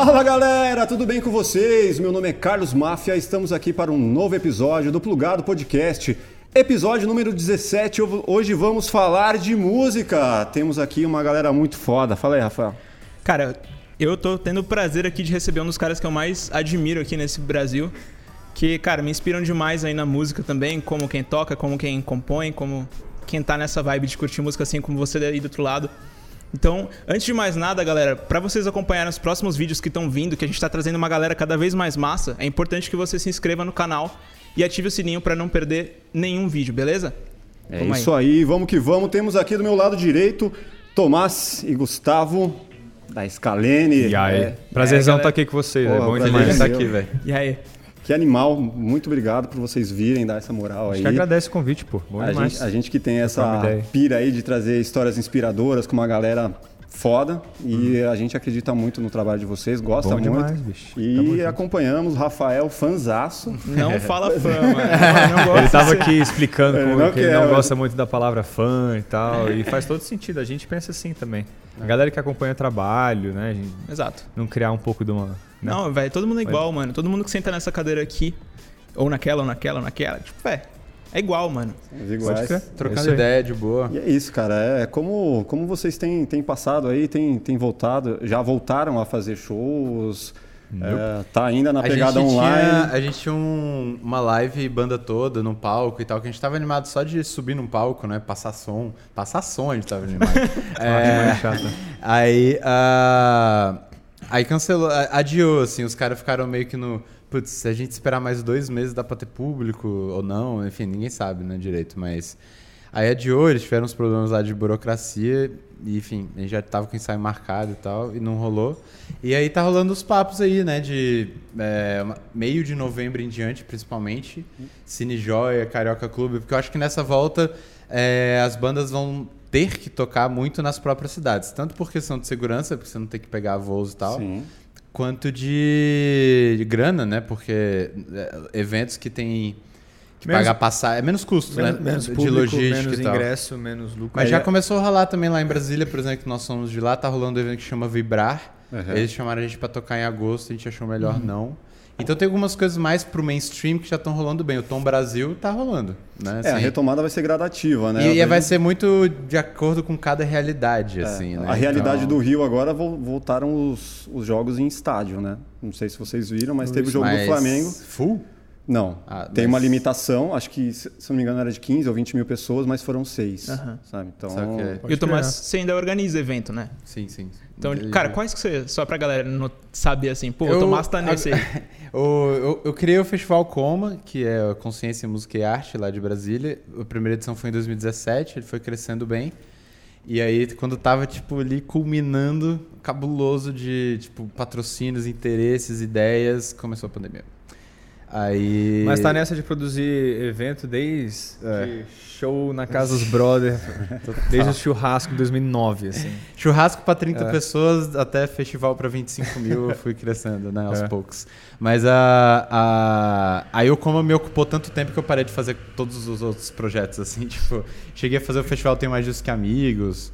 Fala galera, tudo bem com vocês? Meu nome é Carlos Máfia, estamos aqui para um novo episódio do Plugado Podcast. Episódio número 17, hoje vamos falar de música. Temos aqui uma galera muito foda. Fala aí, Rafael. Cara, eu tô tendo o prazer aqui de receber um dos caras que eu mais admiro aqui nesse Brasil. Que, cara, me inspiram demais aí na música também, como quem toca, como quem compõe, como quem tá nessa vibe de curtir música assim como você aí do outro lado. Então, antes de mais nada, galera, para vocês acompanharem os próximos vídeos que estão vindo, que a gente está trazendo uma galera cada vez mais massa, é importante que você se inscreva no canal e ative o sininho para não perder nenhum vídeo, beleza? É vamos isso aí. aí, vamos que vamos. Temos aqui do meu lado direito Tomás e Gustavo da Scalene. E aí? É, Prazerzão estar é, tá aqui com vocês, é bom demais estar aqui, velho. E aí? Que animal, muito obrigado por vocês virem dar essa moral aí. A gente agradece o convite, pô. Bom a, gente, a gente que tem essa pira aí de trazer histórias inspiradoras com uma galera foda e hum. a gente acredita muito no trabalho de vocês, gosta Bom muito. Demais, bicho. E acompanhamos Rafael fanzaço. Não fala fã, mano. Ele estava aqui explicando como não que ele não mas... gosta muito da palavra fã e tal, e faz todo sentido. A gente pensa assim também. A galera que acompanha o trabalho, né? Exato. Não criar um pouco de uma né? Não, velho, todo mundo é igual, mano. Todo mundo que senta nessa cadeira aqui, ou naquela, ou naquela, ou naquela, tipo, é. É igual, mano. Os iguais. Trocando é ideia de boa. E é isso, cara. É como, como vocês têm, têm passado aí, têm, têm voltado, já voltaram a fazer shows. É, tá ainda na pegada a online. Tinha, a gente tinha um, uma live banda toda no palco e tal, que a gente tava animado só de subir num palco, né? Passar som. Passar som a gente tava animado. é, aí. Uh, Aí cancelou, adiou, assim, os caras ficaram meio que no. Putz, se a gente esperar mais dois meses dá pra ter público ou não, enfim, ninguém sabe, né, direito, mas. Aí adiou, eles tiveram uns problemas lá de burocracia, e, enfim, a gente já tava com o ensaio marcado e tal, e não rolou. E aí tá rolando os papos aí, né, de é, meio de novembro em diante, principalmente, Cine Joia, Carioca Clube, porque eu acho que nessa volta é, as bandas vão ter que tocar muito nas próprias cidades. Tanto por questão de segurança, porque você não tem que pegar voos e tal. Sim. Quanto de, de grana, né? Porque é, eventos que tem que menos, pagar passar é menos custo, menos, né? Menos público, de logística menos e tal. ingresso, menos lucro. Mas já começou a rolar também lá em Brasília, por exemplo, que nós somos de lá, tá rolando um evento que chama Vibrar. Uhum. Eles chamaram a gente para tocar em agosto, a gente achou melhor uhum. não. Então tem algumas coisas mais pro mainstream que já estão rolando bem. O Tom Brasil tá rolando. Né? É, a assim. retomada vai ser gradativa, né? E, e vai ser muito de acordo com cada realidade, é, assim, né? A realidade então... do Rio agora voltaram os, os jogos em estádio, né? Não sei se vocês viram, mas teve o jogo mas... do Flamengo. Full? Não. Ah, tem mas... uma limitação, acho que, se não me engano, era de 15 ou 20 mil pessoas, mas foram seis. Uhum. Sabe? Então. E o Tomás, você ainda organiza evento, né? Sim, sim. Então, cara, quais que você. Só pra galera não saber assim, pô, eu, o Tomás tá nesse aí. eu, eu, eu, criei o Festival Coma, que é Consciência, Música e Arte lá de Brasília. A primeira edição foi em 2017, ele foi crescendo bem. E aí, quando tava, tipo, ali culminando, cabuloso de, tipo, patrocínios, interesses, ideias, começou a pandemia. Aí... Mas tá nessa de produzir evento desde é. show na casa dos brothers, desde o churrasco de 2009, assim. Churrasco para 30 é. pessoas até festival para 25 mil, eu fui crescendo, né, aos é. poucos. Mas a, a, aí o Coma me ocupou tanto tempo que eu parei de fazer todos os outros projetos, assim, tipo, cheguei a fazer o festival Tem Mais Disso Que Amigos,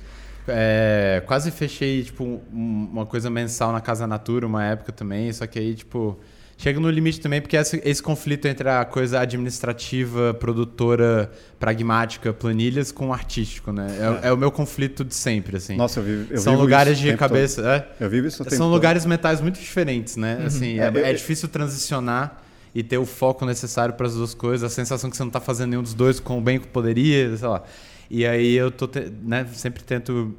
é, quase fechei, tipo, uma coisa mensal na Casa Natura uma época também, só que aí, tipo chega no limite também, porque esse, esse, conflito entre a coisa administrativa, produtora, pragmática, planilhas, com o artístico, né? É, é, é o meu conflito de sempre, assim. Nossa, eu, vi, eu São lugares de cabeça. É, eu vivo isso São lugares todo. mentais muito diferentes, né? Uhum. Assim, é, é, difícil transicionar e ter o foco necessário para as duas coisas, a sensação que você não está fazendo nenhum dos dois com o bem que poderia, sei lá. E aí eu tô, te, né, sempre tento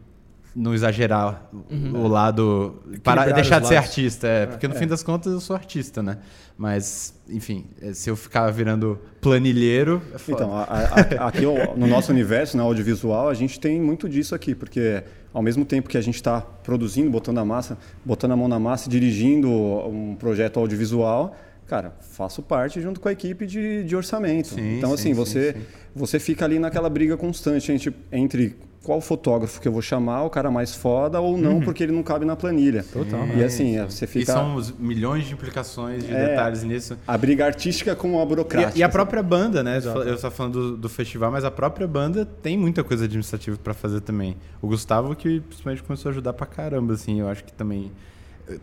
não exagerar uhum. o lado. Para deixar de ser artista, é, porque no é. fim das contas eu sou artista, né? Mas, enfim, é, se eu ficar virando planilheiro. É então, a, a, aqui no nosso universo, no né, audiovisual, a gente tem muito disso aqui, porque ao mesmo tempo que a gente está produzindo, botando a massa, botando a mão na massa, dirigindo um projeto audiovisual, cara, faço parte junto com a equipe de, de orçamento. Sim, então, sim, assim, você, sim, você fica ali naquela briga constante entre, entre qual fotógrafo que eu vou chamar, o cara mais foda ou não, uhum. porque ele não cabe na planilha. Total. E assim, você fica. E são milhões de implicações, de é, detalhes nisso. A briga artística com a burocrática. E, e a própria banda, né? Exato. Eu estou falando do, do, festival, mas a própria banda tem muita coisa administrativa para fazer também. O Gustavo, que principalmente começou a ajudar pra caramba, assim, eu acho que também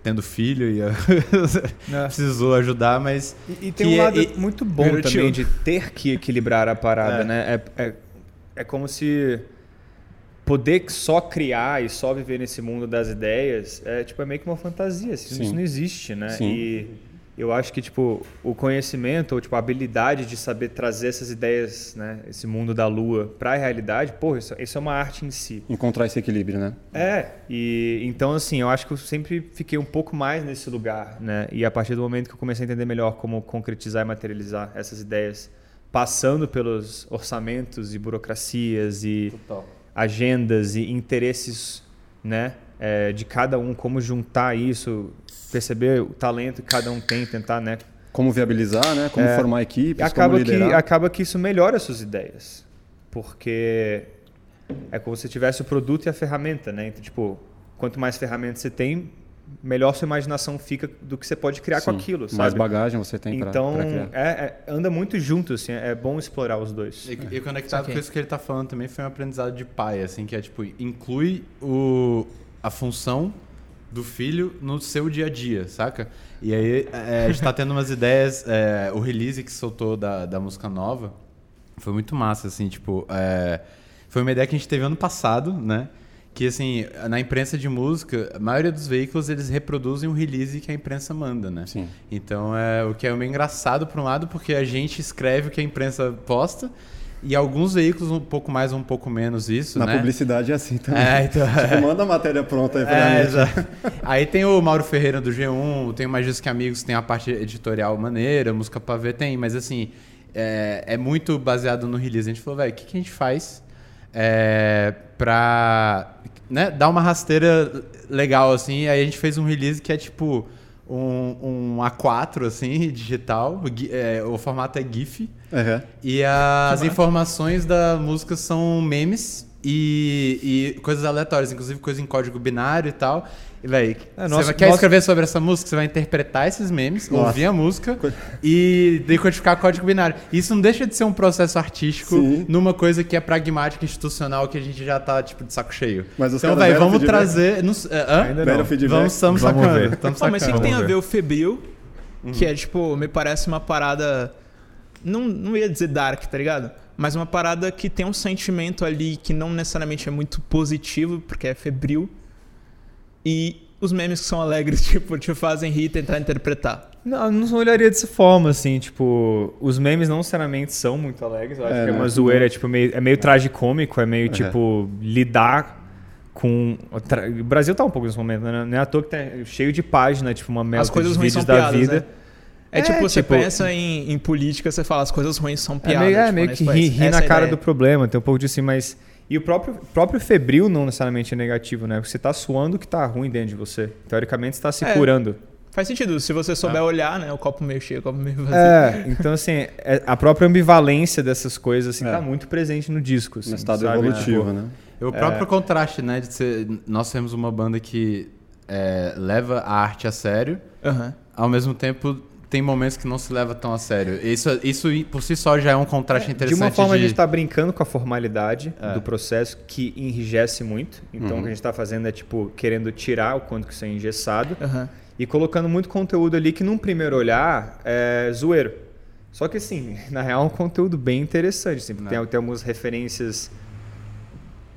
tendo filho e é. precisou ajudar, mas. E, e tem um lado é, muito bom também de ter que equilibrar a parada, é. né? É, é, é como se poder só criar e só viver nesse mundo das ideias é tipo é meio que uma fantasia assim, isso não existe né? Sim. e eu acho que tipo o conhecimento ou tipo a habilidade de saber trazer essas ideias né esse mundo da lua para a realidade pô isso, isso, é uma arte em si. Encontrar esse equilíbrio né? É e então assim eu acho que eu sempre fiquei um pouco mais nesse lugar né? E a partir do momento que eu comecei a entender melhor como concretizar e materializar essas ideias passando pelos orçamentos e burocracias e Total agendas e interesses né, é, de cada um, como juntar isso, perceber o talento que cada um tem, tentar, né? Como viabilizar, né? Como é, formar equipes, acaba como liderar. Que, acaba que isso melhora as suas ideias, porque é como se tivesse o produto e a ferramenta, né? Então, tipo, quanto mais ferramentas você tem, melhor sua imaginação fica do que você pode criar Sim, com aquilo. Sabe? Mais bagagem você tem para Então, é, é, anda muito junto, assim, é bom explorar os dois. E, e conectado com isso que ele está falando também foi um aprendizado de pai, assim, que é tipo, inclui o, a função do filho no seu dia a dia, saca? E aí é, a gente está tendo umas ideias, é, o release que soltou da, da música nova foi muito massa, assim, tipo, é, foi uma ideia que a gente teve ano passado, né? Que assim, na imprensa de música, a maioria dos veículos eles reproduzem o release que a imprensa manda, né? Sim. Então é o que é meio engraçado por um lado, porque a gente escreve o que a imprensa posta. E alguns veículos um pouco mais, um pouco menos isso, Na né? publicidade é assim também. É, então... tipo, manda a matéria pronta aí pra é. Aí tem o Mauro Ferreira do G1, tem o Mais que Amigos, tem a parte editorial maneira, música pra ver, tem. Mas assim, é, é muito baseado no release. A gente falou, velho, o que, que a gente faz é, para né, dar uma rasteira legal, assim. Aí a gente fez um release que é tipo um, um A4, assim, digital. É, o formato é GIF. Uhum. E as informações da música são memes e, e coisas aleatórias, inclusive coisa em código binário e tal. E, véi, é, nossa, você quer nossa... escrever sobre essa música, você vai interpretar esses memes, nossa. ouvir a música e decodificar código binário. Isso não deixa de ser um processo artístico Sim. numa coisa que é pragmática, institucional, que a gente já tá, tipo, de saco cheio. Mas então, velho, vamos trazer... Não, uh, Ainda não. Vamos, estamos vamos sacando. Ver. Estamos sacando. mas o que tem a ver o Febril, uhum. que é, tipo, me parece uma parada... Não, não ia dizer dark, tá ligado? Mas uma parada que tem um sentimento ali que não necessariamente é muito positivo, porque é febril e os memes que são alegres, tipo, te fazem rir e tentar interpretar. Não, não olharia dessa forma, assim, tipo, os memes não necessariamente são muito alegres, eu acho é, que é uma né? zoeira, é, tipo, meio, é meio tragicômico, é meio, tipo, lidar com... O Brasil tá um pouco nesse momento, né? Não é à toa que tá cheio de página, tipo, uma melta de vídeos da piadas, vida. Né? É, é, tipo, você tipo, pensa em, em, política, você fala as coisas ruins são piadas. É meio, é, tipo, meio que rir ri na cara do problema, tem um pouco disso, mas e o próprio, próprio febril não necessariamente é negativo, né? Você está suando o que está ruim dentro de você. Teoricamente, está se é, curando. Faz sentido, se você souber é. olhar, né? O copo meio cheio, o copo meio vazio. É, então assim, é, a própria ambivalência dessas coisas assim, é. tá muito presente no disco. Assim, no estado sabe? evolutivo, é. né? E o próprio contraste, né? De ser, nós temos uma banda que é, leva a arte a sério, uhum. ao mesmo tempo tem momentos que não se leva tão a sério. Isso, isso por si só já é um contraste é, interessante. De uma forma, de... a gente está brincando com a formalidade é. do processo, que enrijece muito. Então, uhum. o que a gente está fazendo é, tipo, querendo tirar o quanto que isso é engessado uhum. e colocando muito conteúdo ali que, num primeiro olhar, é zoeiro. Só que, assim, na real, é um conteúdo bem interessante. Assim, tem, tem algumas referências...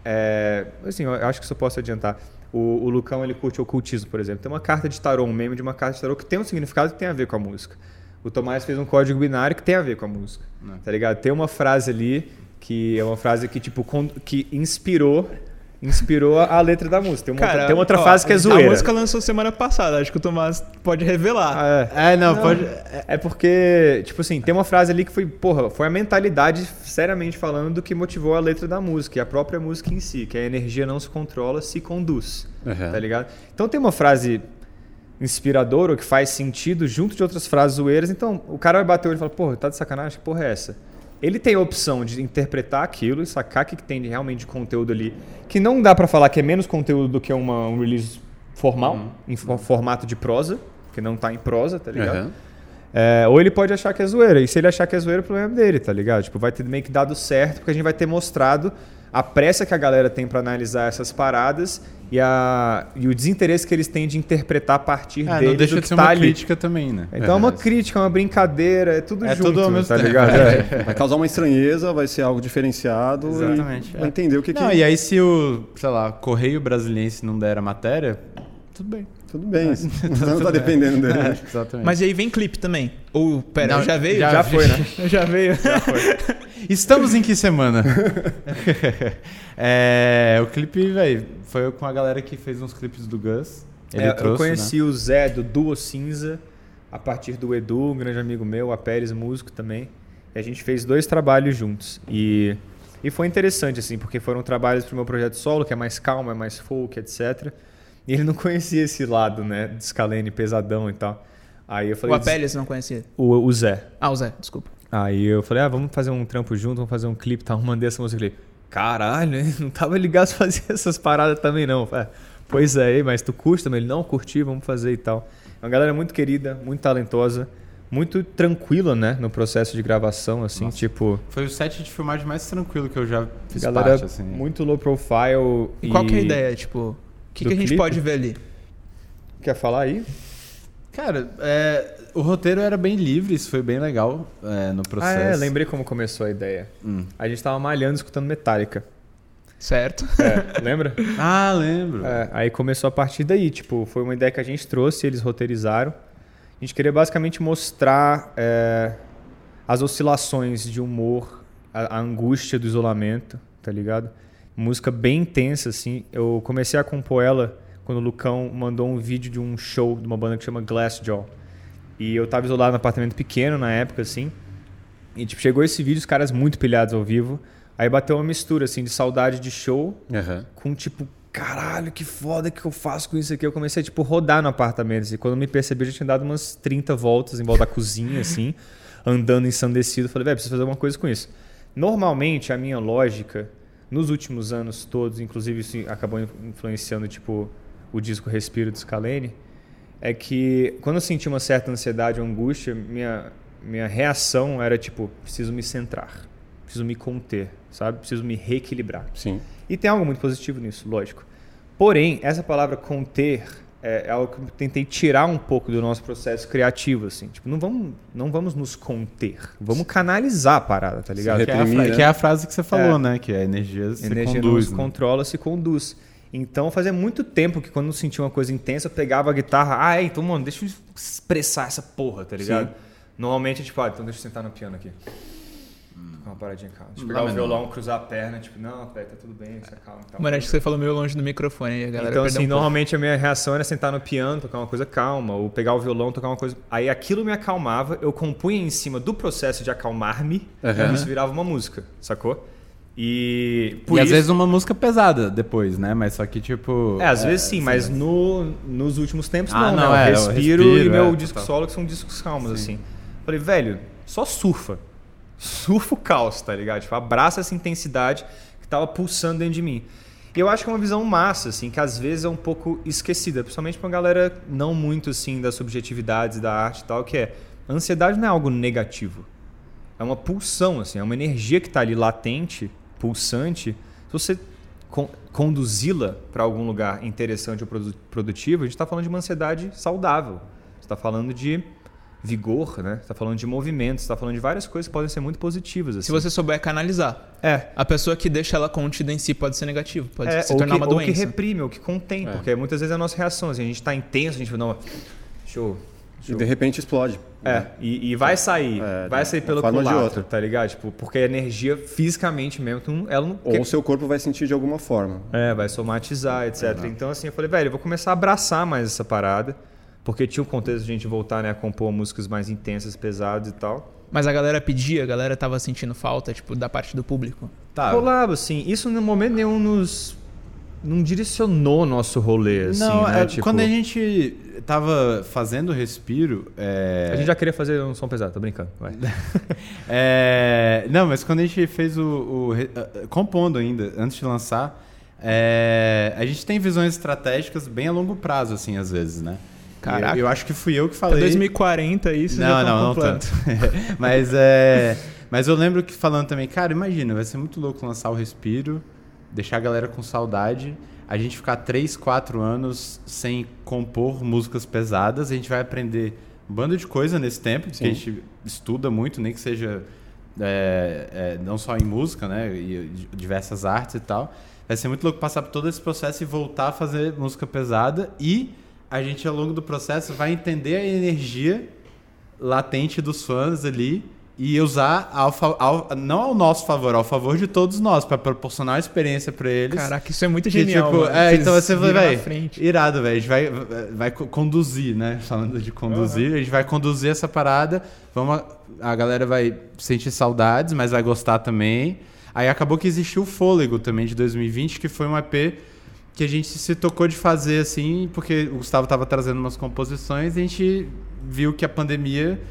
É, assim, eu acho que isso eu posso adiantar o, o Lucão ele curte ocultismo, por exemplo. Tem uma carta de tarô, um meme de uma carta de tarô que tem um significado que tem a ver com a música. O Tomás fez um código binário que tem a ver com a música. Não. Tá ligado? Tem uma frase ali que é uma frase que tipo que inspirou inspirou a letra da música. Tem uma, Cara, tem outra ó, fase que é zoeira. A música lançou semana passada, acho que o Tomás pode revelar. Ah, é. é, não, não, pode. É, é porque, tipo assim, tem uma frase ali que foi, porra, foi a mentalidade, seriamente falando, do que motivou a letra da música, e a própria música em si, que a energia não se controla, se conduz. Uhum. Tá ligado? Então tem uma frase inspiradora, que faz sentido, junto de outras frases zoeiras. Então, o cara vai bater o olho e fala, porra, tá de sacanagem? Que porra é essa? Ele tem a opção de interpretar aquilo e sacar o que tem realmente de conteúdo ali, que não dá para falar que é menos conteúdo do que uma, um release formal, uhum. em formato de prosa, que não tá em prosa, tá ligado? Uhum. É, ou ele pode achar que é zoeira, e se ele achar que é zoeira, o problema é dele, tá ligado? Tipo, vai ter meio que dado certo, porque a gente vai ter mostrado a pressa que a galera tem para analisar essas paradas e, a, e o desinteresse que eles têm de interpretar a partir é, deles não deixa de ser tá uma ali. crítica também, né? Então é, uma crítica, uma brincadeira, é tudo é junto, tudo ao mesmo tá tempo. ligado? É. Vai causar uma estranheza, vai ser algo diferenciado Exatamente, vai entender o que não, que... E aí se o, sei lá, Correio Brasiliense não der a matéria, tudo bem. Tudo bem, não tá dependendo dele. É, exatamente. Mas aí vem clipe também. Ou, pera, não, já veio? Já, já foi, né? já veio. Já foi. Estamos em que semana? é, o clipe, velho, foi com a galera que fez uns clipes do Gus. Ele é, trouxe, eu conheci né? o Zé do Duo Cinza a partir do Edu, um grande amigo meu, a Pérez, músico também. E a gente fez dois trabalhos juntos. E, e foi interessante, assim, porque foram trabalhos pro meu projeto solo, que é mais calmo, é mais folk, etc. E ele não conhecia esse lado, né? De Scalene pesadão e tal. Aí eu falei. O Apelles não conhecia? O, o Zé. Ah, o Zé, desculpa. Aí eu falei, ah, vamos fazer um trampo junto, vamos fazer um clipe e tal. Mandei essa música ali. Caralho, não tava ligado a fazer essas paradas também, não. Falei, pois é, mas tu curte também? Ele, não, curti, vamos fazer e tal. É uma galera muito querida, muito talentosa muito tranquila, né, no processo de gravação, assim, Nossa. tipo... Foi o set de filmagem mais tranquilo que eu já fiz galera parte, assim. muito low profile e... e... qual que é a ideia, tipo, que, que a gente clipe? pode ver ali? Quer falar aí? Cara, é, o roteiro era bem livre, isso foi bem legal é, no processo. Ah, é, lembrei como começou a ideia. Hum. A gente tava malhando escutando Metallica. Certo. É, lembra? ah, lembro. É, aí começou a partir daí, tipo, foi uma ideia que a gente trouxe, eles roteirizaram. A gente queria basicamente mostrar é, as oscilações de humor, a, a angústia do isolamento, tá ligado? Música bem intensa, assim. Eu comecei a compor ela quando o Lucão mandou um vídeo de um show de uma banda que chama Glassjaw. E eu tava isolado no apartamento pequeno na época, assim. E tipo, chegou esse vídeo, os caras muito pilhados ao vivo. Aí bateu uma mistura, assim, de saudade de show uhum. com tipo, caralho, que foda que eu faço com isso aqui. Eu comecei a, tipo, rodar no apartamento. Assim. Quando eu me percebi, eu já tinha dado umas 30 voltas em volta da cozinha, assim, andando ensandecido. Falei, velho, preciso fazer alguma coisa com isso. Normalmente, a minha lógica nos últimos anos todos, inclusive isso acabou influenciando tipo o disco Respiro do Scalene, é que quando eu senti uma certa ansiedade ou angústia, minha minha reação era tipo, preciso me centrar, preciso me conter, sabe? Preciso me reequilibrar. Sim. E tem algo muito positivo nisso, lógico. Porém, essa palavra conter é, é algo que eu tentei tirar um pouco do nosso processo criativo, assim. Tipo, não vamos, não vamos nos conter. Vamos canalizar a parada, tá ligado? Que é, a, né? que é a frase que você falou, é. né? Que a energia se energia conduz. Né? controla, se conduz. Então, fazia muito tempo que quando eu sentia uma coisa intensa, eu pegava a guitarra. Ah, então, mano, deixa eu expressar essa porra, tá ligado? Sim. Normalmente, tipo, ah, então deixa eu sentar no piano aqui uma paradinha calma. Tipo, pegar o violão, cruzar a perna, tipo, não, pera, tá tudo bem, se acalma. Tá Mano, acho que você falou meio longe do microfone aí, a galera Então, assim, um normalmente pouco. a minha reação era sentar no piano, tocar uma coisa calma, ou pegar o violão, tocar uma coisa. Aí aquilo me acalmava, eu compunha em cima do processo de acalmar-me, uhum. e isso virava uma música, sacou? E, e às vezes uma música pesada depois, né? Mas só que tipo. É, às é, vezes sim, mas no, nos últimos tempos ah, não, não, né? Eu é, respiro, eu respiro, e meu é, disco total. solo que são discos calmos, sim. assim. Falei, velho, só surfa surfa o caos, tá ligado? Tipo, abraça essa intensidade que tava pulsando dentro de mim. E eu acho que é uma visão massa, assim, que às vezes é um pouco esquecida, principalmente pra uma galera não muito, assim, das subjetividades da arte e tal, que é, a ansiedade não é algo negativo. É uma pulsão, assim, é uma energia que tá ali latente, pulsante. Se você con conduzi-la para algum lugar interessante ou produtivo, a gente está falando de uma ansiedade saudável. Está falando de vigor, né? Você tá falando de movimentos, está falando de várias coisas que podem ser muito positivas. Assim. Se você souber canalizar. É. A pessoa que deixa ela contida em si pode ser negativo, pode é, se tornar que, uma doença. Ou que reprime, ou que contém, é. porque muitas vezes é a nossa reação. Assim, a gente está intenso, a gente não, deixa eu e de repente explode. É, né? e, e, vai sair. É, vai sair pelo forma de outra. tá ligado? Tipo, porque a energia fisicamente mesmo, ela não. Ou o seu corpo vai sentir de alguma forma. É, vai somatizar, etc. Então, assim, eu falei, velho, eu vou começar a abraçar mais essa parada. Porque tinha o contexto de a gente voltar né, a compor músicas mais intensas, pesadas e tal. Mas a galera pedia, a galera tava sentindo falta, tipo, da parte do público. Tá. Rolava, assim. Isso no momento nenhum nos. Não direcionou nosso rolê, assim, não, né? É, tipo... Quando a gente tava fazendo respiro. É... A gente já queria fazer um som pesado, tô brincando. é... Não, mas quando a gente fez o. o compondo ainda, antes de lançar, é, a gente tem visões estratégicas bem a longo prazo, assim, às vezes, né? Caraca. Eu, eu, acho que fui eu que falei. Até 2040 isso não, já não, não tanto. mas é, mas eu lembro que falando também, cara, imagina, vai ser muito louco lançar o Respiro deixar a galera com saudade, a gente ficar 3, 4 anos sem compor músicas pesadas, a gente vai aprender um bando de coisa nesse tempo, que a gente estuda muito, nem que seja é, é, não só em música, né, e diversas artes e tal. Vai ser muito louco passar por todo esse processo e voltar a fazer música pesada e a gente ao longo do processo vai entender a energia latente dos fãs ali e usar ao, ao, não ao nosso favor, ao favor de todos nós, para proporcionar experiência para eles. Caraca, isso é muito genial. Que, tipo, é, então você vai, vai irado, velho. A gente vai, vai conduzir, né? Falando de conduzir, uhum. a gente vai conduzir essa parada. Vamos, a galera vai sentir saudades, mas vai gostar também. Aí acabou que existiu o Fôlego também de 2020, que foi um EP que a gente se tocou de fazer assim, porque o Gustavo estava trazendo umas composições e a gente viu que a pandemia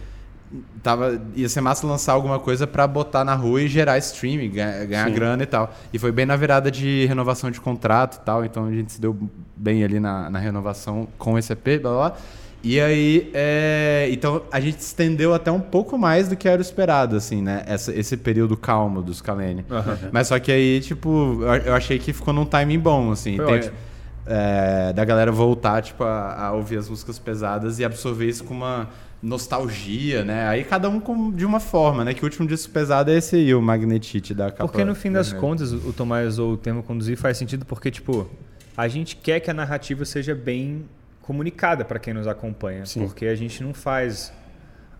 tava ia ser massa lançar alguma coisa para botar na rua e gerar streaming, ganhar, ganhar grana e tal. E foi bem na virada de renovação de contrato e tal, então a gente se deu bem ali na, na renovação com esse EP, blá blá. E aí, é... então a gente estendeu até um pouco mais do que era esperado, assim, né? Essa, esse período calmo dos Kalene. Uhum. Mas só que aí, tipo, eu achei que ficou num timing bom, assim. Tem, é, da galera voltar, tipo, a, a, ouvir as músicas pesadas e absorver isso com uma nostalgia, né? Aí cada um com, de uma forma, né? Que o último disco pesado é esse aí, o Magnetite da capa. Porque no fim das contas, o Tomás ou o termo conduzir faz sentido porque, tipo, a gente quer que a narrativa seja bem comunicada para quem nos acompanha, Sim. porque a gente não faz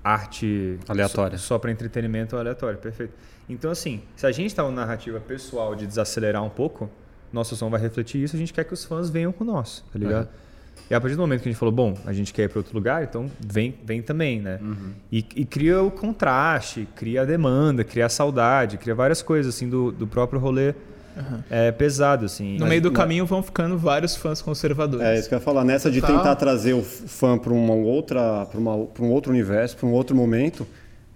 arte aleatória só, só para entretenimento aleatório, perfeito. Então assim, se a gente está uma narrativa pessoal de desacelerar um pouco, nosso som vai refletir isso, a gente quer que os fãs venham com nós, tá ligado? Uhum. E a partir do momento que a gente falou, bom, a gente quer ir para outro lugar, então vem, vem também, né? Uhum. E, e, cria o contraste, cria a demanda, cria a saudade, cria várias coisas assim do, do próprio rolê Uhum. É pesado, assim. No Mas, meio do caminho vão ficando vários fãs conservadores. É isso que eu ia falar. Nessa de tentar trazer o fã para uma outra, para um outro universo, para um outro momento,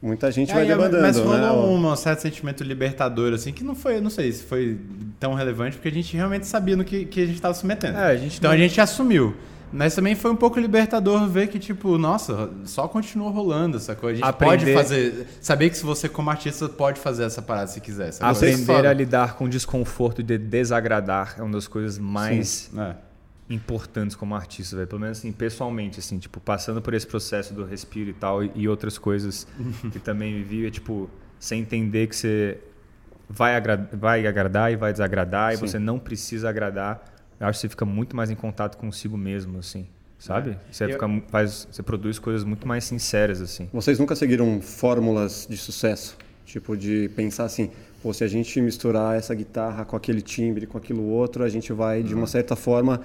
muita gente é, vai demandando. Mas rolou né? um certo sentimento libertador, assim, que não foi, não sei se foi tão relevante, porque a gente realmente sabia no que, que a gente estava se metendo. É, a então não... a gente assumiu. Mas também foi um pouco libertador ver que, tipo, nossa, só continua rolando essa coisa. A gente Aprender... pode fazer. Saber que se você, como artista, pode fazer essa parada se quiser. Aprender a lidar com o desconforto de desagradar é uma das coisas mais é. importantes como artista, velho. Pelo menos assim, pessoalmente, assim, tipo, passando por esse processo do respiro e tal, e, e outras coisas que também vivi, é tipo, sem entender que você vai, agra vai agradar e vai desagradar, Sim. e você não precisa agradar eu acho que você fica muito mais em contato consigo mesmo, assim. Sabe? É. Você, fica, faz, você produz coisas muito mais sinceras, assim. Vocês nunca seguiram fórmulas de sucesso? Tipo, de pensar assim, pô, se a gente misturar essa guitarra com aquele timbre, com aquilo outro, a gente vai, de uma certa forma,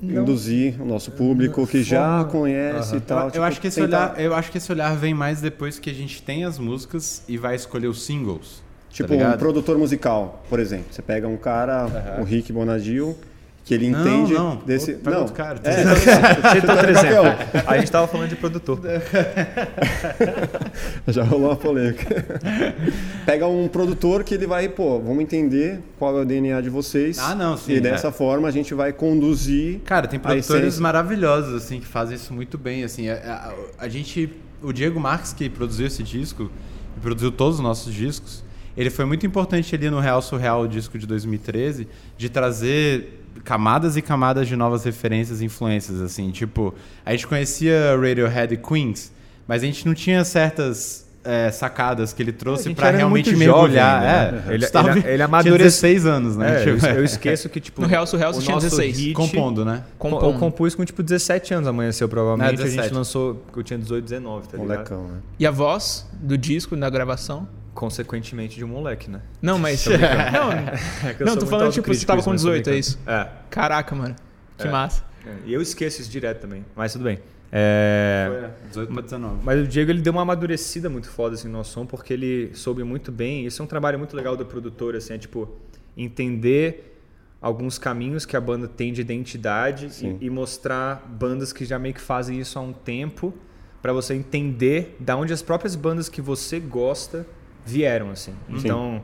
não. induzir o nosso público que já conhece uhum. e tal. Eu, tipo, eu, acho que esse tentar... olhar, eu acho que esse olhar vem mais depois que a gente tem as músicas e vai escolher os singles. Tipo, tá um produtor musical, por exemplo. Você pega um cara, uhum. o Rick Bonadil, que ele entende não, não. desse. Pega não, outro cara. É, outro exemplo. A gente estava falando de produtor. Já rolou uma polêmica. Pega um produtor que ele vai, pô, vamos entender qual é o DNA de vocês. Ah, não, sim. E dessa é. forma a gente vai conduzir. Cara, tem produtores maravilhosos assim que fazem isso muito bem, assim. A, a, a gente, o Diego Marques que produziu esse disco, produziu todos os nossos discos. Ele foi muito importante ali no Real Surreal, o disco de 2013, de trazer camadas e camadas de novas referências e influências, assim. Tipo, a gente conhecia Radiohead e Queens, mas a gente não tinha certas é, sacadas que ele trouxe para realmente mergulhar. Jovem, né? é, ele, ele, ele amadureceu 16 anos, né? É, tipo, eu, esqueço que, tipo. No Real Surreal você tinha 16. Hit, compondo, né? Compondo. Eu compus com, tipo, 17 anos amanheceu, provavelmente. É, a gente lançou. Eu tinha 18, 19, tá Molecão, né? E a voz do disco, da gravação? Consequentemente de um moleque, né? Não, mas. não, é não tô falando, tipo, você tava com 18, é isso? É. Caraca, mano. Que é. massa. É. E eu esqueço isso direto também, mas tudo bem. É... Foi, 18 para 19. Mas o Diego ele deu uma amadurecida muito foda assim, no nosso som, porque ele soube muito bem. Isso é um trabalho muito legal do produtor, assim, é tipo, entender alguns caminhos que a banda tem de identidade e, e, mostrar bandas que já meio que fazem isso há um tempo para você entender da onde as próprias bandas que você gosta vieram, assim. Então,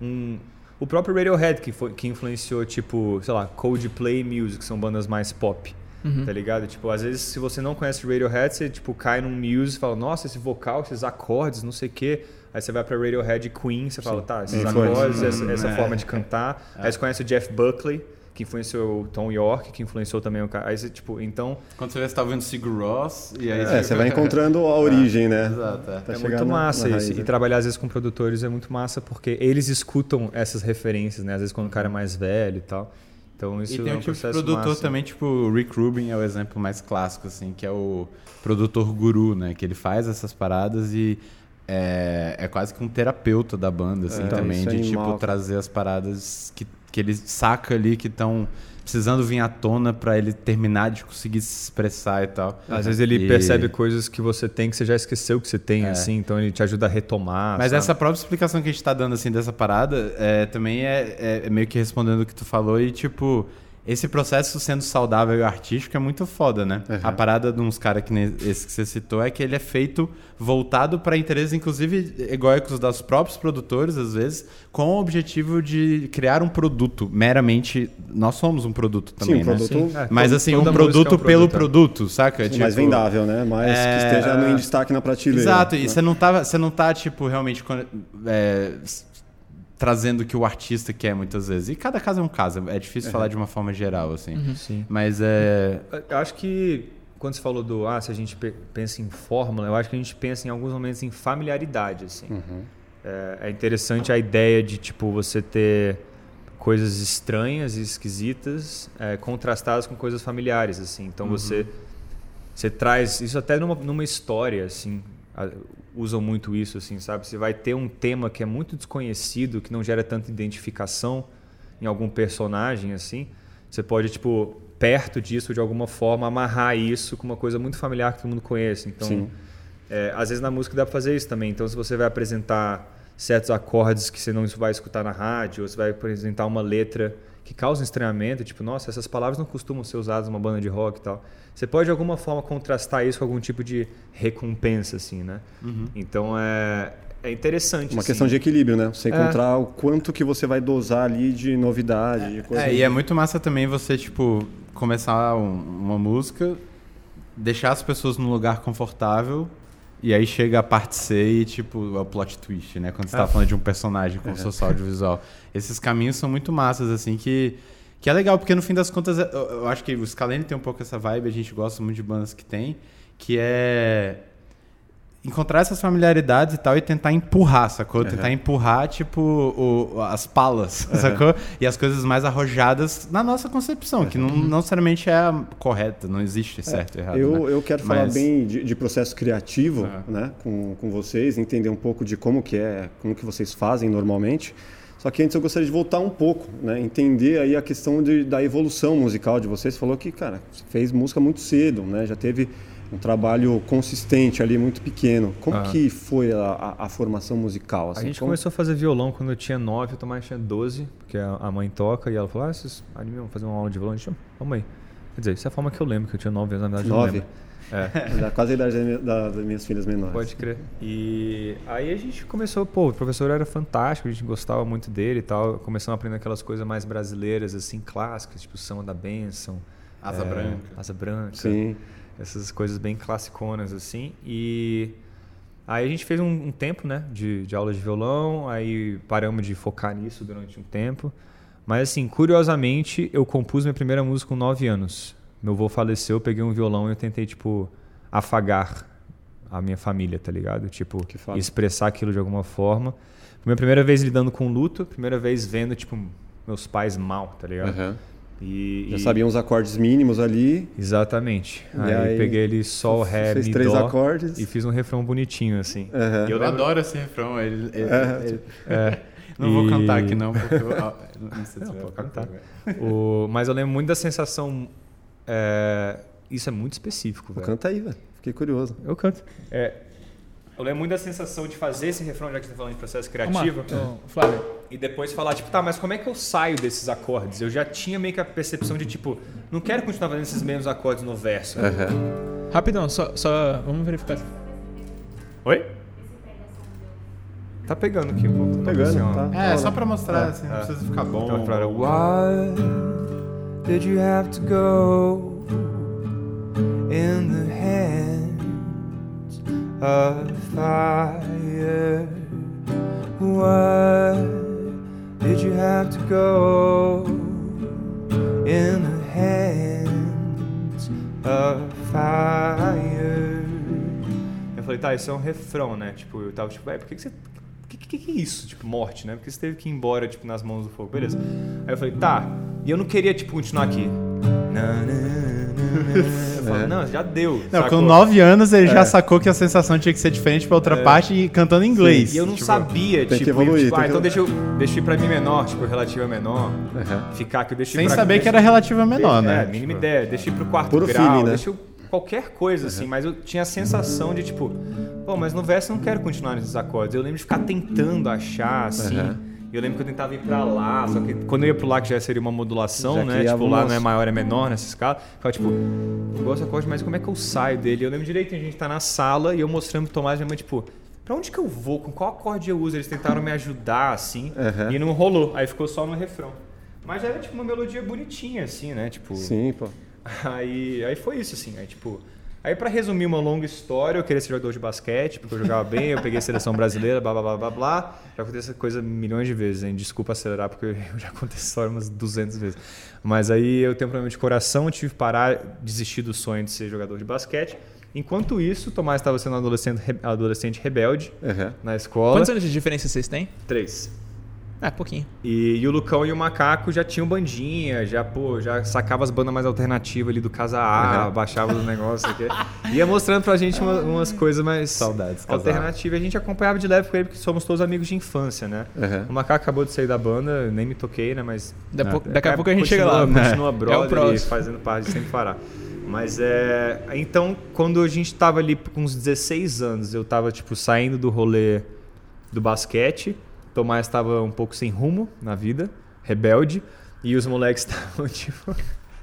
um, o próprio Radiohead, que, foi, que influenciou, tipo, sei lá, Coldplay Music, que são bandas mais pop. Uhum. Tá ligado? Tipo, às vezes, se você não conhece Radiohead, você tipo, cai num Muse e fala, nossa, esse vocal, esses acordes, não sei o quê. Aí você vai pra Radiohead Queen, você fala, tá, esses acordes, essa, essa é. forma de cantar. É. Aí você conhece o Jeff Buckley, que influenciou o Tom York, que influenciou também o cara. Aí você, tipo, então. Quando você vê, você tá ouvindo Sigur Ross, e aí é, você, você vai encontrando a origem, né? Exato. É, é muito massa na, na isso. E trabalhar às vezes com produtores é muito massa, porque eles escutam essas referências, né? Às vezes quando o cara é mais velho e tal. Então isso e tem é um, um tipo de produtor massa. também, tipo, o Rick Rubin é o exemplo mais clássico, assim, que é o produtor guru, né? Que ele faz essas paradas e é, é quase que um terapeuta da banda, assim, é, também, de tipo trazer as paradas que que ele saca ali que estão precisando vir à tona para ele terminar de conseguir se expressar e tal. Às vezes ele e... percebe coisas que você tem que você já esqueceu que você tem, é. assim, então ele te ajuda a retomar. Mas sabe? essa própria explicação que a gente está dando assim dessa parada é, também é, é, é meio que respondendo o que tu falou e tipo esse processo sendo saudável e artístico é muito foda, né? Uhum. A parada de uns caras que esse que você citou é que ele é feito voltado para interesses, inclusive egóicos dos próprios produtores, às vezes, com o objetivo de criar um produto. Meramente, nós somos um produto também, Sim, um né? Produto, é, Mas assim, um produto, é um pelo produto, saca? Sim, tipo, mais vendável, né? Mais é... que esteja no, destaque na prateleira. Exato, né? e você não, tá, você não tá, tipo, realmente. É, trazendo o que o artista quer muitas vezes. E cada caso é um caso, é difícil uhum. falar de uma forma geral, assim. Uhum. Sim. Mas é. Eu acho que quando você falou do ah, se a gente pensa em fórmula, eu acho que a gente pensa em alguns momentos em familiaridade, assim. Uhum. É, é, interessante a ideia de tipo você ter coisas estranhas e esquisitas é, contrastadas com coisas familiares, assim. Então uhum. você você traz isso até numa, numa história, assim usam muito isso, assim, sabe? Você vai ter um tema que é muito desconhecido, que não gera tanta identificação em algum personagem, assim. Você pode, tipo, perto disso, de alguma forma, amarrar isso com uma coisa muito familiar que todo mundo conhece. Então, é, às vezes na música dá para fazer isso também. Então, se você vai apresentar certos acordes que você não vai escutar na rádio, ou você vai apresentar uma letra que causa estranhamento, tipo, nossa, essas palavras não costumam ser usadas numa banda de rock e tal. Você pode de alguma forma contrastar isso com algum tipo de recompensa, assim, né? Uhum. Então é, é interessante. Uma assim. questão de equilíbrio, né? Você encontrar é. o quanto que você vai dosar ali de novidade. É, coisa é e é muito massa também você, tipo, começar um, uma música, deixar as pessoas num lugar confortável e aí chega a parte C e, tipo, é o plot twist, né? Quando você tá falando de um personagem com é. social audiovisual. Esses caminhos são muito massas, assim, que, que é legal, porque no fim das contas, eu, eu acho que o Scalene tem um pouco essa vibe, a gente gosta muito de bandas que tem, que é encontrar essas familiaridades e tal e tentar empurrar, sacou? Uhum. Tentar empurrar, tipo, o, as palas, uhum. sacou? E as coisas mais arrojadas na nossa concepção, que não, não necessariamente é a correta, não existe é, certo e errado. Eu, né? eu quero Mas... falar bem de, de processo criativo uhum. né, com, com vocês, entender um pouco de como que é, como que vocês fazem normalmente. Só que antes eu gostaria de voltar um pouco, né? entender aí a questão de, da evolução musical de vocês. Você falou que, cara, você fez música muito cedo, né? Já teve um trabalho consistente ali, muito pequeno. Como ah. que foi a, a, a, formação musical? Assim? A gente Como... começou a fazer violão quando eu tinha 9, eu também tinha 12, porque a mãe toca e ela falou, ah, vocês animam fazer uma aula de violão? A gente, vamos aí. Quer dizer, isso é a forma que eu lembro, que eu tinha 9 anos, na verdade 9? não É. quase a idade da, das minhas filhas menores. Pode crer. E aí a gente começou, pô, o professor era fantástico, a gente gostava muito dele e tal. Começamos a aprender aquelas coisas mais brasileiras, assim, clássicas, tipo Samba da Bênção. Asa é, Branca. Asa Branca. Sim essas coisas bem classiconas assim. E aí a gente fez um, um tempo, né, de, de aula de violão, aí paramos de focar nisso durante um tempo. Mas assim, curiosamente, eu compus minha primeira música com 9 anos. Meu avô faleceu, eu peguei um violão e eu tentei tipo afagar a minha família, tá ligado? Tipo, expressar aquilo de alguma forma. Minha primeira vez lidando com luto, primeira vez vendo tipo meus pais mal, tá ligado? Uhum. E, Já e... sabiam os acordes mínimos ali. Exatamente. Aí, aí, peguei ele sol, ré, fez mi, três dó acordes. e fiz um refrão bonitinho assim. Uhum. Eu, eu adoro esse refrão. Ele, ele, é. ele, é. Não e... vou cantar aqui não, porque eu, não sei se não, vou cantar. o, mas eu lembro muito da sensação. É, isso é muito específico. Velho. Canta aí, velho. Fiquei curioso. Eu canto. É, eu lembro muito da sensação de fazer esse refrão, já que você tá falando de processo criativo. Então, Flávio. E depois falar, tipo, tá, mas como é que eu saio desses acordes? Eu já tinha meio que a percepção de, tipo, não quero continuar fazendo esses mesmos acordes no verso. Uhum. Rapidão, só, só. Vamos verificar. Oi? Tá pegando aqui um pouco. Tá pegando, tá. É, só pra mostrar, assim, não é. precisa ficar bom. Então, pra... Why did you have to go in the fire. Why did you have to go in the hands of fire? Eu falei, tá, isso é um refrão, né? Tipo, eu tava tipo, vai, por que, que você. Que, que, que é isso? Tipo, morte, né? Porque você teve que ir embora, tipo, nas mãos do fogo. Beleza. Aí eu falei, tá. E eu não queria, tipo, continuar aqui. Na, eu falei, não, já deu. Não, sacou? com 9 anos ele É. já sacou que a sensação tinha que ser diferente pra outra É. parte e cantando em inglês. E eu não Tipo, sabia, tem tipo, que evoluir, tipo, tem ah, que- então deixa eu, deixa eu ir pra mim menor, tipo, relativa menor. Uhum. Ficar que eu deixei Sem pra, saber que era relativa menor, né? É, mínima Tipo, ideia. Deixa eu ir pro quarto Puro grau, feeling, né? deixa eu qualquer coisa, assim. Mas eu tinha a sensação de, tipo, pô, mas no verso eu não quero continuar nesses acordes. Eu lembro de ficar tentando achar, assim. Uhum. E eu lembro que eu tentava ir pra lá, só que quando eu ia pro lá, que já seria uma modulação, Já né? Tipo, lá não é maior, é menor nessa escala. Ficava tipo, eu gosto acorde, mas como é que eu saio dele? Eu lembro direito, a gente tá na sala e eu mostrando pro Tomás e minha mãe, tipo, pra onde que eu vou? Com qual acorde eu uso? Eles tentaram me ajudar, assim, Uhum. e não rolou. Aí ficou só no refrão. Mas era tipo uma melodia bonitinha, assim, né? Tipo. Sim, pô. Aí, aí foi isso, assim. Aí, tipo. Aí, pra resumir uma longa história, eu queria ser jogador de basquete, porque eu jogava bem, eu peguei a seleção brasileira, blá blá blá blá blá. Já aconteceu essa coisa milhões de vezes, hein? Desculpa acelerar, porque eu já contei essa história umas 200 vezes. Mas aí eu tenho um problema de coração, eu tive que parar, desistir do sonho de ser jogador de basquete. Enquanto isso, o Tomás estava sendo um adolescente, adolescente rebelde Uhum. na escola. Quantos anos de diferença vocês têm? Três. Ah, pouquinho. E, e o Lucão e o Macaco já tinham bandinha, já, pô, já sacava as bandas mais alternativas ali do Casa A, baixava os negócios aqui. Ia mostrando pra gente uma- umas coisas mais Saudades, alternativas. A gente acompanhava de leve com ele, porque somos todos amigos de infância, né? Uhum. O Macaco acabou de sair da banda, nem me toquei, né? Mas. Daqui, a É, daqui a pouco a gente chega continua- lá. né? Continua É o brother e próximo. fazendo parte sem parar. Mas é. Então, quando a gente tava ali com uns 16 anos, eu tava, tipo, saindo do rolê do basquete. Tomás estava um pouco sem rumo na vida, rebelde. E os moleques estavam, tipo.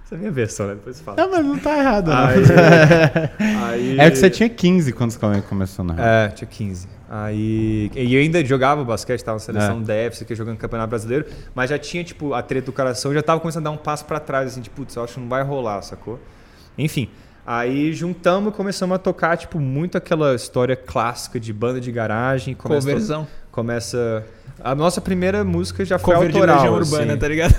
Essa é a minha versão, né? Depois você fala. Não, mas não tá errado, não. Aí, aí- É que você tinha 15 quando você começou, na real. É, tinha 15. Aí. E eu ainda jogava basquete, tava na seleção É. DF, que jogando campeonato brasileiro, mas já tinha, tipo, a treta do coração, já tava começando a dar um passo pra trás, assim, tipo, putz, eu acho que não vai rolar, sacou? Enfim. Aí juntamos e começamos a tocar, tipo, muito aquela história clássica de banda de garagem. To- Coverzão. Começa. A nossa primeira música já foi Cover de autoral. Urbana, assim. tá ligado?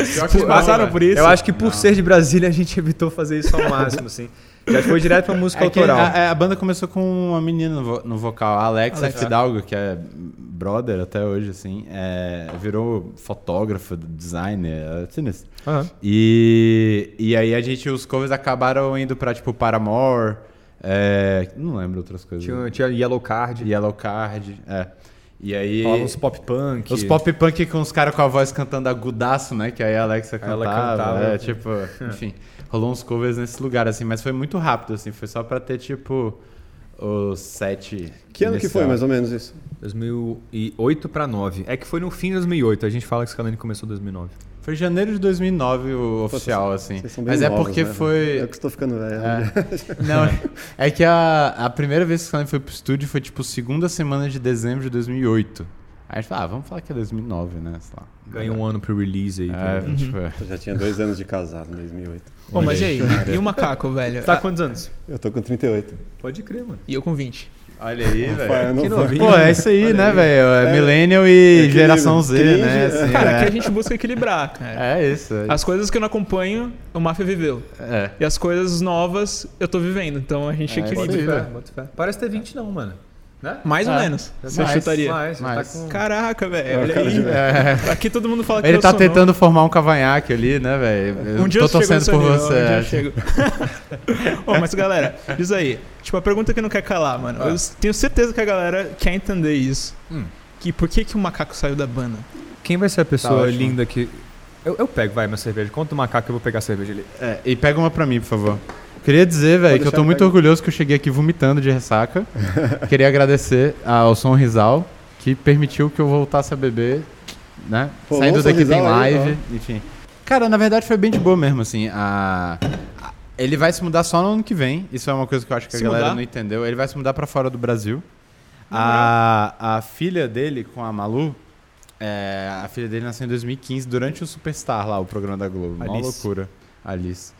É, Vocês passaram por isso? Eu acho que por ser de Brasília a gente evitou fazer isso ao máximo, assim. Já foi direto pra música É que autoral. a, a banda começou com uma menina no, vo- no vocal, a Alexa Alexa. Fidalgo, que é brother até hoje, assim. é, virou fotógrafa, designer, é sinistro. Aham. E, e aí a gente, os covers acabaram indo pra, tipo, Paramore, é, não lembro outras coisas. Tinha, tinha Yellow Card, Yellow Card, é. E aí... falava uns pop punk. Os pop punk com os caras com a voz cantando agudaço, né? Que aí a Alexa cantava. ela cantava. É, tipo, enfim. Rolou uns covers nesse lugar, assim, mas foi muito rápido, assim. Foi só pra ter, tipo, os sete. Que ano que foi, mais ou menos isso? 2008 pra 9. É que foi no fim de 2008. A gente fala que Scalene começou em 2009. Foi janeiro de 2009 o oficial, assim. Vocês são bem Mas é novos, porque né? foi. Eu que estou ficando velho. É. Não, é que a, a primeira vez que o Scalene foi pro estúdio foi, tipo, segunda semana de dezembro de 2008. Aí a gente falou, ah, vamos falar que é 2009, né? Sei lá. Ganhou um ano pro release aí. É, tá? tipo, é. Eu já tinha dois anos de casado em 2008. Pô, mas e aí? E o macaco, velho? Tá com quantos anos? Eu tô com 38. Pode crer, mano. E eu com 20. Olha aí, velho. Que novinho. Pô, é isso aí, Olha né, aí. velho? É, É, Millennial e equilíbrio. geração Z, Cringe, né? é. assim, Cara, é. aqui a gente busca equilibrar, cara. É isso. é. As coisas que eu não acompanho, o Mafia viveu. É. E as coisas novas, eu tô vivendo. Então a gente É, equilibra. Bota fé, bota fé. Parece ter 20 não, mano. Né? Mais ou É. menos. Você Mais, chutaria. Mais, já mais. Tá com... Caraca, velho. É, Olha aí. É. Aqui todo mundo fala que Ele eu tá sou tentando formar um cavanhaque ali, né, velho? Um dia tô eu chego torcendo por nível, você. Um dia eu é. chego. Ô, mas galera, diz aí. Tipo, a pergunta que não quer calar, mano. Eu tenho certeza que a galera quer entender isso. Hum. Que por que, que o macaco saiu da banda? Quem vai ser a Tá pessoa ótimo. linda que... Eu, eu pego, vai, minha cerveja. Conta o macaco que eu vou pegar a cerveja ali. É, e pega uma pra mim, por favor. Queria dizer, velho, que eu tô muito pegar. orgulhoso que eu cheguei aqui vomitando de ressaca. Queria agradecer ao Som Rizal, que permitiu que eu voltasse a beber, né? Pô, Saindo daqui tem Rizal aí, live, enfim. Cara, na verdade foi bem de boa mesmo, assim. A... Ele vai se mudar só no ano que vem. Isso é uma coisa que eu acho que Se a galera mudar? não entendeu. Ele vai se mudar pra fora do Brasil. A, a filha dele, com a Malu, é, a filha dele nasceu em 2015, durante o Superstar lá, o programa da Globo. Uma Alice. loucura. Alice.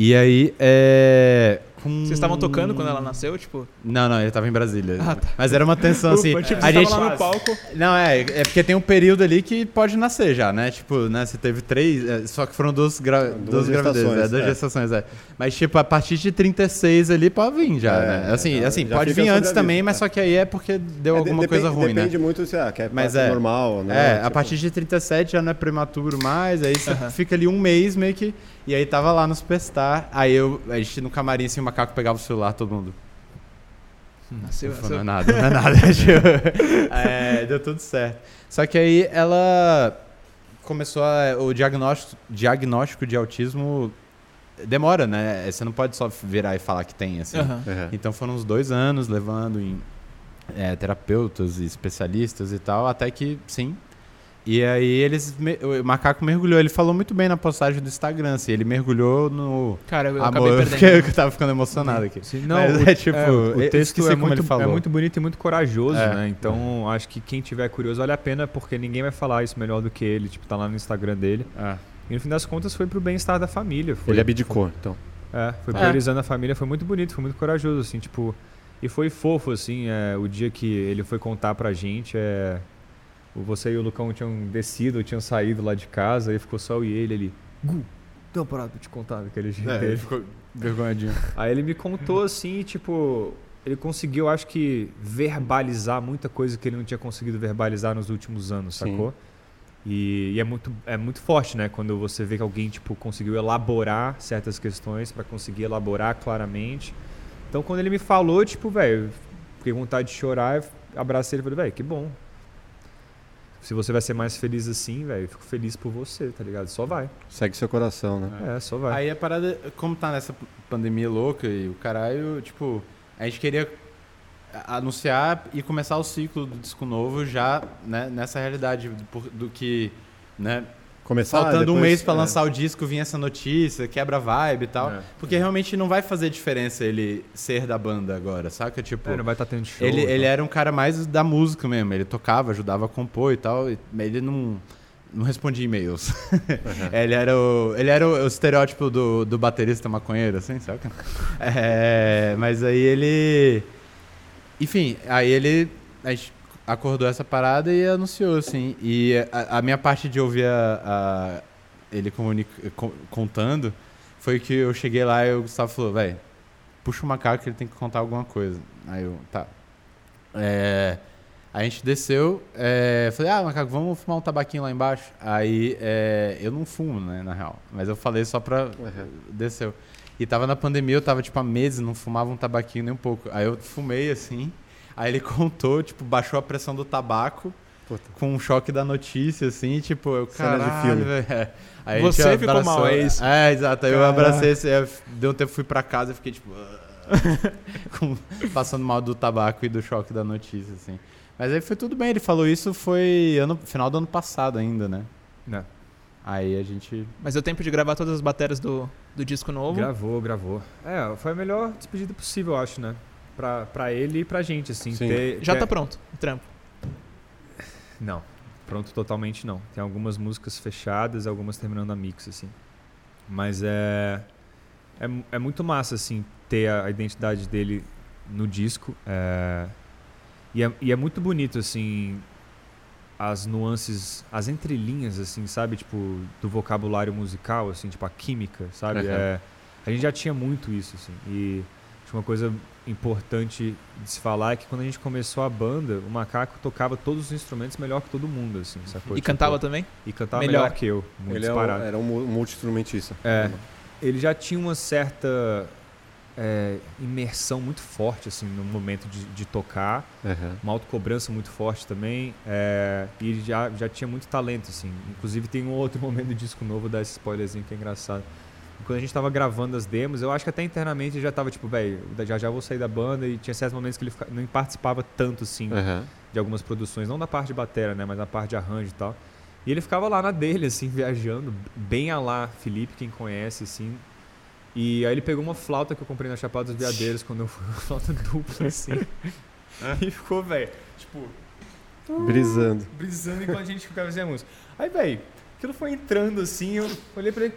E aí, é, Com... Vocês estavam tocando quando ela nasceu, tipo? Não, não, ele tava em Brasília. Ah, tá. Mas era uma tensão assim. Ufa, tipo, a gente lá no palco. Não, é, é porque tem um período ali que pode nascer já, né? Tipo, né, você teve três, é, só que foram duas, gra... duas, duas gravidezes, é, duas é. gestações, é. Mas tipo, a partir de 36 ali pode vir já, é, né? Assim, assim pode vir antes também, mas só que aí é porque deu alguma depende, coisa ruim, depende né? Depende muito se ah, quer mas é normal, né? É, tipo... a partir de 37 já não é prematuro mais, aí você fica ali um mês meio que e aí tava lá no Superstar, aí eu, a gente no camarim assim, o macaco pegava o celular, todo mundo. Nasceu, nasceu. Não é nada, não é nada. É, deu tudo certo. Só que aí ela começou a, o diagnóstico, diagnóstico de autismo demora, né? Você não pode só virar e falar que tem, assim. Uhum. Uhum. Então foram uns dois anos levando em é, terapeutas e especialistas e tal, até que, sim, e aí eles. O macaco mergulhou. Ele falou muito bem na postagem do Instagram, assim. Ele mergulhou no. Cara, eu amor, acabei perdendo. Eu tava ficando emocionado aqui. Sim, não, Mas, o, é, tipo, é, o texto é muito, é muito bonito e muito corajoso, é. né? Então acho que quem tiver curioso vale a pena, porque ninguém vai falar isso melhor do que ele. Tipo, tá lá no Instagram dele. É. E no fim das contas foi pro bem-estar da família. Foi, ele abdicou, então. É, foi é. priorizando a família. Foi muito bonito, foi muito corajoso, assim. Tipo. E foi fofo, assim, é, o dia que ele foi contar pra gente. É, você e o Lucão tinham descido, tinham saído lá de casa, aí ficou só eu e ele ali. Gu, dá uma parada pra te contar daquele jeito. É, ele ficou vergonhadinho. Aí ele me contou assim, tipo, ele conseguiu, acho que, verbalizar muita coisa que ele não tinha conseguido verbalizar nos últimos anos, Sim. sacou? E, e, é, muito, é muito forte, né? Quando você vê que alguém, tipo, conseguiu elaborar certas questões para conseguir elaborar claramente. Então, quando ele me falou, tipo, velho, fiquei com vontade de chorar, abracei ele e falei, velho, que bom, se você vai ser mais feliz assim, velho, eu fico feliz por você, tá ligado? Só vai. Segue seu coração, né? É, só vai. Aí a parada, como tá nessa pandemia louca e o caralho, tipo, a gente queria anunciar e começar o ciclo do disco novo já né, nessa realidade do, do que, né, Começar Faltando depois, um mês para é. lançar o disco, vinha essa notícia, quebra a vibe e tal. É. Porque é. realmente não vai fazer diferença ele ser da banda agora, saca? Tipo, é, não vai estar tá tendo show. Ele, ele era um cara mais da música mesmo. Ele tocava, ajudava a compor e tal. Mas ele não, não respondia e-mails. Uhum. ele era, o, ele era o, o estereótipo do, do baterista maconheiro, assim, saca? É, mas aí ele. Enfim, aí ele. A gente acordou essa parada e anunciou, assim. E a, a minha parte de ouvir a, a ele contando foi que eu cheguei lá e o Gustavo falou, velho, puxa o macaco que ele tem que contar alguma coisa. Aí eu, tá. É, a gente desceu, é, falei, ah, macaco, vamos fumar um tabaquinho lá embaixo. Aí é, eu não fumo, né, na real. Mas eu falei só pra. Uhum. Desceu. E tava na pandemia, eu tava tipo há meses, não fumava um tabaquinho nem um pouco. Aí eu fumei assim. Aí ele contou, tipo, baixou a pressão do tabaco Puta. com um choque da notícia, assim, tipo, eu, caralho, de filme. É. Aí Você ficou abraçou, mal, é isso? É, exato. Aí eu abracei, eu, deu um tempo, fui pra casa e fiquei, tipo... com, passando mal do tabaco e do choque da notícia, assim. Mas aí foi tudo bem, ele falou isso foi ano, final do ano passado ainda, né? É. Aí a gente. Mas deu tempo de gravar todas as baterias do, do disco novo? Gravou, gravou. É, foi a melhor despedida possível, eu acho, né? Pra, pra ele e pra gente, assim. Ter, Já ter... tá pronto, o trampo. Não, pronto totalmente não. Tem algumas músicas fechadas, algumas terminando a mix, assim. Mas é, é, é muito massa, assim, ter a, identidade dele no disco. É, e, é, e é muito bonito, assim, as nuances, as entrelinhas, assim, sabe? Tipo, do vocabulário musical, assim, tipo a química, sabe? Uhum. É, a gente já tinha muito isso, assim. E uma coisa importante de se falar é que quando a gente começou a banda, o Macaco tocava todos os instrumentos melhor que todo mundo, assim, sacou? E tipo, cantava também? E cantava melhor, melhor que eu, muito Ele disparado. era um multi-instrumentista. É, ele já tinha uma certa é, imersão muito forte, assim, no momento de, de tocar, uhum. uma autocobrança muito forte também, é, e ele já, já tinha muito talento, assim. Inclusive tem um outro momento do disco novo, dá esse spoilerzinho que é engraçado quando a gente tava gravando as demos, eu acho que até internamente já tava tipo, velho, já já vou sair da banda e tinha certos momentos que ele não participava tanto assim uhum. de algumas produções, não da parte de bateria, né, mas da parte de arranjo e tal. E ele ficava lá na dele assim, viajando, bem a lá Felipe, quem conhece assim. E aí ele pegou uma flauta que eu comprei na Chapada dos Veadeiros quando eu fui, uma flauta dupla assim. e ficou, velho, tipo, brisando. Brisando enquanto a gente ficava fazendo música. Aí, velho, aquilo foi entrando assim, eu olhei para ele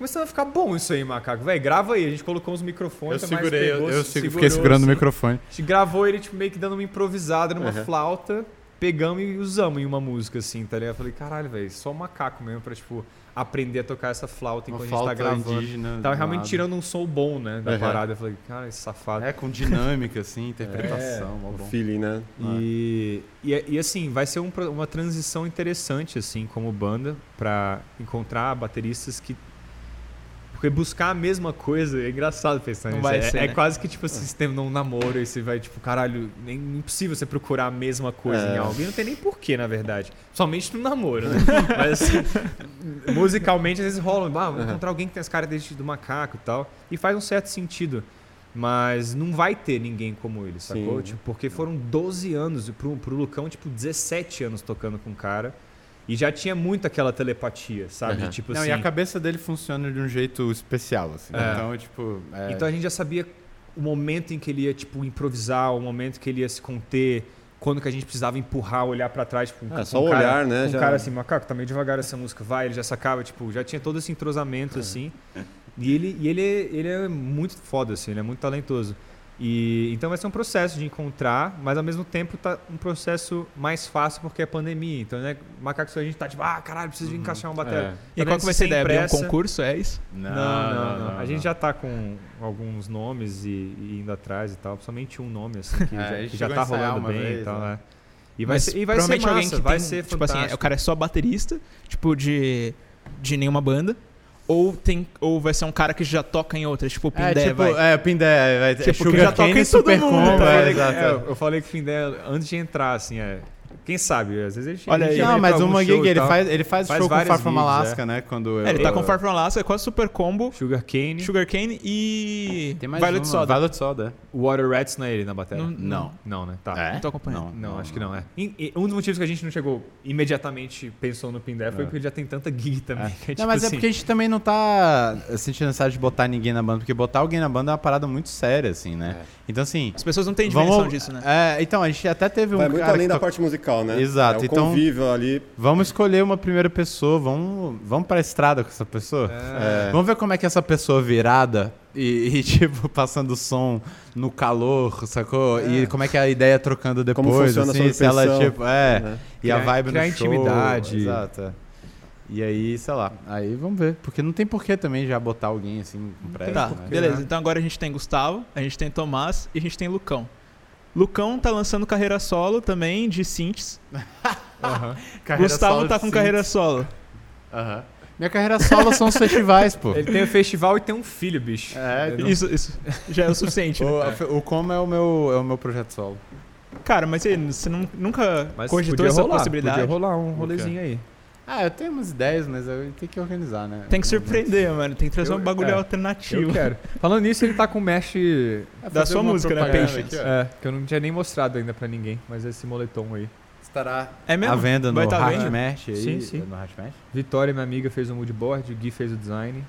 começando a ficar bom isso aí, macaco. Véi, grava aí. A gente colocou uns microfones. Eu segurei, pegou, eu, eu segurou, fiquei segurando assim. o microfone. A gente gravou ele, tipo, meio que dando uma improvisada numa Uhum. flauta, pegamos e usamos em uma música, assim, tá ligado? Eu falei, caralho, velho, só um macaco mesmo pra, tipo, aprender a tocar essa flauta Uma enquanto a gente tá flauta gravando. indígena. Tava realmente nada. tirando um som bom, né, da Uhum. parada. Eu falei, cara, esse safado. É, com dinâmica, assim, interpretação. mó O bom. feeling, né? E, e, e, assim, vai ser um uma transição interessante, assim, como banda, pra encontrar bateristas que. Porque buscar a mesma coisa é engraçado pensar Não nisso. É, ser, é né? quase que tipo assim, você tem um namoro e você vai, tipo, caralho, nem impossível você procurar a mesma coisa É. em alguém. Não tem nem porquê, na verdade. Somente no namoro, né? Mas assim, musicalmente às vezes rola, ah, vou encontrar alguém que tem as características do macaco e tal. E faz um certo sentido. Mas não vai ter ninguém como ele, sacou? Sim. Tipo, porque foram 12 anos, e pro, pro Lucão, tipo, 17 anos tocando com o cara. E já tinha muito aquela telepatia, sabe? Uhum. Tipo Não, assim. e a cabeça dele funciona de um jeito especial, assim. É. Então, tipo. é- Então a gente já sabia o momento em que ele ia, tipo, improvisar, o momento que ele ia se conter, quando que a gente precisava empurrar, olhar pra trás, tipo, É, com só um cara- olhar, né, com Um já- cara assim, macaco, tá meio devagar essa música, vai, ele já sacava, tipo, já tinha todo esse entrosamento, assim. E ele, e ele, ele é muito foda, assim, ele é muito talentoso. E, então vai ser um processo de encontrar, mas ao mesmo tempo tá um processo mais fácil porque é pandemia. Então, né, macaco, a gente tá tipo, ah, caralho, preciso de encaixar uma bateria. É. E qual que vai ser a ideia? Abrir um concurso? É isso? Não, não, não, A gente já tá com alguns nomes e, e indo atrás e tal. Somente um nome, assim, que É, já, que já tá rolando bem vez, e tal, né? né? E vai Mas ser, e vai ser massa, alguém que vai tem, ser tipo assim, fantástico. o cara é só baterista, tipo, de, de nenhuma banda. Ou, tem, ou vai ser um cara que já toca em outras, tipo o É, Pindé, tipo, vai. é, o Pindé, vai Tipo, que Sugar já toca em todo mundo, Combo, tá é. É, eu falei que o Findé, antes de entrar, assim, é. Quem sabe? Às vezes ele Olha aí. Não, mas o Manguig, show ele faz, ele faz, Faz show com Far From Alaska, é. né? Quando eu, É, ele tá eu- com Far From Alaska, com a Super Combo, Sugar Cane, Sugarcane e Tem mais Violet uma, Soda. Violet Soda. Water Rats não é ele na bateria? Não, Não. Não, né? Tá. É? Não tô acompanhando. Não, acho que não, é. E- e um dos motivos que a gente não chegou imediatamente pensou no Pindé foi É. porque já tem tanta gig também. É. é Não, tipo mas é assim, porque a gente também não tá sentindo necessidade de botar ninguém na banda, porque botar alguém na banda é uma parada muito séria, assim, né? Então, assim. As pessoas não têm dimensão Vamos, disso, né? É, então, a gente até teve um. Vai muito cara além da parte musical, né? Exato, É o então- convívio ali. Vamos escolher uma primeira pessoa, vamos, vamos pra estrada com essa pessoa. É. Vamos ver como é que essa pessoa virada e, e, tipo, passando som no calor, sacou? E como é que é a ideia trocando depois, Como funciona assim, se ela, tipo, é, né? e a Criar- vibe criar no show. intimidade. Exato. é. E aí, sei lá, aí vamos ver. Porque não tem porquê também já botar alguém assim com pressa. Tá, né? beleza. Então agora a gente tem Gustavo, a gente tem Tomás e a gente tem Lucão. Lucão tá lançando carreira solo também de synths. Carreira Gustavo solo tá com synths. carreira solo. Aham. Minha carreira solo são os festivais, pô. Ele tem um festival e tem um filho, bicho. É, não- Isso, isso já é o suficiente. né? O, o Como é o, meu, é o meu projeto solo. Cara, mas você, você não- nunca Mas cogitou podia essa rolar, possibilidade? Podia rolar um rolezinho aí. Ah, eu tenho umas ideias, mas eu tenho que organizar, né? Tem que surpreender, mano. Tem que trazer Eu- um bagulho é, alternativo. Eu quero. Falando nisso, ele tá com o mesh É, Da sua música, né? Patience. é, que eu não tinha nem mostrado ainda pra ninguém, mas esse moletom aí. Estará É mesmo? à venda no tá aí. Sim, sim. No. Vitória, minha amiga, fez o moodboard, o Gui fez o design.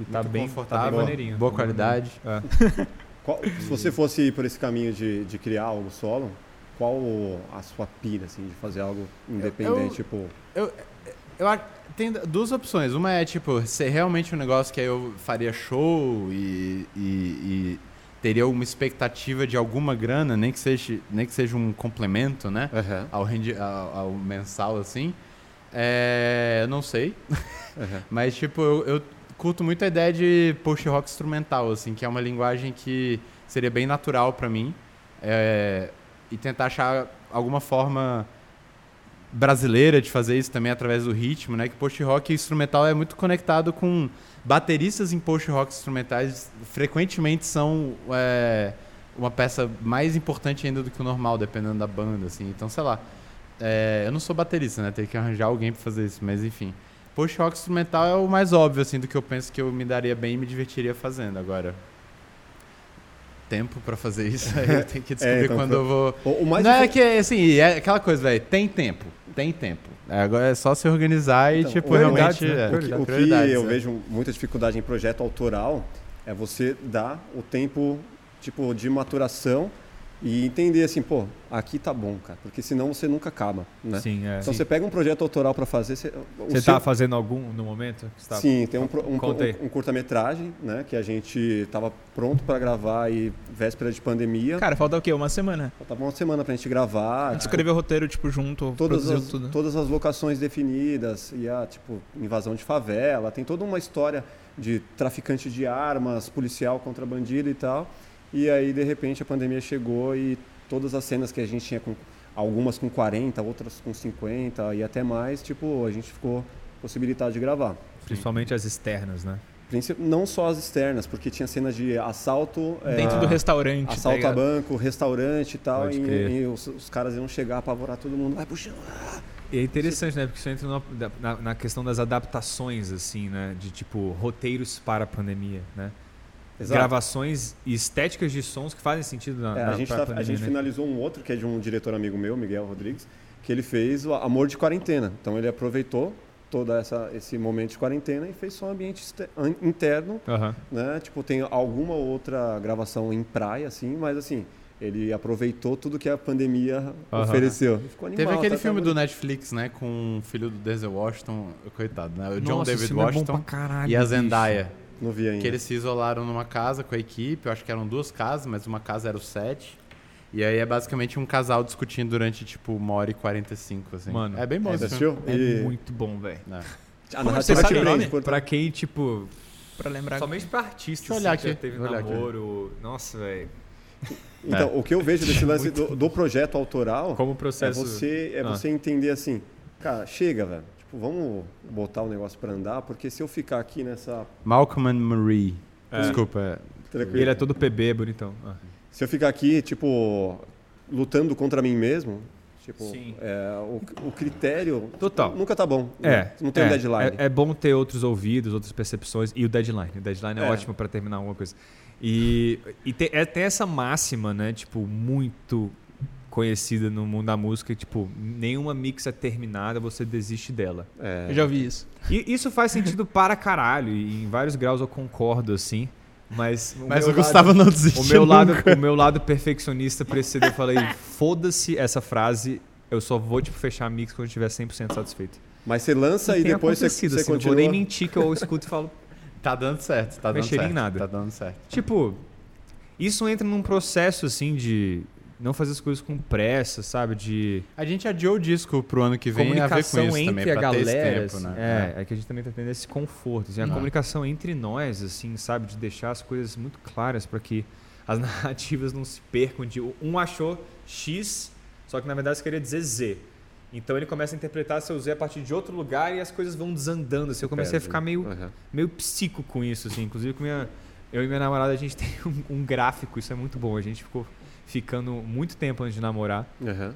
E tá Muito bem, tá confortável, bem maneirinho. boa qualidade. É. Qual- se você fosse ir por esse caminho de, de criar algo solo, qual a sua pira, assim, de fazer algo independente? eu- tipo, Eu acho tem duas opções. Uma é, tipo, ser realmente um negócio que aí eu faria show e, e- e teria uma expectativa de alguma grana, nem que seja, nem que seja um complemento, né? aham, Ao, rendi- ao- ao mensal, assim. É, eu não sei. aham. Mas, tipo, eu, eu curto muito a ideia de post-rock instrumental, assim, que é uma linguagem que seria bem natural pra mim. É, e tentar achar alguma forma brasileira de fazer isso também através do ritmo, né? Que post-rock instrumental é muito conectado com bateristas em post-rock instrumentais frequentemente são é, uma peça mais importante ainda do que o normal, dependendo da banda, assim. Então, sei lá. É, eu não sou baterista, né? Tem que arranjar alguém pra fazer isso, mas enfim. Post-rock instrumental é o mais óbvio, assim, do que eu penso que eu me daria bem e me divertiria fazendo. Agora, tempo pra fazer isso, aí eu tenho que descobrir então, quando foi- eu vou... O, o mais não é difí- que, assim, é aquela coisa, velho, tem tempo, tem tempo. É, Agora é só se organizar e, Então, tipo, prioridades, realmente... né? é, O que, o que prioridades, eu é. vejo muita dificuldade em projeto autoral é você dar o tempo tipo de maturação e entender assim, pô, aqui tá bom, cara, porque senão você nunca acaba, né? Sim, é. Então Sim. você pega um projeto autoral para fazer, você, você está fazendo algum no momento? Tá... Sim, tem um, um, um, um curta-metragem, né, que a gente estava pronto para gravar e véspera de pandemia. Cara, falta o quê? Uma semana? Faltava uma semana pra gente gravar. A gente escreveu o roteiro tipo junto, todas as, tudo. todas as locações definidas e a tipo invasão de favela, tem toda uma história de traficante de armas, policial contra bandido e tal. E aí, de repente, a pandemia chegou e todas as cenas que a gente tinha, com, algumas com 40, outras com 50 e até mais, tipo, a gente ficou possibilitado de gravar. Principalmente as externas, né? Não só as externas, porque tinha cenas de assalto. Dentro é, do restaurante. Tá assalto tá a banco, restaurante e tal. E, e, os, os, caras iam chegar, apavorar todo mundo. Vai puxando. E é interessante, né? Porque isso entra na, na, questão das adaptações, assim, né? De tipo, roteiros para a pandemia, né? Exato. gravações e estéticas de sons que fazem sentido na, é, na a gente, tá, a gente né? finalizou um outro que é de um diretor amigo meu, Miguel Rodrigues, que ele fez o Amor de Quarentena. Então ele aproveitou todo essa, esse momento de quarentena e fez só um ambiente interno, uhum. né? Tipo, tem alguma outra gravação em praia, assim, mas assim, ele aproveitou tudo que a pandemia uhum. ofereceu. Animal, Teve aquele tá filme do Netflix, né, com o filho do Denzel Washington, coitado, né? O John Nossa, David é Washington é caralho, e a Zendaya. Bicho. Não vi ainda. Que eles se isolaram numa casa com a equipe, eu acho que eram duas casas, mas uma casa era o set. E aí é basicamente um casal discutindo durante, tipo, uma hora e 45, assim. Mano, é bem bom é, esse filme. É e... muito bom, velho. É. A narrativa você sabe. Pra quem, tipo... Pra lembrar. Somente pra artistas. Deixa eu olhar assim, aqui. teve olhar namoro. Aqui. Nossa, velho. Então, é. o que eu vejo desse lance do, do, projeto autoral... Como processo... É você, é ah. você entender assim... Cara, chega, velho. Tipo, vamos botar o negócio pra andar, porque se eu ficar aqui nessa... Malcolm and Marie. É. Desculpa. Tranquilo. Ele é todo PB, bonitão. Ah. Se eu ficar aqui, tipo, lutando contra mim mesmo, tipo, é, o, o, critério Total. nunca tá bom. É. Né? Não tem é, um deadline. É, é, bom ter outros ouvidos, outras percepções e o deadline. O deadline é, é. ótimo para terminar alguma coisa. E, e tem, é, tem essa máxima, né? Tipo, muito conhecida no mundo da música, tipo, nenhuma mix é terminada, você desiste dela. É. Eu já ouvi isso. E isso faz sentido para caralho, e em vários graus eu concordo, assim. Mas, o, mas o Gustavo lado, não desistiu. O meu, lado, o meu lado perfeccionista precisa, eu falei, foda-se essa frase, eu só vou tipo, fechar a mix quando eu estiver 100% satisfeito. Mas você lança e depois você, você assim, continua... Não vou nem mentir que eu escuto e falo... Tá dando certo, tá dando certo. em nada. Tá dando certo. Tipo, isso entra num processo, assim, de não fazer as coisas com pressa, sabe? De a gente adiou o disco pro ano que vem comunicação a ver com isso entre também, a galera, tempo, assim, né? é, é, é, que a gente também tá tendo esse conforto, assim, a uhum. comunicação entre nós, assim, sabe, de deixar as coisas muito claras para que as narrativas não se percam. De um achou X, só que na verdade você queria dizer Z. Então ele começa a interpretar seu Z a partir de outro lugar e as coisas vão desandando. Assim, eu comecei a ficar meio, uhum. meio psico com isso, assim. Inclusive com minha, eu e minha namorada a gente tem um, um gráfico, isso é muito bom. A gente ficou ficando muito tempo antes de namorar. Uhum.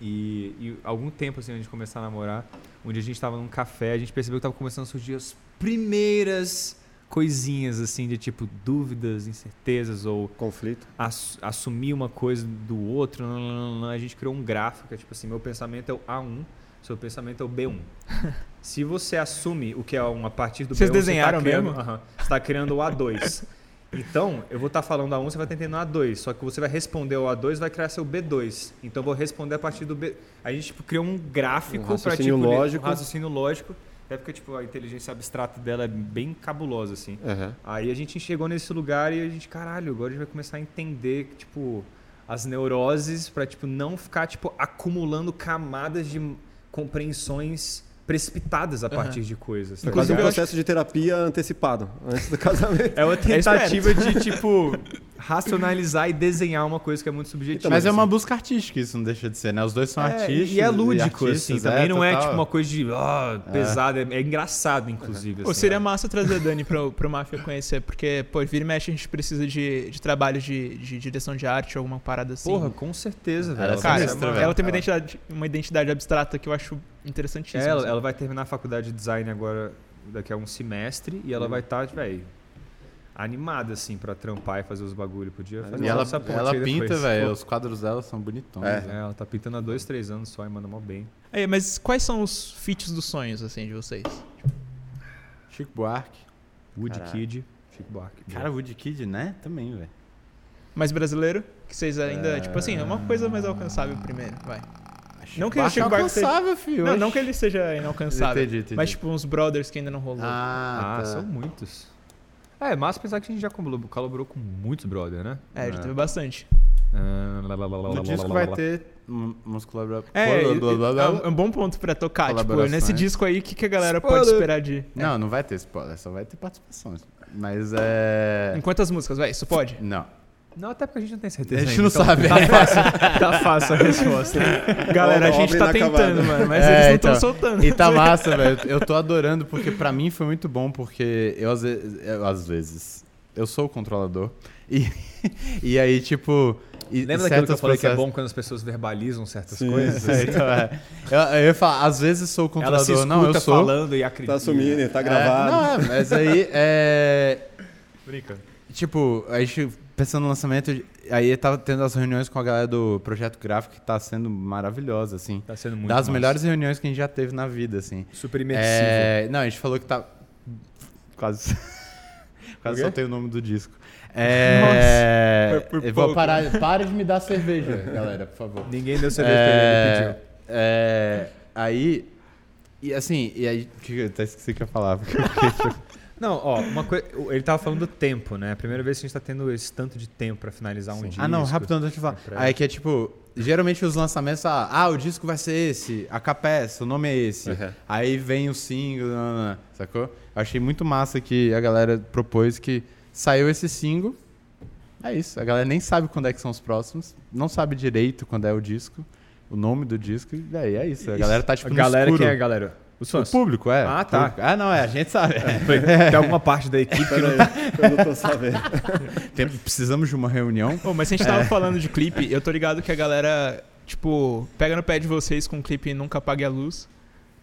E, e, algum tempo assim antes de começar a namorar, um dia a gente estava num café, a gente percebeu que estava começando a surgir as primeiras coisinhas assim de tipo dúvidas, incertezas ou conflito, ass, assumir uma coisa do outro. Não, não, não, a gente criou um gráfico, é tipo assim, meu pensamento é o A1, seu pensamento é o B1. Se você assume o que é uma partir do Vocês B1, desenharam você tá mesmo? Criando, uh -huh, você está criando o A2. Então, eu vou estar tá falando A1, você vai estar tá entendendo A2. Só que você vai responder o A2 vai criar seu B2. Então, eu vou responder a partir do B. A gente tipo, criou um gráfico um para tipo, lógico. um raciocínio lógico. Até porque tipo, a inteligência abstrata dela é bem cabulosa, assim. Uhum. Aí a gente chegou nesse lugar e a gente, caralho, agora a gente vai começar a entender, tipo, as neuroses para tipo, não ficar, tipo, acumulando camadas de compreensões precipitadas a uhum. partir de coisas. Tá Inclusive, um processo acho... de terapia antecipado, antes do casamento. É uma tentativa é de, tipo, racionalizar e desenhar uma coisa que é muito subjetiva. Então, mas assim. é uma busca artística, isso não deixa de ser, né? Os dois são é, artistas. E é lúdico, e assim. Também é, não total. é, tipo, uma coisa de oh, pesada. É. é engraçado, inclusive. Assim, seria massa trazer a Dani pro, pro Máfia conhecer, porque, pô, vira e mexe a gente precisa de, de trabalho de, de direção de arte, alguma parada assim. Porra, com certeza, velho. Cara, ela, ela tem uma identidade, uma identidade abstrata que eu acho interessantíssimo. Ela, assim. ela vai terminar a faculdade de design agora, daqui a um semestre, e ela uhum. vai estar, tá, velho, animada, assim, pra trampar e fazer os bagulho. Podia fazer E ela, ela pinta, velho, os quadros dela são bonitões. É. é. ela tá pintando há dois, três anos só e manda mal bem. Aí, mas quais são os feats dos sonhos, assim, de vocês? Chico Buarque. Wood Kid, Chico Buarque. Cara, Wood Kid, né? Também, velho. mais brasileiro? Que vocês ainda, é... tipo assim, é uma coisa mais alcançável primeiro, vai. Não que o Chico Buarque seja... filho. Não, não que ele seja inalcançável. Entendi, entendi. Mas tipo uns brothers que ainda não rolou. Ah, ah tá. são muitos. É, mas pensar que a gente já colaborou com muitos brothers, né? É, já teve bastante. No disco vai ter umas colaborações. É, é um bom ponto pra tocar. Tipo, nesse disco aí, o que, que a galera spoiler. pode esperar de. Não, não vai ter spoiler, só vai ter participações. Mas é. Em quantas músicas, vai? Isso pode? Não. Não, até porque a gente não tem certeza. A gente ainda, não então sabe. Tá fácil, tá fácil a resposta. Galera, a gente tá tentando, mano, mas é, eles não estão então, soltando. E tá massa, velho. Eu tô adorando, porque pra mim foi muito bom, porque eu às vezes. Eu, às vezes eu sou o controlador. E, e aí, tipo. E Lembra daquilo que eu falei processos... que é bom quando as pessoas verbalizam certas Sim, coisas? É, então, é. Eu, eu ia falar, às vezes sou o controlador. Não, eu sou. falando e acredita. Tá assumindo, tá gravado. É, não, mas aí é. Brinca. Tipo, a gente pensando no lançamento, aí tava tendo as reuniões com a galera do projeto gráfico que tá sendo maravilhosa, assim. Tá sendo muito Das massa. melhores reuniões que a gente já teve na vida, assim. Super imersivo. É... Não, a gente falou que tá. Quase. Quase soltei o nome do disco. É... Nossa, eu vou parar. Para de me dar cerveja, galera, por favor. Ninguém deu cerveja é... pra ele, pediu. É... Aí. E assim, e aí. Que eu até esqueci que eu falava. Não, ó, uma coisa. Ele tava falando do tempo, né? A primeira vez que a gente tá tendo esse tanto de tempo para finalizar um disco. Ah, não, rapidão, deixa eu falar. É aí que é tipo, geralmente os lançamentos, ah, ah, o disco vai ser esse, a capessa, o nome é esse. Uhum. Aí vem o single, não, não, não, sacou? Eu achei muito massa que a galera propôs que saiu esse single. É isso, a galera nem sabe quando é que são os próximos, não sabe direito quando é o disco, o nome do disco, e aí é isso. A galera tá tipo a galera no quem é a galera? Os fãs. O público, é. Ah, tá. Ah, não, é, a gente sabe. É. Tem alguma parte da equipe que não tá... Eu não tô sabendo. Tem, precisamos de uma reunião. Oh, mas se a gente tava é. falando de clipe, eu tô ligado que a galera, tipo, pega no pé de vocês com o clipe Nunca Apague a Luz.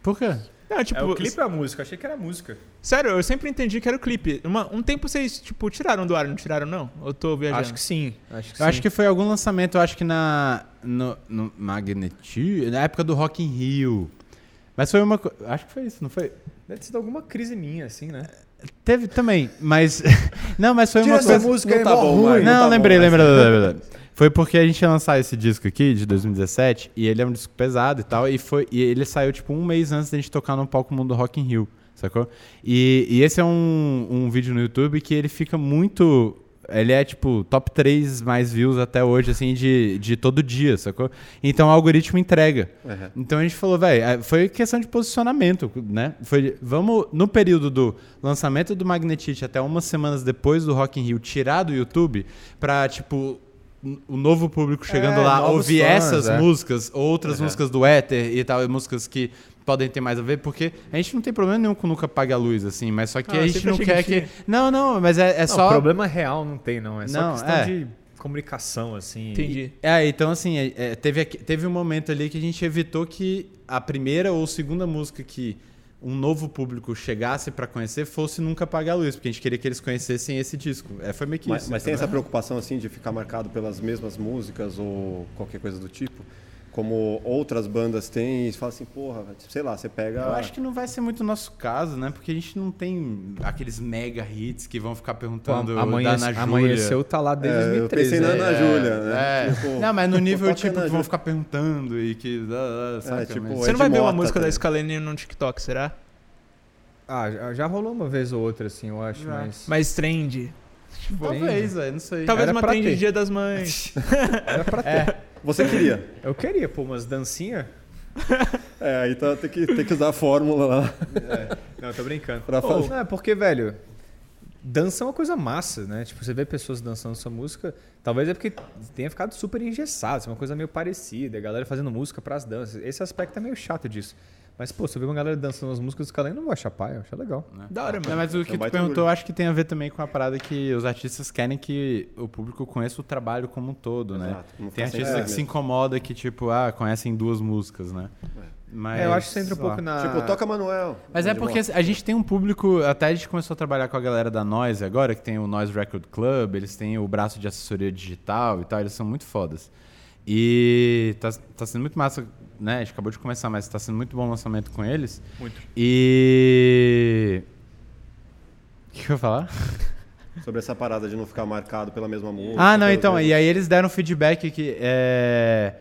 Por quê? Não, tipo, é o clipe é a música? Achei que era música. Sério, eu sempre entendi que era o clipe. Uma, um tempo vocês, tipo, tiraram do ar, não tiraram, não? Eu tô viajando. Acho que sim. Acho que eu sim. acho que foi algum lançamento, eu acho que na. No, no Magneti, na época do Rock in Rio. Mas foi uma. Acho que foi isso, não foi? Deve ter sido alguma crise minha, assim, né? Teve também, mas. não, mas foi Tira uma coisa. música não é tá bom, ruim. Não, não tá lembrei, lembrei, lembrei. Foi porque a gente ia lançar esse disco aqui, de 2017, e ele é um disco pesado e tal, e, foi, e ele saiu tipo um mês antes da gente tocar no palco Mundo Rock in Rio, sacou? E, e esse é um, um vídeo no YouTube que ele fica muito ele é, tipo, top 3 mais views até hoje, assim, de, de todo dia, sacou? Então o algoritmo entrega. Uhum. Então a gente falou, velho, é, foi questão de posicionamento, né? Foi, vamos, no período do lançamento do Magnetite até umas semanas depois do Rock in Rio, tirar do YouTube pra, tipo, o novo público chegando é, lá ouvir fãs, essas é. músicas, outras uhum. músicas do Éter e tal, músicas que podem ter mais a ver, porque a gente não tem problema nenhum com nunca apague a luz, assim, mas só que ah, a gente não quer que, que. Não, não, mas é, é não, só. problema real não tem, não. É só não, questão é. de comunicação, assim. Entendi. É, então, assim, é, é, teve, teve um momento ali que a gente evitou que a primeira ou segunda música que um novo público chegasse para conhecer fosse nunca apagar a luz, porque a gente queria que eles conhecessem esse disco. É, foi meio que mas, isso. Mas tem essa preocupação assim de ficar marcado pelas mesmas músicas ou qualquer coisa do tipo? Como outras bandas têm, e fala assim, porra, sei lá, você pega. Eu acho que não vai ser muito o nosso caso, né? Porque a gente não tem aqueles mega hits que vão ficar perguntando Pô, amanhece, da Ana Júlia. Amanheceu tá lá desde é, 2013. Eu pensei na Ana é, Júlia, né? É. Tipo, não, mas no nível tipo que vão ficar perguntando e que. Uh, saca, é, tipo, mas... Você não vai ver uma música da Scalene no TikTok, será? Ah, já, já, rolou uma vez ou outra, assim, eu acho, mas. Mas trend. Tipo, Talvez, velho, não sei. Talvez Era uma trend de Dia das Mães. Era pra ter. Você queria? Eu queria, pô, umas dancinhas. É, aí tá, tem, que, tem que usar a fórmula lá. É. Não, tô brincando. Pra fazer. Não, é porque, velho, dança é uma coisa massa, né? Tipo, você vê pessoas dançando sua música, talvez é porque tenha ficado super engessado, é uma coisa meio parecida, a galera fazendo música para as danças. Esse aspecto é meio chato disso. Mas, pô, se eu ver uma galera dançando as músicas do Scalene, não vou achar pai, eu acho legal. É. Da hora, mano. É, mas o que é tu perguntou, eu acho que tem a ver também com a parada que os artistas querem que o público conheça o trabalho como um todo, né? Exato. né? Tem artistas é, que se incomoda que, tipo, ah, conhecem duas músicas, né? Mas, é, eu acho que você entra um pouco na. Tipo, toca Manuel. Mas é porque a gente tem um público. Até a gente começou a trabalhar com a galera da Noise agora, que tem o Noise Record Club, eles têm o braço de assessoria digital e tal, eles são muito fodas. E tá, tá sendo muito massa né? A gente acabou de começar, mas está sendo muito bom o lançamento com eles. Muito. E. O que eu ia falar? Sobre essa parada de não ficar marcado pela mesma música. Ah, não, então, e aí eles deram feedback que é.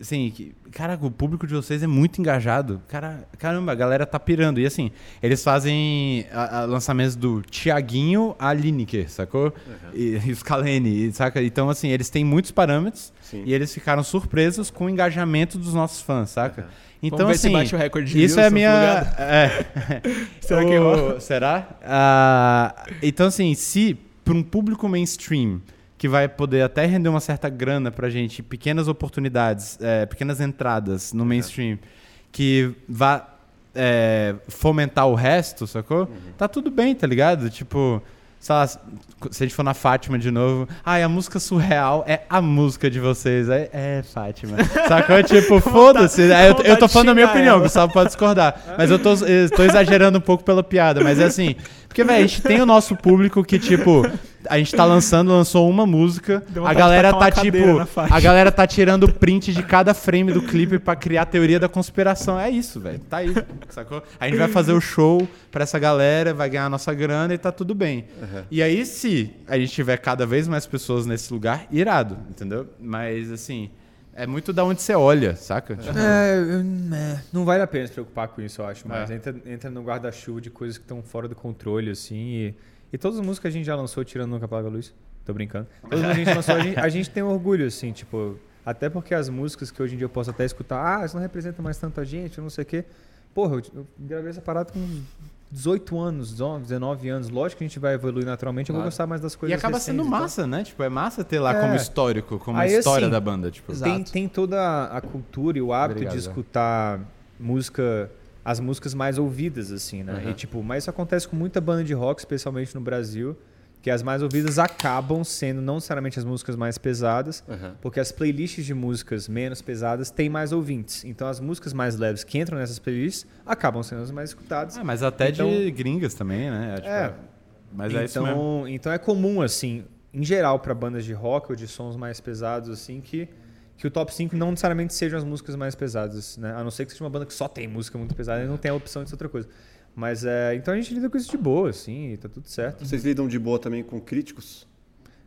Assim, que, cara, o público de vocês é muito engajado. Cara, caramba, a galera tá pirando. E assim, eles fazem a- a lançamentos do Tiaguinho a Lineker, sacou? E, e Scalene, saca? Então, assim, eles têm muitos parâmetros Sim. e eles ficaram surpresos com o engajamento dos nossos fãs, saca? Então, Vamos ver se assim, bate o recorde de isso é a minha. Plugado. É. Será que O- rola? Será? Ah, então, assim, se para um público mainstream que vai poder até render uma certa grana pra gente, pequenas oportunidades, é, pequenas entradas no mainstream, que vá é, fomentar o resto, sacou? Tá tudo bem, tá ligado? Tipo, sei lá, se a gente for na Fátima de novo, ai, a música surreal é a música de vocês. É, é Fátima. Sacou? Tipo, foda-se. É, eu, eu tô falando a minha opinião, ela. Gustavo pode discordar. Mas eu tô, eu tô exagerando um pouco pela piada, mas é assim. Porque, velho, a gente tem o nosso público que, tipo, a gente tá lançando, lançou uma música, a galera tá, tipo, a galera tá tirando print de cada frame do clipe pra criar a teoria da conspiração. É isso, velho. Tá aí, sacou? A gente vai fazer o show pra essa galera, vai ganhar a nossa grana e tá tudo bem. E aí, se a gente tiver cada vez mais pessoas nesse lugar, irado, entendeu? Mas, assim, é muito da onde você olha, saca? Tipo, É, eu- é, não vale a pena se preocupar com isso, eu acho. Mas É. entra, entra no guarda-chuva de coisas que estão fora do controle, assim. E, e todas as músicas que a gente já lançou, tirando Nunca Apaga a Luz. Tô brincando. Todas as que a gente lançou, a gente, a gente tem orgulho, assim, tipo... Até porque as músicas que hoje em dia eu posso até escutar, ah, isso não representa mais tanta gente, não sei o quê. Porra, eu, eu gravei essa parada com uns 18 anos, 19 anos. Lógico que a gente vai evoluir naturalmente, eu vou Claro. gostar mais das e coisas acaba sendo recentes e tal. massa, né? Tipo, é massa ter lá É. como histórico, como Aí, história assim, da banda, tipo. Tem, tem toda a cultura e o hábito Obrigado, de escutar música, as músicas mais ouvidas, assim, né? Uhum. E, tipo, mas isso acontece com muita banda de rock, especialmente no Brasil, que as mais ouvidas acabam sendo não necessariamente as músicas mais pesadas, porque as playlists de músicas menos pesadas têm mais ouvintes. Então as músicas mais leves que entram nessas playlists acabam sendo as mais escutadas. Ah, mas até Então- de gringas também, né? Tipo, É. Mas é isso mesmo. então, então é comum, assim, em geral, para bandas de rock ou de sons mais pesados, assim, que, que o top 5 não necessariamente sejam as músicas mais pesadas, né? A não ser que seja uma banda que só tem música muito pesada e não tem a opção de ser outra coisa. Mas é. Então a gente lida com isso de boa, assim, e tá tudo certo. Vocês lidam de boa também com críticos?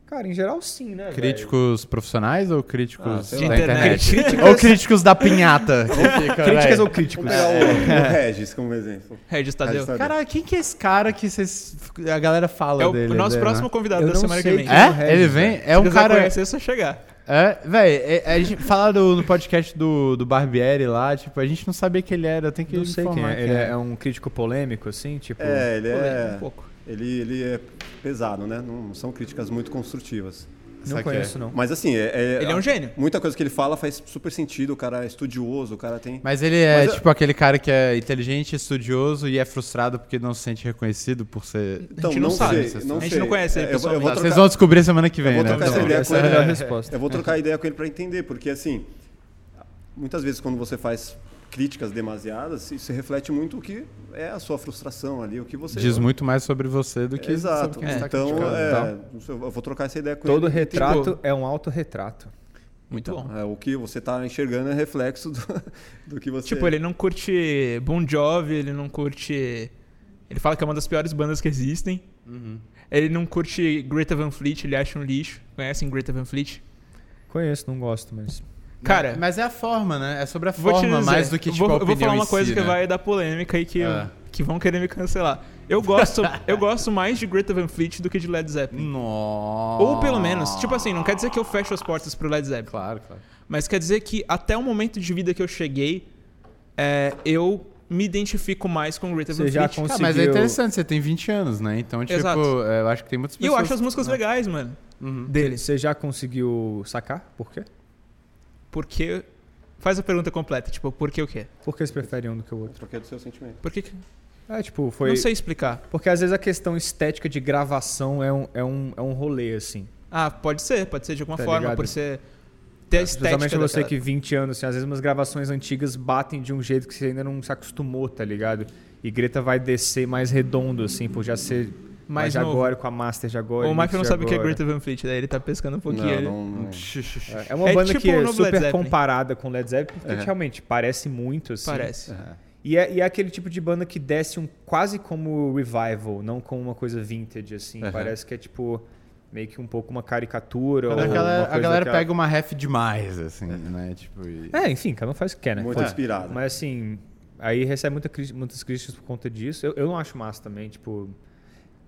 Cara, em geral sim, né? Críticos profissionais ou críticos Ah, da internet? Internet. ou críticos da pinhata? fica, Críticas ou críticos? Pegar o, o Regis como exemplo. Regis Tadeu. Regis. Cara, quem que é esse cara que vocês, a galera fala É o, dele? o nosso né? próximo convidado Eu da semana que vem. é É? Regis, Ele vem? É um Se cara... conhecer, é só chegar. É, velho, é- a gente falaram no podcast do, do Barbieri lá, tipo, a gente não sabia que ele era, eu tenho que Não sei quem é. Ele é um crítico polêmico, assim, tipo. É, ele Polêmico é, um pouco. ele, ele é pesado, né? Não são críticas muito construtivas. Não conheço, não. Mas assim, é, Ele é um gênio. Muita coisa que ele fala faz super sentido, o cara é estudioso, o cara tem... Mas ele é Mas eu- tipo aquele cara que é inteligente, estudioso e é frustrado porque não se sente reconhecido por ser. Então, gente não sabe. sei, A gente sei. não conhece ele É, eu, eu vou pessoalmente. Vocês trocar- vão descobrir semana que vem, Eu vou né? trocar essa Então, ideia essa com é a ele. melhor resposta. Eu vou trocar ideia com ele para entender, porque assim, muitas vezes quando você faz críticas demasiadas, isso reflete muito o que é a sua frustração ali, o que você Diz muito mais sobre você do que Exato. sobre quem tá então, criticando. é, eu vou trocar essa ideia com Todo ele. retrato é um autorretrato. Muito Então, bom. é, o que você está enxergando é reflexo do, do que você Tipo, ele não curte Bon Jovi, ele não curte... Ele fala que é uma das piores bandas que existem. Uhum. Ele não curte Greta Van Fleet, ele acha um lixo. Conhecem Greta Van Fleet? Conheço, não gosto, mas. Cara, Mas é a forma, né? É sobre a forma dizer, mais do que tipo vou, a eu vou opinião falar uma em coisa si, que né? vai dar polêmica e que, É. que vão querer me cancelar. Eu gosto, eu gosto mais de Greta Van Fleet do que de Led Zeppelin. Nossa. Ou pelo menos, tipo assim, não quer dizer que eu fecho as portas pro Led Zeppelin. Claro, claro. Mas quer dizer que até o momento de vida que eu cheguei, é, eu me identifico mais com Greta Van Você já Fleet. cons- Ah, mas é Conseguiu- interessante, você tem 20 anos, né? Então, tipo, Exato. é, eu acho que tem muitas E eu pessoas... acho as músicas né? legais, mano, Uhum. deles. Você já conseguiu sacar? Por quê? Porque... Faz a pergunta completa, tipo, por que o quê? Por que eles preferem um do que o outro? Porque é do seu sentimento. Por que... que- É, tipo, foi. Não sei explicar. Porque às vezes a questão estética de gravação é um, é um, é um rolê, assim. Ah, pode ser, pode ser de alguma Tá forma, ligado? por ser... Ter a estética Especialmente você daquela- que 20 anos, assim, às vezes umas gravações antigas batem de um jeito que você ainda não se acostumou, tá ligado? E Greta vai descer mais redondo, assim, por já ser mais, de novo. agora, com a Master de agora. O Michael não sabe o que é. Greta Van Fleet, daí ele tá pescando um pouquinho. Não, ele- não, não. É uma É banda tipo que é super comparada com Led Zeppelin, porque É. realmente parece muito, assim. Parece. É. E é, e é aquele tipo de banda que desce um quase como revival, não como uma coisa vintage, assim. Uhum. Parece que é tipo meio que um pouco uma caricatura. Ou a galera, a galera daquela... pega uma ref demais, assim, é. né? Tipo, e... É, enfim, cada um faz o que quer, né? Muito inspirado. Mas assim, aí recebe muita, muitas críticas por conta disso. Eu, eu não acho massa também, tipo.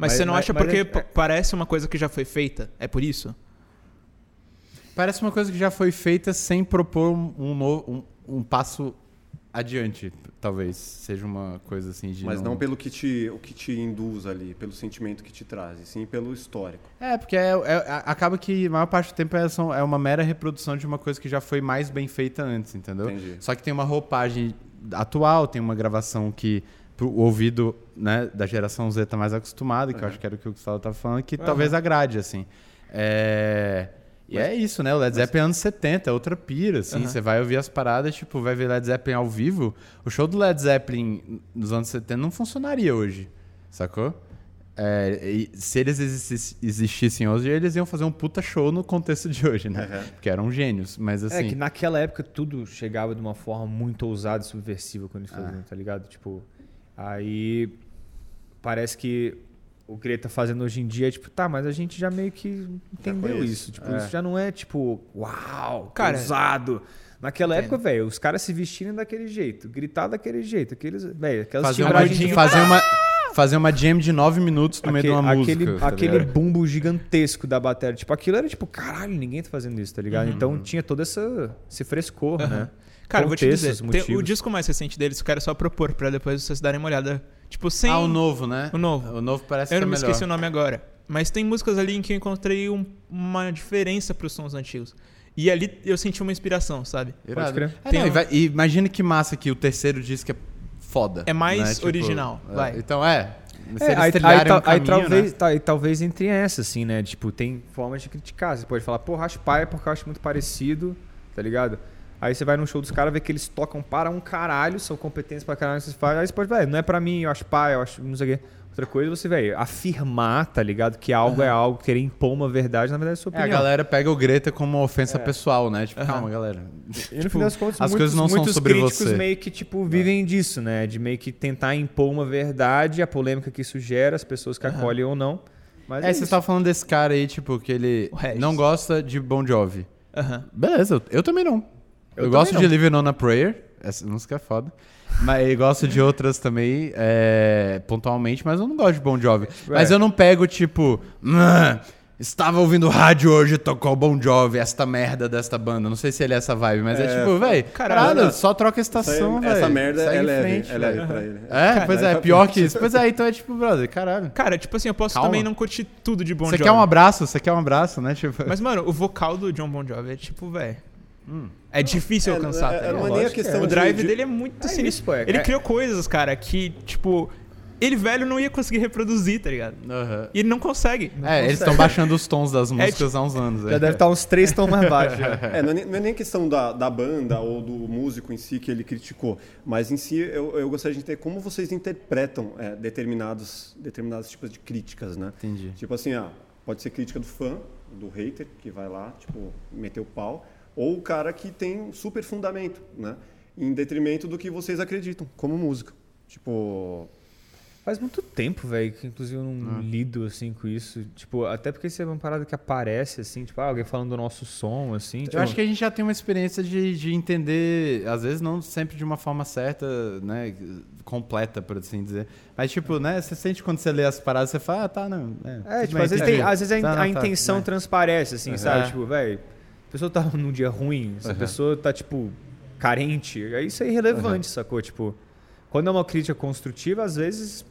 Mas, mas você não mas, acha mas porque é, é... parece uma coisa que já foi feita? É por isso? Parece uma coisa que já foi feita sem propor um, novo, um, um passo adiante, talvez seja uma coisa assim de mas não, não pelo que te o que te induz ali pelo sentimento que te traz e sim pelo histórico é porque é, é, acaba que a maior parte do tempo é, é uma mera reprodução de uma coisa que já foi mais bem feita antes entendeu Entendi. só que tem uma roupagem atual tem uma gravação que o ouvido né, da geração Z tá mais acostumado que eu acho que era o que o Gustavo estava falando que talvez agrade assim é e mas, é isso, né? O Led Zeppelin mas... anos 70, é outra pira, assim. Você vai ouvir as paradas, tipo, vai ver Led Zeppelin ao vivo. O show do Led Zeppelin nos anos 70 não funcionaria hoje, sacou? É, se eles existissem hoje, eles iam fazer um puta show no contexto de hoje, né? Uhum. Porque eram gênios, mas é assim... É que naquela época tudo chegava de uma forma muito ousada e subversiva quando eles faziam, ah. tá ligado? Tipo, aí parece que o que ele tá fazendo hoje em dia é tipo, tá, mas a gente já meio que entendeu isso. Tipo, é. isso já não é tipo, uau, cara, usado. Naquela época, velho, os caras se vestirem daquele jeito, gritar daquele jeito, aqueles, velho, aquelas fazer uma, de... fazer uma fazer uma jam de nove minutos no aquele, meio de uma aquele, música. Tá aquele bumbo gigantesco da bateria. Tipo, aquilo era tipo, caralho, ninguém tá fazendo isso, tá ligado? Uhum. Então tinha todo essa, esse frescor, uhum. né? Cara, vou te dizer, tem, o disco mais recente deles, eu quero só propor pra depois vocês darem uma olhada Tipo, sem. Ah, o novo, né? O novo. O novo parece eu que Eu não me melhor. esqueci o nome agora. Mas tem músicas ali em que eu encontrei um, uma diferença pros sons antigos. E ali eu senti uma inspiração, sabe? Irado. Pode É, não, um... e, vai, e imagina que massa que o terceiro disco é foda. É mais né? tipo, original, é, vai. Então é. É, aí, aí, um aí talvez, né? tá, talvez entre essa, assim, né? Tipo, tem formas de criticar. Você pode falar, porra, acho pai porque eu acho muito parecido, tá ligado? Aí você vai num show dos caras, vê que eles tocam para um caralho, são competentes pra caralho, você faz, aí você pode, velho, não é pra mim, eu acho pai, eu acho não sei o quê. Outra coisa, você, velho, afirmar, tá ligado? Que algo uhum. é algo, querer impor uma verdade, na verdade é sua opinião. É, a galera pega o Greta como uma ofensa é. pessoal, né? Tipo, uhum. calma, galera. E no tipo, fim das contas, as muitos, coisas não são sobre críticos você. meio que, tipo, vivem disso, né? De meio que tentar impor uma verdade, a polêmica que isso gera, as pessoas que uhum. acolhem ou não. Mas é, é você estava falando desse cara aí, tipo, que ele não gosta de Bon Jovi. Beleza, eu também não. Eu, eu gosto de Living on a Prayer. Essa música é foda. Mas eu gosto de outras também, é, pontualmente, mas eu não gosto de Bon Jovi. Mas eu não pego, tipo, estava ouvindo rádio hoje, tocou Bon Jovi, esta merda desta banda. Não sei se ele é essa vibe, mas é, é tipo, velho, caralho, só troca a estação, velho. Essa merda é leve, frente, é leve pra ele. É, Cara, pois é, pior que isso. Pois é, então é tipo, brother, caralho. Cara, tipo assim, eu posso Calma. também não curtir tudo de Bon Jovi. Você quer um abraço? Você quer um abraço, né? Tipo... Mas, mano, o vocal do John Bon Jovi é tipo, velho... Hum. É difícil é, alcançar. É, tá é, nem a questão O drive de, dele é muito é sinistro. Isso, ele é. criou coisas, cara, que, tipo, ele velho não ia conseguir reproduzir, tá ligado? Uhum. E ele não consegue. Não é, consegue. eles estão baixando os tons das músicas há uns anos. Já deve estar uns três tons mais baixos. é, não é, nem, não é nem questão da, da banda ou do músico em si que ele criticou, mas em si eu, eu gostaria de entender como vocês interpretam é, determinados, determinados tipos de críticas, né? Entendi. Tipo assim, ah, pode ser crítica do fã, do hater, que vai lá, tipo, meter o pau ou o cara que tem super fundamento, né? Em detrimento do que vocês acreditam, como música. Tipo. Faz muito tempo, velho, que inclusive eu não ah. lido assim com isso. Tipo, até porque isso é uma parada que aparece, assim, tipo, ah, alguém falando do nosso som, assim. Tipo... Eu acho que a gente já tem uma experiência de, de entender, às vezes não sempre de uma forma certa, né? Completa, por assim dizer. Mas, tipo, né, você sente quando você lê as paradas, você fala, ah, tá, não. É, é tipo, às vezes, tem, às vezes a, tá, a intenção tá, transparece, assim, uhum. sabe? É. Tipo, velho a pessoa tá num dia ruim, se a pessoa tá, tipo, carente, aí isso é irrelevante, uhum. sacou? Tipo, quando é uma crítica construtiva, às vezes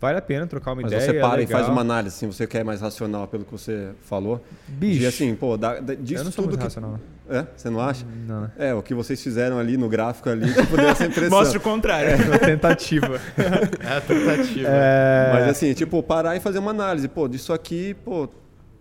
vale a pena trocar uma Mas ideia. Mas você para é e faz uma análise, assim, você quer mais racional pelo que você falou. Bicho. E assim, pô, da, da, disso eu não sou tudo muito que... racional. É? Você não acha? Não, né? É, o que vocês fizeram ali no gráfico ali, tipo, deu essa impressão. Mostra o contrário. É, uma tentativa. é a tentativa. É... Mas assim, tipo, parar e fazer uma análise. Pô, disso aqui, pô,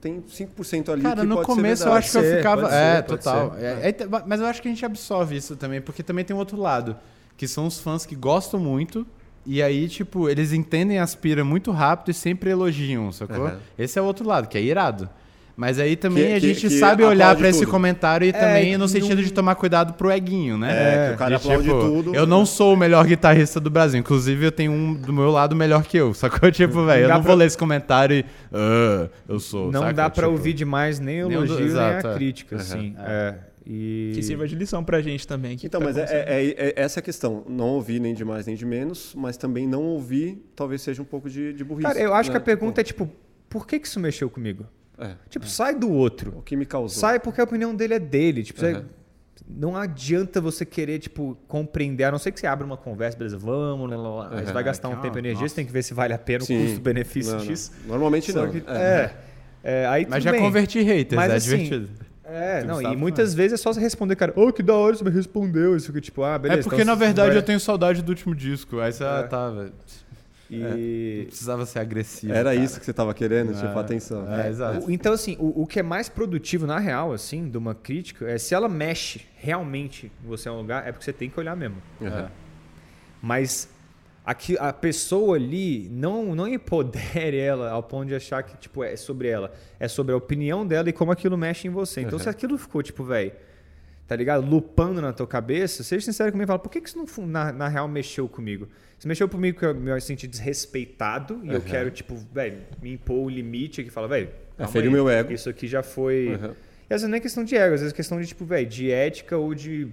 tem 5% ali Cara, que no começo eu acho que eu ficava. é, total. É, é, mas eu acho que a gente absorve isso também, porque também tem um outro lado, que são os fãs que gostam muito. E aí, tipo, eles entendem aspira muito rápido e sempre elogiam, sacou? Uhum. Esse é o outro lado, que é irado. Mas aí também que, a gente que, sabe olhar para esse comentário e é, também no sentido não... de tomar cuidado pro eguinho, né? É, que o cara de, aplaude tipo, tudo. Eu não sou o melhor guitarrista do Brasil. Inclusive, eu tenho um do meu lado melhor que eu. Só que tipo, velho, eu não pra... vou ler esse comentário e. Uh, eu sou. Não saca? dá para tipo... ouvir demais nem o elogio nem, nem a é. crítica, uhum. assim. É. E... Que sirva de lição pra gente também. então, tá mas é, é, é, essa é a questão. Não ouvir nem de mais nem de menos, mas também não ouvir talvez seja um pouco de, de burrice. Cara, eu acho né? que a pergunta é tipo, por que, que isso mexeu comigo? É, tipo, é. sai do outro. O que me causou. Sai porque a opinião dele é dele. Tipo, uhum. não adianta você querer, tipo, compreender, a não ser que você abra uma conversa, beleza, vamos, lá, lá, Uhum. Você vai gastar um tempo e energia, nossa. você tem que ver se vale a pena Sim. o custo-benefício disso. Normalmente Só não. Que, é. é. é. aí Mas já bem. converti haters, Mas, é assim, divertido. É, não, e muitas vezes é só você responder, cara, ô, oh, que da hora você me respondeu. Isso que, tipo, ah, beleza. É porque, então, na verdade, vai... eu tenho saudade do último disco. Aí você, é. ah, tá, velho. E... É, precisava ser agressivo. Era cara. isso que você estava querendo, é, tipo, atenção. É, exato. Então, assim, o, o, que é mais produtivo, na real, assim, de uma crítica, é se ela mexe realmente em você em um lugar, é porque você tem que olhar mesmo. Uhum. Mas aqui, a pessoa ali não, não empodere ela ao ponto de achar que tipo, é sobre ela. É sobre a opinião dela e como aquilo mexe em você. Então, uhum. se aquilo ficou, tipo, velho, tá ligado? Lupando na tua cabeça, seja sincero comigo e fala, por que, que isso não, na, na real mexeu comigo? Isso mexeu comigo que eu me senti desrespeitado e uhum. eu quero, tipo, velho, me impor o limite aqui e falar, velho. Aferiu meu ego. Isso aqui já foi. Uhum. E às vezes não é questão de ego, às vezes é questão de, tipo, velho, de ética ou de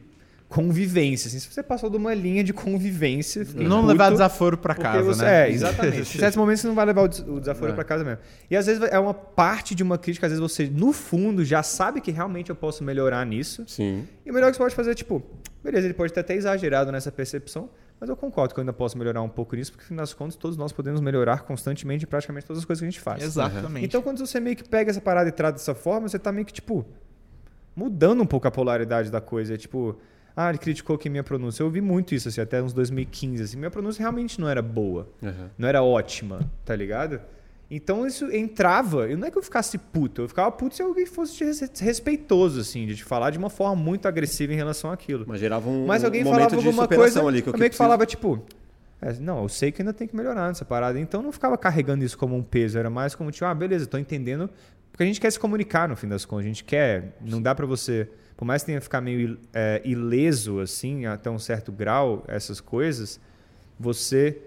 convivência. Assim, se você passou de uma linha de convivência. Não puto, levar desaforo para casa, você, né? É, exatamente. em certos momentos você não vai levar o desaforo é. para casa mesmo. E às vezes é uma parte de uma crítica, às vezes você, no fundo, já sabe que realmente eu posso melhorar nisso. Sim. E o melhor que você pode fazer é, tipo, beleza, ele pode ter até exagerado nessa percepção. Mas eu concordo que eu ainda posso melhorar um pouco nisso, porque, no final das contas, todos nós podemos melhorar constantemente em praticamente todas as coisas que a gente faz. Exatamente. Então, quando você meio que pega essa parada e trata dessa forma, você tá meio que, tipo, mudando um pouco a polaridade da coisa. É tipo, ah, ele criticou que minha pronúncia. Eu ouvi muito isso, assim, até uns 2015. Assim, minha pronúncia realmente não era boa. Uhum. Não era ótima, tá ligado? Então isso entrava. E não é que eu ficasse puto. Eu ficava puto se alguém fosse respeitoso, assim, de te falar de uma forma muito agressiva em relação àquilo. Mas gerava um. Mas alguém falava alguma coisa. Ali, que eu meio que falava, tipo. É, não, eu sei que ainda tem que melhorar nessa parada. Então não ficava carregando isso como um peso. Era mais como, tipo, ah, beleza, tô entendendo. Porque a gente quer se comunicar no fim das contas. A gente quer. Não dá para você por mais que tenha ficar meio é, ileso, assim, até um certo grau, essas coisas, você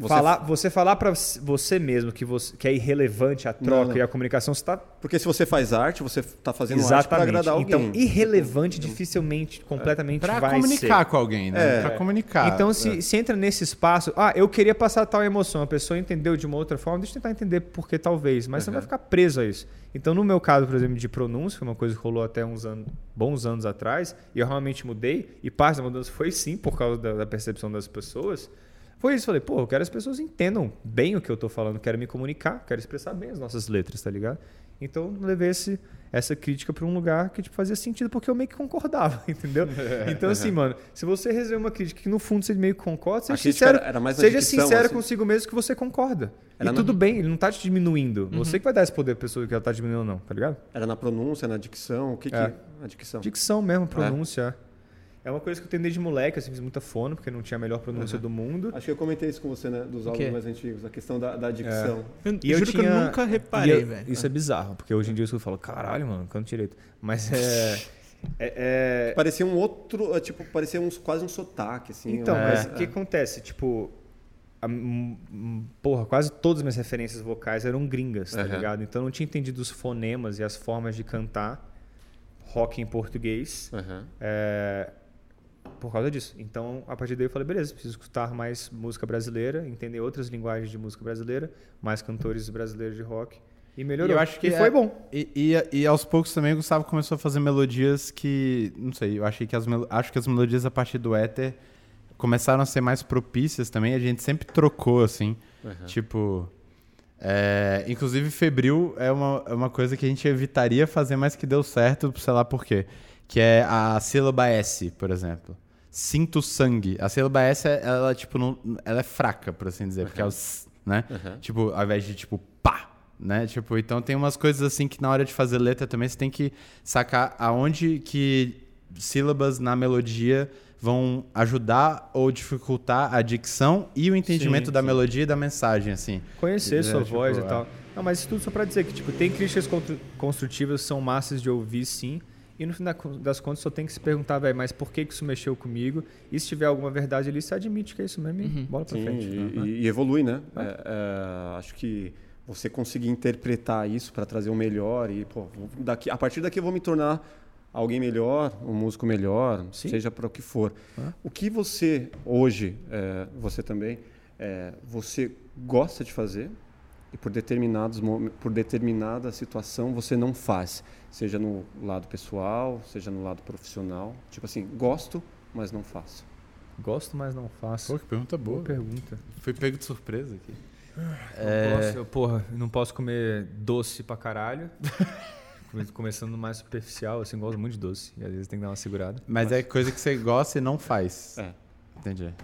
você falar, você falar para você mesmo que, você, que é irrelevante a troca não, não. e a comunicação, você tá... Porque se você faz arte, você está fazendo Exatamente. arte para agradar alguém. Então, irrelevante dificilmente, completamente é. vai comunicar com alguém, né? É. Para comunicar. Então, se, é. se entra nesse espaço... Ah, eu queria passar tal emoção. A pessoa entendeu de uma outra forma. Deixa eu tentar entender por que talvez. Mas uhum. você não vai ficar preso a isso. Então, no meu caso, por exemplo, de pronúncia, foi uma coisa que rolou até uns anos, bons anos atrás, e eu realmente mudei. E parte da mudança foi sim por causa da, da percepção das pessoas foi isso. Falei, pô, eu quero que as pessoas entendam bem o que eu tô falando, quero me comunicar, quero expressar bem as nossas letras, tá ligado? Então, levei esse, essa crítica para um lugar que tipo, fazia sentido porque eu meio que concordava, entendeu? Então, assim, mano, se você receber uma crítica que no fundo você meio que concorda, seja sincero, seja dicção, sincero assim. consigo mesmo que você concorda. Era e na... tudo bem, ele não tá te diminuindo. Uhum. Você que vai dar esse poder pra pessoa que ela tá diminuindo ou não, tá ligado? Era na pronúncia, na dicção, o que é. que... A dicção. Dicção mesmo, pronúncia. É. É uma coisa que eu tenho desde moleque, assim, fiz muita fono, porque não tinha a melhor pronúncia uhum. do mundo. Acho que eu comentei isso com você, né? Dos álbuns mais antigos, a questão da, da dicção. É. Eu, e eu, juro tinha... que eu nunca reparei, velho. Isso é bizarro, porque hoje em dia eu falo, caralho, mano, canto direito. Mas é. É, é... Parecia um outro, é, tipo, parecia uns, quase um sotaque, assim. Então, é, mas o que acontece? Tipo, a, porra, quase todas as minhas referências vocais eram gringas, tá uhum. ligado? Então eu não tinha entendido os fonemas e as formas de cantar rock em português. Uhum. É, por causa disso. Então, a partir daí eu falei, beleza, preciso escutar mais música brasileira, entender outras linguagens de música brasileira, mais cantores brasileiros de rock. E melhorou. E eu acho que e foi é, bom. E, e, e, aos poucos também o Gustavo começou a fazer melodias que, não sei, eu achei que as acho que as melodias a partir do éter começaram a ser mais propícias também. A gente sempre trocou assim, uhum. tipo, é, inclusive febril é uma, é uma coisa que a gente evitaria fazer, mas que deu certo, sei lá por quê. Que é a sílaba S, por exemplo sinto sangue. A sílaba S, ela, tipo, não, ela é fraca, por assim dizer, uhum. porque é os, né? Uhum. Tipo, ao invés de, tipo, pá, né? Tipo, então tem umas coisas assim que na hora de fazer letra também você tem que sacar aonde que sílabas na melodia vão ajudar ou dificultar a dicção e o entendimento sim, da sim. melodia e da mensagem, assim. Conhecer sua tipo, voz e tal. Não, mas isso tudo só pra dizer que, tipo, tem críticas construtivas são massas de ouvir, sim. E no fim das contas só tem que se perguntar, velho, mas por que, que isso mexeu comigo? E se tiver alguma verdade ali, você admite que é isso mesmo e uhum. bola pra Sim, frente. E, uhum. e evolui, né? É. É, é, acho que você conseguir interpretar isso para trazer o melhor e, pô, daqui, a partir daqui eu vou me tornar alguém melhor, um músico melhor, Sim. seja para o que for. O que você, hoje, é, você também, é, você gosta de fazer e por, determinados, por determinada situação você não faz? Seja no lado pessoal, seja no lado profissional. Tipo assim, gosto, mas não faço. Gosto, mas não faço. Pô, que pergunta boa. boa pergunta. Fui pego de surpresa aqui. É... Posso, eu, porra, não posso comer doce pra caralho. Começando mais superficial, assim, gosto muito de doce. E às vezes tem que dar uma segurada. Mas, mas... é coisa que você gosta e não faz. É. Entendi.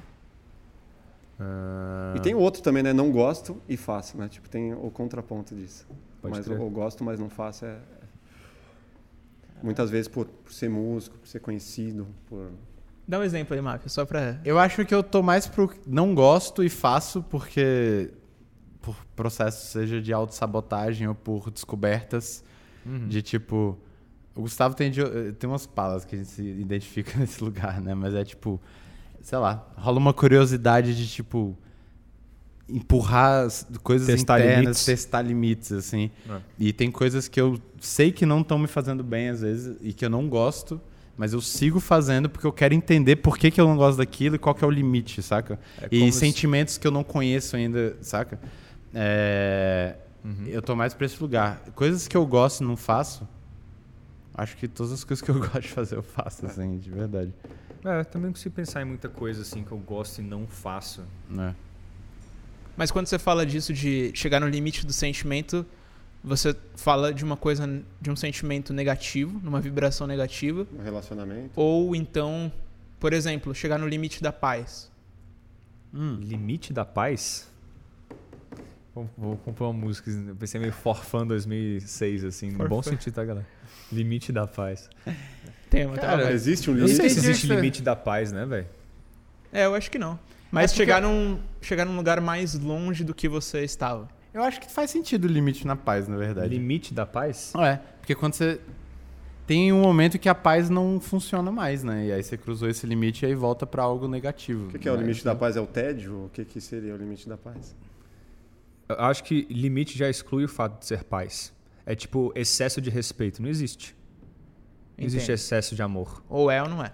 Uh... E tem outro também, né? Não gosto e faço, né? Tipo, tem o contraponto disso. Pode mas eu gosto, mas não faço é, Muitas vezes por, por, ser músico, por ser conhecido, por... Dá um exemplo aí, Máfia, só pra... Eu acho que eu tô mais pro não gosto e faço porque... Por processo, seja de autossabotagem ou por descobertas uhum. de tipo... O Gustavo tem, de, tem umas palavras que a gente se identifica nesse lugar, né? Mas é tipo... Sei lá, rola uma curiosidade de tipo empurrar coisas testar internas, limites. testar limites, assim. É. E tem coisas que eu sei que não estão me fazendo bem às vezes e que eu não gosto, mas eu sigo fazendo porque eu quero entender por que, que eu não gosto daquilo e qual que é o limite, saca? É e sentimentos se... que eu não conheço ainda, saca? É... Uhum. Eu tô mais pra esse lugar. Coisas que eu gosto e não faço, acho que todas as coisas que eu gosto de fazer eu faço, assim, de verdade. É, também consigo pensar em muita coisa assim que eu gosto e não faço. É. Mas quando você fala disso de chegar no limite do sentimento, você fala de uma coisa, de um sentimento negativo, numa vibração negativa. Um relacionamento. Ou então, por exemplo, chegar no limite da paz. Hum. Limite da paz? Vou, vou comprar uma música, eu pensei meio Forfã 2006, assim, no bom sentido, tá, galera? Limite da paz. Tem uma Cara, existe um limite? Não sei se existe limite da paz, né, velho? É, eu acho que não. Mas é chegar, num, chegar num lugar mais longe do que você estava. Eu acho que faz sentido o limite na paz, na verdade. Limite da paz? É, porque quando você. Tem um momento que a paz não funciona mais, né? E aí você cruzou esse limite e aí volta para algo negativo. O que, que é o limite da paz? É o tédio? O que, que seria o limite da paz? Eu acho que limite já exclui o fato de ser paz. É tipo excesso de respeito. Não existe. Não existe excesso de amor. Ou é ou não é.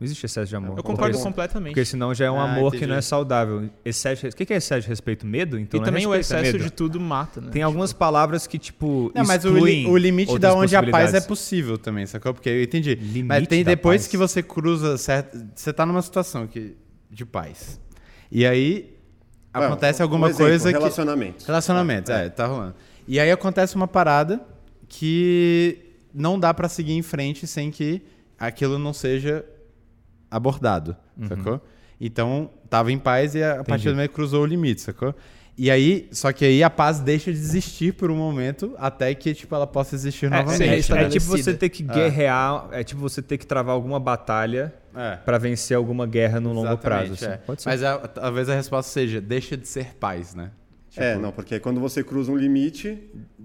Não existe excesso de amor. Eu concordo porque, completamente. Porque senão já é um ah, amor entendi. que não é saudável. Excesso, o que é excesso de respeito? Medo? Então e também é respeito, o excesso de tudo mata, né? Tem algumas palavras que, tipo. Não, mas o, li, o limite da onde a paz é possível também, sacou? Porque eu entendi. Limite mas tem depois paz. que você cruza certo. Você tá numa situação que, de paz. E aí acontece alguma um exemplo, coisa. Relacionamento. Que, relacionamento, é, é, tá rolando. E aí acontece uma parada que não dá para seguir em frente sem que aquilo não seja abordado, uhum. sacou? Então, tava em paz e a, a partir do momento cruzou o limite, sacou? E aí, só que aí a paz deixa de existir por um momento até que tipo ela possa existir é, novamente. É, é, tipo você ter que guerrear, é. é tipo você ter que travar alguma batalha é. para vencer alguma guerra no longo prazo. Assim. É. Mas a, talvez a resposta seja deixa de ser paz, né? Tipo, é, não, porque quando você cruza um limite,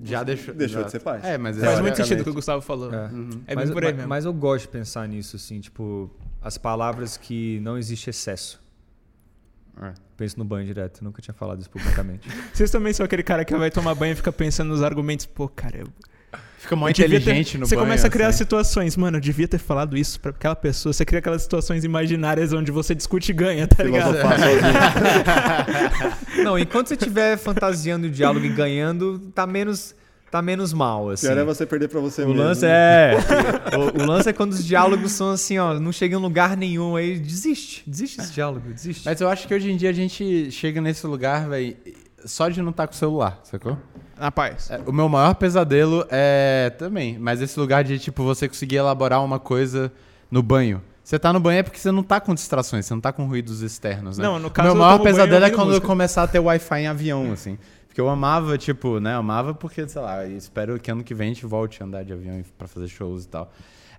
já deixou, deixou já. de ser paz. É, mas faz muito sentido o que o Gustavo falou. É, uhum. é mas, por aí mesmo. Mas eu gosto de pensar nisso, assim, tipo, as palavras que não existe excesso. É. Penso no banho direto, nunca tinha falado isso publicamente. Vocês também são aquele cara que vai tomar banho e fica pensando nos argumentos, pô, cara, eu... Fica muito inteligente ter... no Você banho, começa a criar assim. situações, mano, eu devia ter falado isso pra aquela pessoa. Você cria aquelas situações imaginárias onde você discute e ganha, tá ligado? não, enquanto você estiver fantasiando o diálogo e ganhando, tá menos tá menos mal, assim. Pior é você perder pra você o mesmo. Lance é, o, o, lance é quando os diálogos são assim, ó, não chega em lugar nenhum, aí desiste. Desiste esse diálogo, desiste. Mas eu acho que hoje em dia a gente chega nesse lugar, velho, só de não estar tá com o celular, sacou? Na paz. É, o meu maior pesadelo é também, mas esse lugar de, tipo, você conseguir elaborar uma coisa no banho. Você tá no banho é porque você não tá com distrações, você não tá com ruídos externos, né? Não, no caso meu maior pesadelo é quando música. eu começar a ter Wi-Fi em avião, assim. Porque eu amava, tipo, né? Eu amava porque, sei lá, espero que ano que vem a gente volte a andar de avião para fazer shows e tal.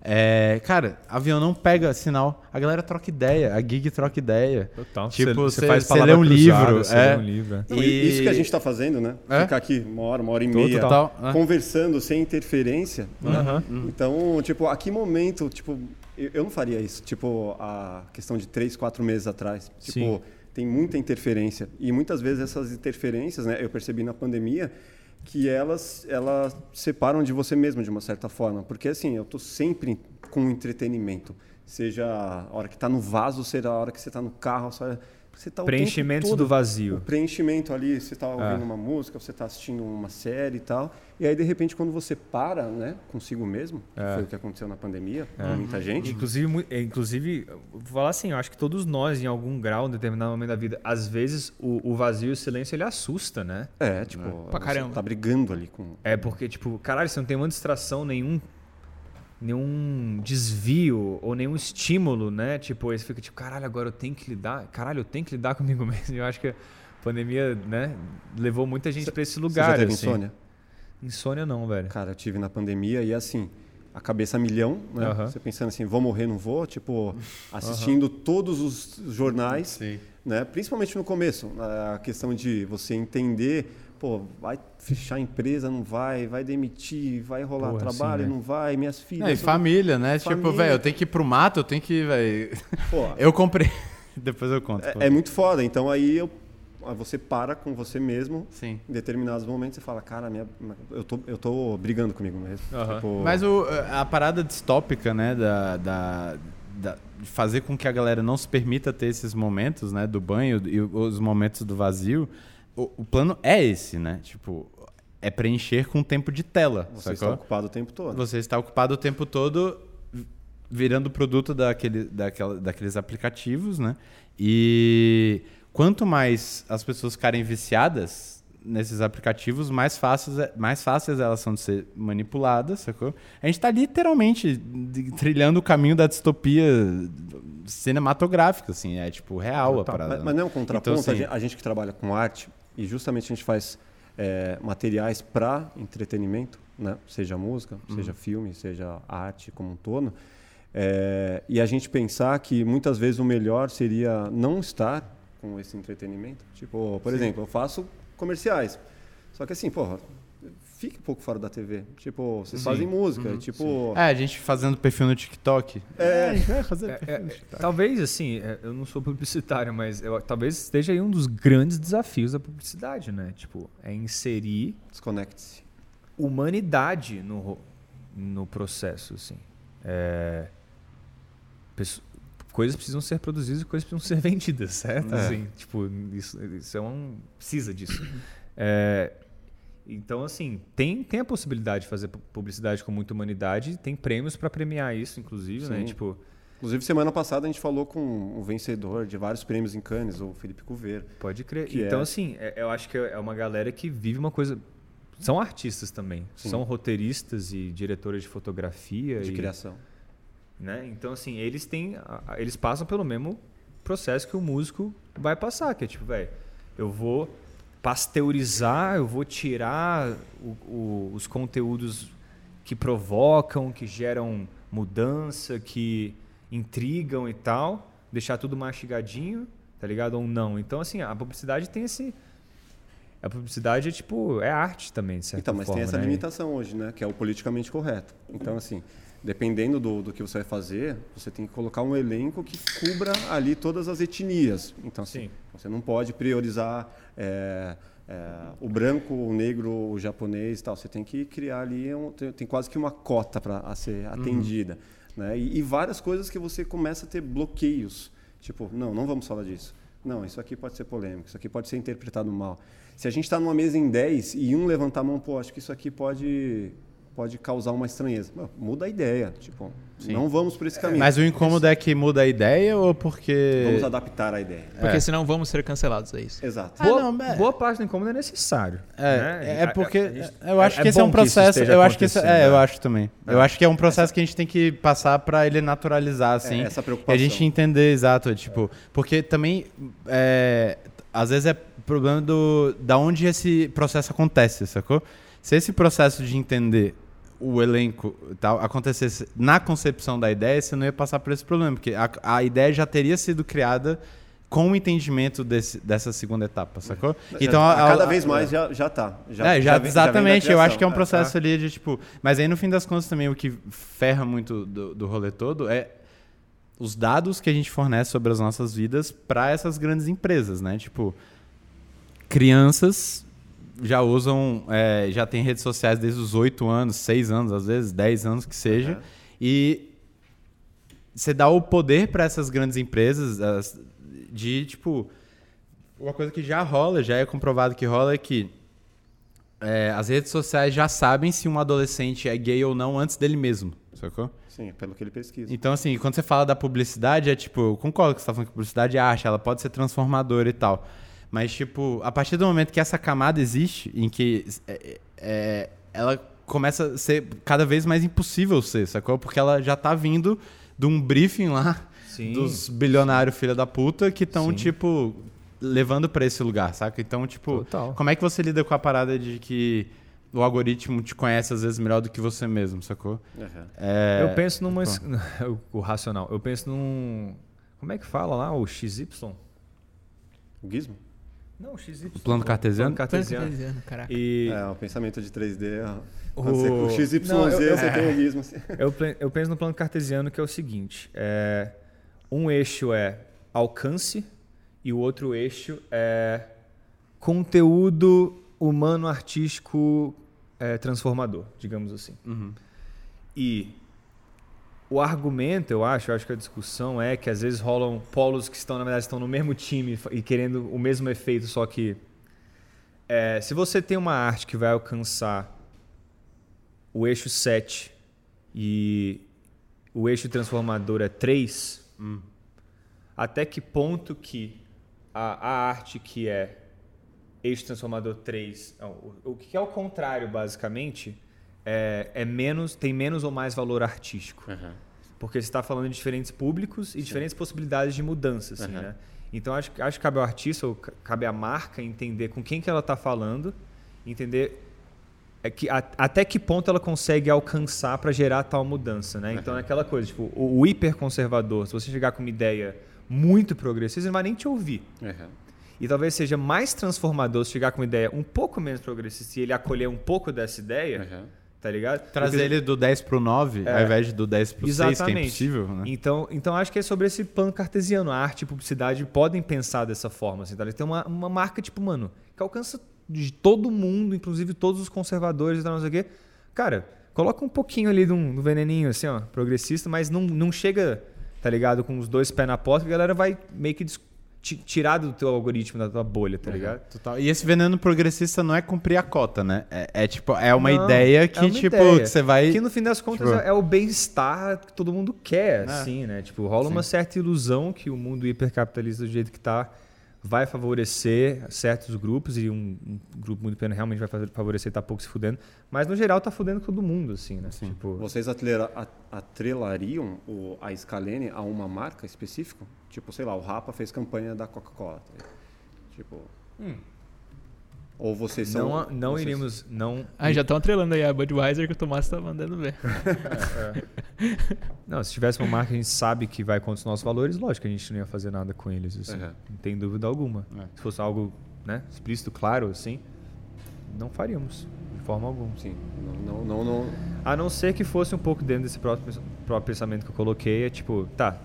É, cara, avião não pega sinal. A galera troca ideia, a gig troca ideia. Total. Tipo, você você faz você lê um palavra livro. é. lê um livro. Não, e... Isso que a gente está fazendo, né? É? Ficar aqui uma hora, uma hora e meia, Total. É. conversando sem interferência. né? Uhum. Então, tipo, a que momento, tipo, eu, eu não faria isso. Tipo, a questão de três, quatro meses atrás. Tipo, Sim. tem muita interferência. E muitas vezes essas interferências, né? Eu percebi na pandemia que elas, elas separam de você mesmo de uma certa forma. Porque, assim, eu estou sempre com entretenimento. Seja a hora que está no vaso, seja a hora que você está no carro. Só... Você tá o Preenchimentos todo- do o vazio. preenchimento ali, você está ouvindo É. uma música, você está assistindo uma série e tal. E aí, de repente, quando você para né, consigo mesmo, que É. foi o que aconteceu na pandemia, com muita gente. Inclusive, é, inclusive, vou falar assim, eu acho que todos nós, em algum grau, em determinado momento da vida, às vezes o, o vazio e o silêncio, ele assusta, né? É, tipo, Pra você caramba. tá brigando ali com. É porque, tipo, caralho, você não tem uma distração, nenhum nenhum desvio ou nenhum estímulo, né? Tipo, aí você fica tipo, caralho, agora eu tenho que lidar, caralho, eu tenho que lidar comigo mesmo. Eu acho que a pandemia, né, levou muita gente pra esse Você lugar, já teve assim. insônia? Insônia não, velho. Cara, eu tive na pandemia e assim, a cabeça a milhão, né? Você pensando assim, vou morrer, não vou? Tipo, assistindo todos os jornais, Sim. né? Principalmente no começo, a questão de você entender, pô, vai fechar a empresa, não vai, vai demitir, vai rolar Porra, trabalho, sim, né? não vai, minhas filhas. Não, e família, né? Tipo, Família. velho, eu tenho que ir pro mato, eu tenho que, velho. Pô, Eu comprei. Depois eu conto. é, é muito foda. Então aí eu, aí você para com você mesmo Sim. em determinados momentos e fala, cara, minha, eu, tô, eu tô brigando comigo mesmo. Aham. Tipo, Mas o, a parada distópica, né, da, da, da- de fazer com que a galera não se permita ter esses momentos, né, do banho e os momentos do vazio, o, o plano é esse, né? Tipo, é preencher com tempo de tela, você está sacou? ocupado o tempo todo. Você está ocupado o tempo todo virando produto daquele, daquela, daqueles aplicativos, né? E quanto mais as pessoas ficarem viciadas nesses aplicativos, mais fáceis, mais fáceis elas são de ser manipuladas, sacou? A gente está literalmente trilhando o caminho da distopia cinematográfica, assim, é tipo real a parada. Mas, né? mas não é um contraponto, Então, a, assim, gente, a gente que trabalha com arte e justamente a gente faz é, materiais para entretenimento, né? seja música, Uhum. seja filme, seja arte como um todo, é, e a gente pensar que muitas vezes o melhor seria não estar com esse entretenimento. Tipo, por exemplo, eu faço comerciais, só que assim, porra, fique um pouco fora da TV. Tipo, vocês fazem música, tipo... É, a gente fazendo perfil no TikTok. É, a gente vai fazer É, perfil é, no TikTok. talvez, assim, é, eu não sou publicitário, mas eu- talvez esteja aí um dos grandes desafios da publicidade, né? Tipo, é inserir desconecte-se. humanidade no, no processo, assim. É, pesso- coisas precisam ser produzidas e coisas precisam ser vendidas, certo? É. Assim, tipo, isso, isso é um... Precisa disso. É, então, assim, tem, tem a possibilidade de fazer pu- publicidade com muita humanidade, tem prêmios para premiar isso, inclusive, né? Sim. Tipo, Inclusive, semana passada a gente falou com um vencedor de vários prêmios em Cannes, o Felipe Couveiro. Pode crer. Então, é- assim, é- eu acho que é uma galera que vive uma coisa. São artistas também. Sim. São roteiristas e diretores de fotografia. de e, criação. Né? Então, assim, eles têm. Eles passam pelo mesmo processo que o músico vai passar, que é tipo, velho, eu vou pasteurizar, eu vou tirar o- o- os conteúdos que provocam, que geram mudança, que intrigam e tal, deixar tudo mastigadinho, tá ligado? Ou não. Então, assim, a publicidade tem esse. A publicidade é tipo, é arte também, de certa Então, mas forma, tem essa né? limitação hoje, né? Que é o politicamente correto. Então, assim, dependendo do, do que você vai fazer, você tem que colocar um elenco que cubra ali todas as etnias. Então, assim, Sim. você não pode priorizar é, é, o branco, o negro, o japonês tal. Você tem que criar ali, um- tem, tem quase que uma cota para ser atendida. Né? E, e várias coisas que você começa a ter bloqueios. Tipo, não, não vamos falar disso. Não, isso aqui pode ser polêmico, isso aqui pode ser interpretado mal. Se a gente está numa mesa em 10 e um levantar a mão, pô, acho que isso aqui pode, pode causar uma estranheza. Muda a ideia. Tipo, não vamos por esse caminho. Mas o incômodo é que muda a ideia ou porque. Vamos adaptar a ideia. Porque É. senão vamos ser cancelados, é isso. Exato. Ah, Boa, não, é- boa parte do incômodo é necessário. É, né? é porque gente- eu acho é- que é esse é um processo. Eu acho que isso, acontecendo, é, eu né? acho também. Eu acho que é um processo que a gente tem que passar para ele naturalizar, assim. essa E preocupação. a gente entender, exato, tipo, porque também é, às vezes é problema do da onde esse processo acontece, sacou? Se esse processo de entender o elenco tal acontecesse na concepção da ideia, você não ia passar por esse problema, porque a, a ideia já teria sido criada com o entendimento desse, dessa segunda etapa, sacou? Então, a, a, cada vez mais já, já tá. Já, é, já, já exatamente, eu acho que é um processo é, ali de tipo. Mas aí no fim das contas também o que ferra muito do, do rolê todo é os dados que a gente fornece sobre as nossas vidas para essas grandes empresas, né? Tipo, crianças já usam, é, já tem redes sociais desde os 8 anos, 6 anos, às vezes 10 anos que seja, uhum. e você dá o poder para essas grandes empresas as, de, tipo, uma coisa que já rola, já é comprovado que rola é que é, as redes sociais já sabem se um adolescente é gay ou não antes dele mesmo, sacou? Sim, pelo que ele pesquisa. Então, assim, quando você fala da publicidade, é tipo, eu concordo que você está falando que publicidade é arte, ela pode ser transformadora e tal. Mas, tipo, a partir do momento que essa camada existe, em que é, é, ela começa a ser cada vez mais impossível ser, sacou? Porque ela já tá vindo de um briefing lá Sim. dos bilionários filha da puta que estão, tipo, levando para esse lugar, saca? Então, tipo, Total. como é que você lida com a parada de que o algoritmo te conhece às vezes melhor do que você mesmo, sacou? Uhum. É... Eu penso numa. o racional. Eu penso num. Como é que fala lá? O XY? O gizmo? Não, XY. O plano cartesiano? Plano cartesiano, cartesiano caraca. E... É, o pensamento de 3D. O... o XYZ Não, eu, você é... tem o gizmo. Assim. Eu, eu penso no plano cartesiano que é o seguinte: é... um eixo é alcance e o outro eixo é conteúdo humano artístico é, transformador, digamos assim. Uhum. E o argumento, eu acho, eu acho que a discussão é que às vezes rolam polos que estão, na verdade, estão no mesmo time e querendo o mesmo efeito, só que é, se você tem uma arte que vai alcançar o eixo 7 e o eixo transformador é 3, hum. até que ponto que a, a arte que é eixo transformador 3. Não, o, o, que é o contrário, basicamente, é, é, menos, tem menos ou mais valor artístico. Uhum. Porque você está falando de diferentes públicos e Sim. diferentes possibilidades de mudança. Assim, uhum. né? Então, acho, acho que cabe ao artista, ou cabe à marca entender com quem que ela está falando, entender é que, a, até que ponto ela consegue alcançar para gerar tal mudança. Né? Então, uhum. é aquela coisa, tipo, o, o hiperconservador, se você chegar com uma ideia muito progressista, ele não vai nem te ouvir. Uhum. E talvez seja mais transformador se chegar com uma ideia um pouco menos progressista e ele acolher um pouco dessa ideia. Uhum. Tá ligado? Trazer ele do 10 pro 9, é, ao invés do 10 pro exatamente. 6, que é impossível. Né? Então, então acho que é sobre esse plano cartesiano. A arte e publicidade podem pensar dessa forma. Assim, tá? Tem uma, uma marca, tipo, mano, que alcança de todo mundo, inclusive todos os conservadores e tal, não sei o quê. Cara, coloca um pouquinho ali do, do veneninho, assim, ó, progressista, mas não, não chega, tá ligado, com os dois pés na porta, que a galera vai meio que tirado do teu algoritmo, da tua bolha, tá ligado? Total. E esse veneno progressista não é cumprir a cota, né? É, é tipo, é uma não, ideia que, é uma tipo, ideia. você vai. Que no fim das contas tipo... é o bem-estar que todo mundo quer, é. assim, né? Tipo, rola Sim. uma certa ilusão que o mundo hipercapitalista do jeito que tá vai favorecer certos grupos e um, um grupo muito pequeno realmente vai favorecer tá pouco se fudendo, mas no geral tá fudendo todo mundo assim, né? Sim. Tipo... Vocês atlera, atrelariam o, a Scalene a uma marca específica? Tipo, sei lá, o Rapa fez campanha da Coca-Cola. Tá tipo, hum. Ou vocês são. Não, não vocês... iríamos. Não... Ah, já estão atrelando aí a Budweiser que o Tomás está mandando ver. é, é. Não, se tivesse uma marca que a gente sabe que vai contra os nossos valores, lógico que a gente não ia fazer nada com eles. Assim, uhum. Não tem dúvida alguma. É. Se fosse algo né, explícito, claro, assim, não faríamos. De forma alguma. Sim. Não, não, não, não, A não ser que fosse um pouco dentro desse próprio, próprio pensamento que eu coloquei, é tipo, tá,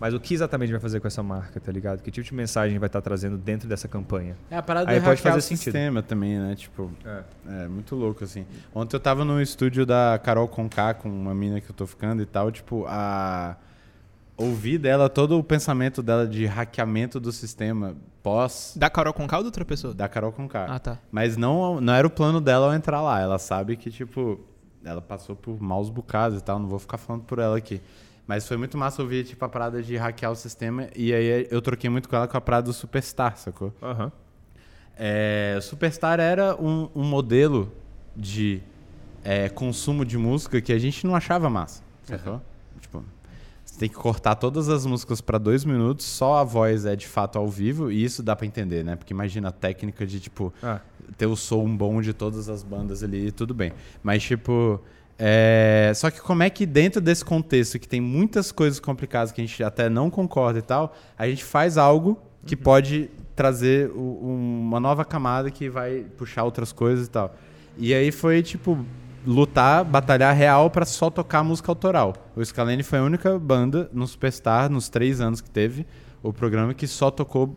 mas o que exatamente vai fazer com essa marca, tá ligado? Que tipo de mensagem vai estar trazendo dentro dessa campanha? É a parada Aí de pode fazer o sentido. sistema também, né? Tipo, é. é. muito louco assim. Ontem eu tava no estúdio da Carol Conká com uma mina que eu tô ficando e tal, tipo, a ouvir dela todo o pensamento dela de hackeamento do sistema pós da Carol Conká ou de outra pessoa? Da Carol Conká. Ah, tá. Mas não não era o plano dela ao entrar lá. Ela sabe que tipo ela passou por maus bocados e tal, não vou ficar falando por ela aqui. Mas foi muito massa ouvir, tipo, a parada de hackear o sistema. E aí eu troquei muito com ela com a parada do Superstar, sacou? Aham. Uhum. É, Superstar era um, um modelo de é, consumo de música que a gente não achava massa, sacou? Uhum. Tipo, você tem que cortar todas as músicas para dois minutos, só a voz é de fato ao vivo, e isso dá para entender, né? Porque imagina a técnica de, tipo, ah. ter o som bom de todas as bandas ali, tudo bem. Mas, tipo, É, só que como é que dentro desse contexto que tem muitas coisas complicadas que a gente até não concorda e tal, a gente faz algo que uhum. pode trazer uma nova camada que vai puxar outras coisas e tal. E aí foi tipo lutar, batalhar real para só tocar música autoral. O Scalene foi a única banda no Superstar nos três anos que teve o programa que só tocou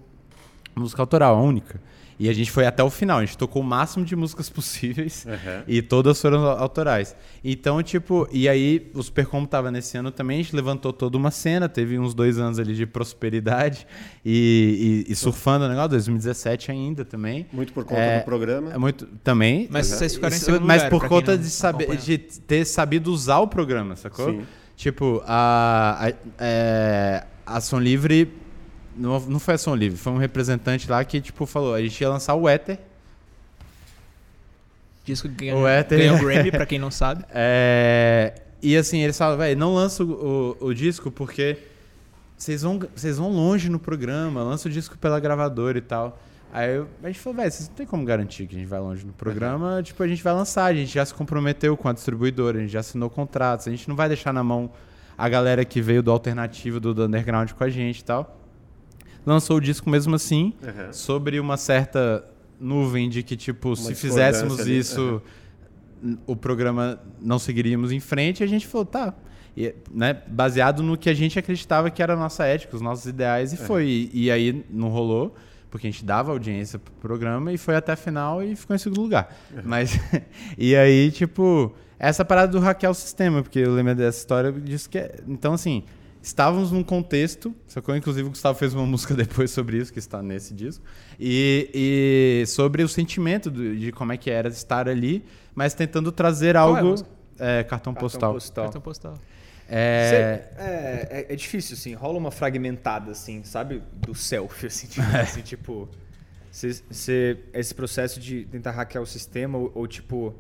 música autoral, a única. E a gente foi até o final, a gente tocou o máximo de músicas possíveis uhum. e todas foram autorais. Então, tipo, e aí o Supercombo tava nesse ano também, a gente levantou toda uma cena, teve uns dois anos ali de prosperidade e, e, e surfando o negócio, 2017 ainda também. Muito por conta é, do programa. É muito, também. Mas uhum. vocês ficaram em segundo Mas por conta de, saber, de ter sabido usar o programa, sacou? Sim. Tipo, a, a, é, a Ação Livre não, não foi ação livre, foi um representante lá que, tipo, falou, a gente ia lançar o Ether. Disco que ganhou, o Ether, ganhou Grammy, pra quem não sabe. É, e assim, eles falam, velho, não lança o, o, o, disco porque vocês vão, vocês vão longe no programa, lança o disco pela gravadora e tal. Aí a gente falou, velho, vocês não tem como garantir que a gente vai longe no programa. Uhum. Tipo, a gente vai lançar, a gente já se comprometeu com a distribuidora, a gente já assinou contratos, a gente não vai deixar na mão a galera que veio do alternativo, do, do underground com a gente e tal lançou o disco mesmo assim, uhum. sobre uma certa nuvem de que, tipo, uma se fizéssemos ali. isso, uhum. o programa não seguiríamos em frente, e a gente falou, tá. E, né, baseado no que a gente acreditava que era a nossa ética, os nossos ideais, e uhum. foi. E, e, aí não rolou, porque a gente dava audiência pro programa e foi até a final e ficou em segundo lugar. Mas, e aí, tipo, essa parada do hackear o sistema, porque eu lembro dessa história disso que é. Então, assim, estávamos num contexto, sacou? Inclusive o Gustavo fez uma música depois sobre isso, que está nesse disco, e, e sobre o sentimento do, de como é que era estar ali, mas tentando trazer Qual é algo... É, cartão, cartão postal. postal. Cartão postal. É... Cê, é, é, é, difícil, assim, rola uma fragmentada, assim, sabe? Do selfie, assim, tipo, é. assim, tipo cê, cê, esse processo de tentar hackear o sistema ou, ou tipo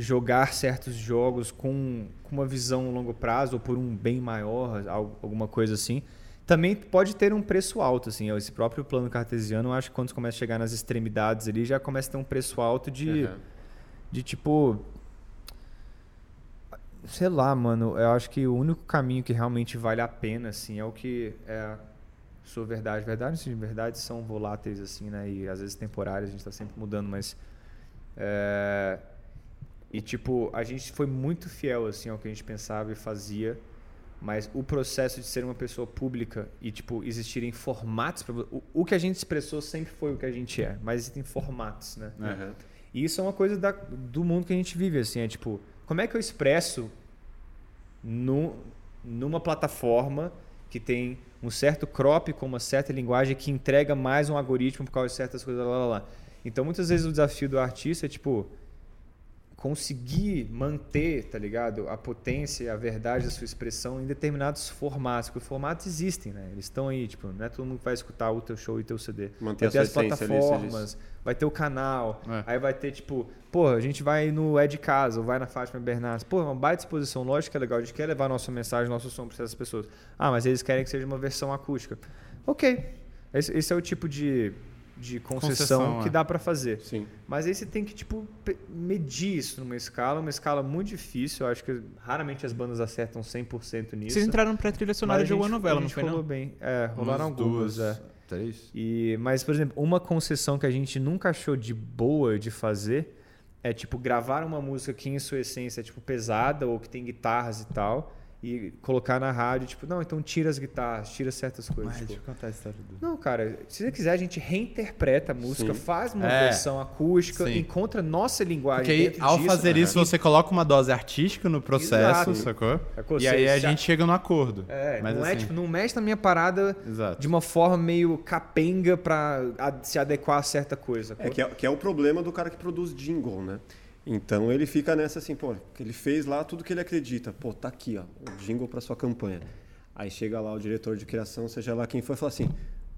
jogar certos jogos com, com uma visão a longo prazo ou por um bem maior, alguma coisa assim, também pode ter um preço alto. Assim. Esse próprio plano cartesiano, eu acho que quando começa a chegar nas extremidades ali, já começa a ter um preço alto de, uhum. de tipo. Sei lá, mano. Eu acho que o único caminho que realmente vale a pena, assim, é o que é sua verdade. Verdade, sim, verdade são voláteis, assim, né? E às vezes temporárias, a gente está sempre mudando, mas. É, e, tipo, a gente foi muito fiel, assim, ao que a gente pensava e fazia. Mas o processo de ser uma pessoa pública e, tipo, existirem formatos... Pra... O, o que a gente expressou sempre foi o que a gente é. Mas existem formatos, né? Uhum. E isso é uma coisa da, do mundo que a gente vive, assim. É, tipo, como é que eu expresso no, numa plataforma que tem um certo crop com uma certa linguagem que entrega mais um algoritmo por causa de certas coisas, lá, lá, lá. Então, muitas vezes o desafio do artista é, tipo conseguir manter, tá ligado, a potência e a verdade da sua expressão em determinados formatos, porque os formatos existem, né? Eles estão aí, tipo, não é todo mundo que vai escutar o teu show e teu CD. Manter vai ter as plataformas, vai ter o canal, é. aí vai ter, tipo, pô, a gente vai no É de Casa, ou vai na Fátima Bernardes, pô, é uma baita exposição, lógico que é legal, a gente quer levar nossa mensagem, nosso som para essas pessoas. Ah, mas eles querem que seja uma versão acústica. Ok, esse, esse é o tipo de de concessão, concessão que é. dá para fazer. Sim. Mas aí você tem que tipo medir isso numa escala, uma escala muito difícil. Eu acho que raramente as bandas acertam 100% nisso. Vocês entraram para trilha sonora de alguma novela, não foi não? bem. É, rolaram Umas algumas, duas, é. Três. E mas por exemplo, uma concessão que a gente nunca achou de boa de fazer é tipo gravar uma música que em sua essência é tipo pesada ou que tem guitarras e tal e colocar na rádio, tipo, não, então tira as guitarras, tira certas coisas. Mas, tipo, deixa eu contar a história do... Não, cara, se você quiser, a gente reinterpreta a música, sim. faz uma é, versão acústica, sim. encontra nossa linguagem. Porque aí, ao disso, fazer né? isso, você coloca uma dose artística no processo, Exato. sacou? E aí a gente chega no acordo. É, Mas, não é, assim... é tipo, não mexe na minha parada Exato. de uma forma meio capenga pra se adequar a certa coisa. É que, é que é o problema do cara que produz jingle, né? Então ele fica nessa assim, pô, ele fez lá tudo que ele acredita. Pô, tá aqui, ó, o jingle para sua campanha. Aí chega lá o diretor de criação, seja lá quem foi, e fala assim: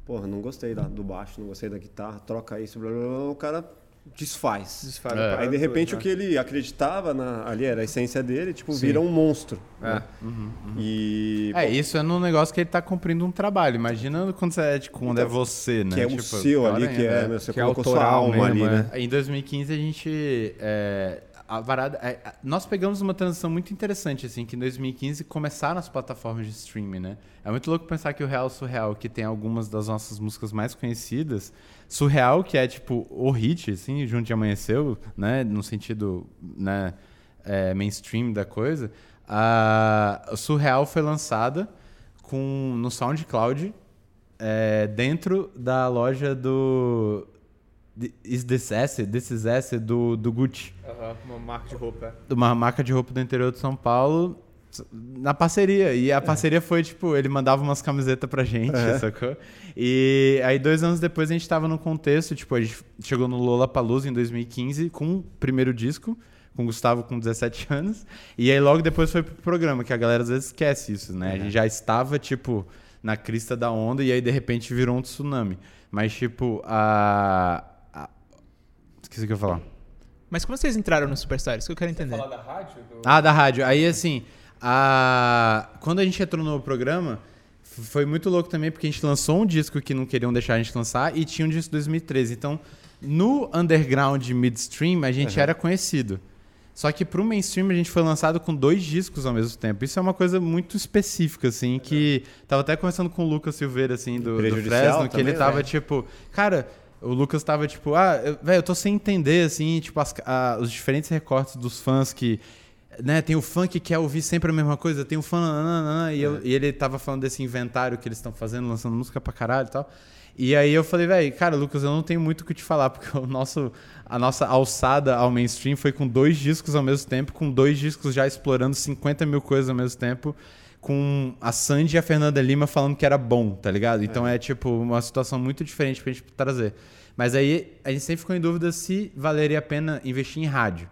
porra, não gostei da, do baixo, não gostei da guitarra, troca isso, blá, blá, blá. o cara desfaz. desfaz é. Aí de repente o que ele acreditava na, ali era a essência dele, tipo, Sim. vira um monstro. É. Né? Uhum, uhum. E, é, isso é num negócio que ele está cumprindo um trabalho. Imagina quando, é, tipo, quando é então, é você, né? Que é tipo, o seu ali, que é, né? você que é colocou é sua alma mesmo, ali, né? Em 2015 a gente. É, a varada, é, nós pegamos uma transição muito interessante, assim, que em 2015 começaram as plataformas de streaming, né? É muito louco pensar que o Real Surreal, que tem algumas das nossas músicas mais conhecidas, Surreal, que é tipo o hit, assim, Junto de Amanheceu, né? No sentido, né? É, mainstream da coisa. A Surreal foi lançada com, no SoundCloud é, dentro da loja do Is This Acid? This Is do, do Gucci. Uhum, uma marca de roupa. Uma marca de roupa do interior de São Paulo. Na parceria. E a é. parceria foi, tipo, ele mandava umas camisetas pra gente, é. sacou? E aí, dois anos depois, a gente tava num contexto, tipo, a gente chegou no Lola Palusa em 2015 com o primeiro disco, com o Gustavo com 17 anos. E aí, logo depois foi pro programa, que a galera às vezes esquece isso, né? A gente já estava, tipo, na crista da onda e aí, de repente, virou um tsunami. Mas, tipo, a Esqueci o que eu ia falar. Mas como vocês entraram no Superstar? Isso que eu quero entender. Você falar da rádio? Do... Ah, da rádio. Aí, assim, a... quando a gente entrou no programa, foi muito louco também, porque a gente lançou um disco que não queriam deixar a gente lançar e tinha um disco de 2013. Então, no underground midstream, a gente uhum. era conhecido. Só que pro mainstream a gente foi lançado com dois discos ao mesmo tempo. Isso é uma coisa muito específica, assim, que tava até conversando com o Lucas Silveira, assim, do, do Fresno, que ele tava, né? tipo, cara, o Lucas tava tipo, ah, velho, eu tô sem entender, assim, tipo, as, a, os diferentes recortes dos fãs que. Né, tem o fã que quer ouvir sempre a mesma coisa, tem o fã. E, eu, é. e ele tava falando desse inventário que eles estão fazendo, lançando música pra caralho e tal. E aí eu falei, velho, cara, Lucas, eu não tenho muito o que te falar, porque o nosso, a nossa alçada ao mainstream foi com dois discos ao mesmo tempo, com dois discos já explorando 50 mil coisas ao mesmo tempo com a Sandy e a Fernanda Lima falando que era bom, tá ligado? Então é, é tipo uma situação muito diferente pra gente trazer. Mas aí a gente sempre ficou em dúvida se valeria a pena investir em rádio.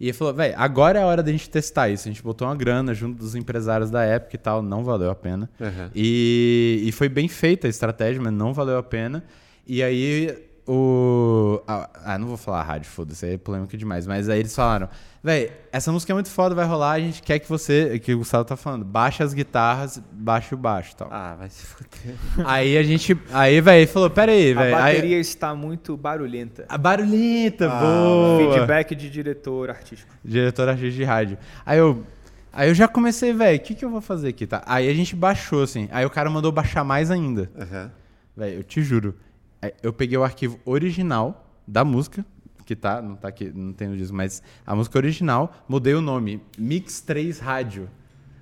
E ele falou, velho, agora é a hora da gente testar isso. A gente botou uma grana junto dos empresários da época e tal, não valeu a pena. Uhum. E, e foi bem feita a estratégia, mas não valeu a pena. E aí o. Ah, não vou falar rádio, foda-se, é polêmica demais. Mas aí eles falaram: Véi, essa música é muito foda, vai rolar, a gente quer que você. Que o Gustavo tá falando, baixa as guitarras, baixa o baixo tal. Ah, vai se fuder. Aí a gente. Aí, véi, falou: pera aí, velho. A bateria aí, está muito barulhenta. A barulhenta, ah, boa. Feedback de diretor artístico. Diretor artístico de rádio. Aí eu. Aí eu já comecei, velho, o que, que eu vou fazer aqui, tá? Aí a gente baixou, assim. Aí o cara mandou baixar mais ainda. Uhum. Velho, eu te juro. É, eu peguei o arquivo original da música, que tá, não tá aqui, não tem no disco, mas a música original, mudei o nome, Mix 3 Rádio.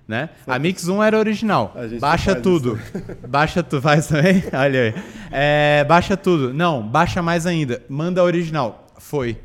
Né? A Mix 1 era original. Baixa tudo. baixa tudo. Faz também? Olha aí. É, baixa tudo. Não, baixa mais ainda. Manda a original. Foi.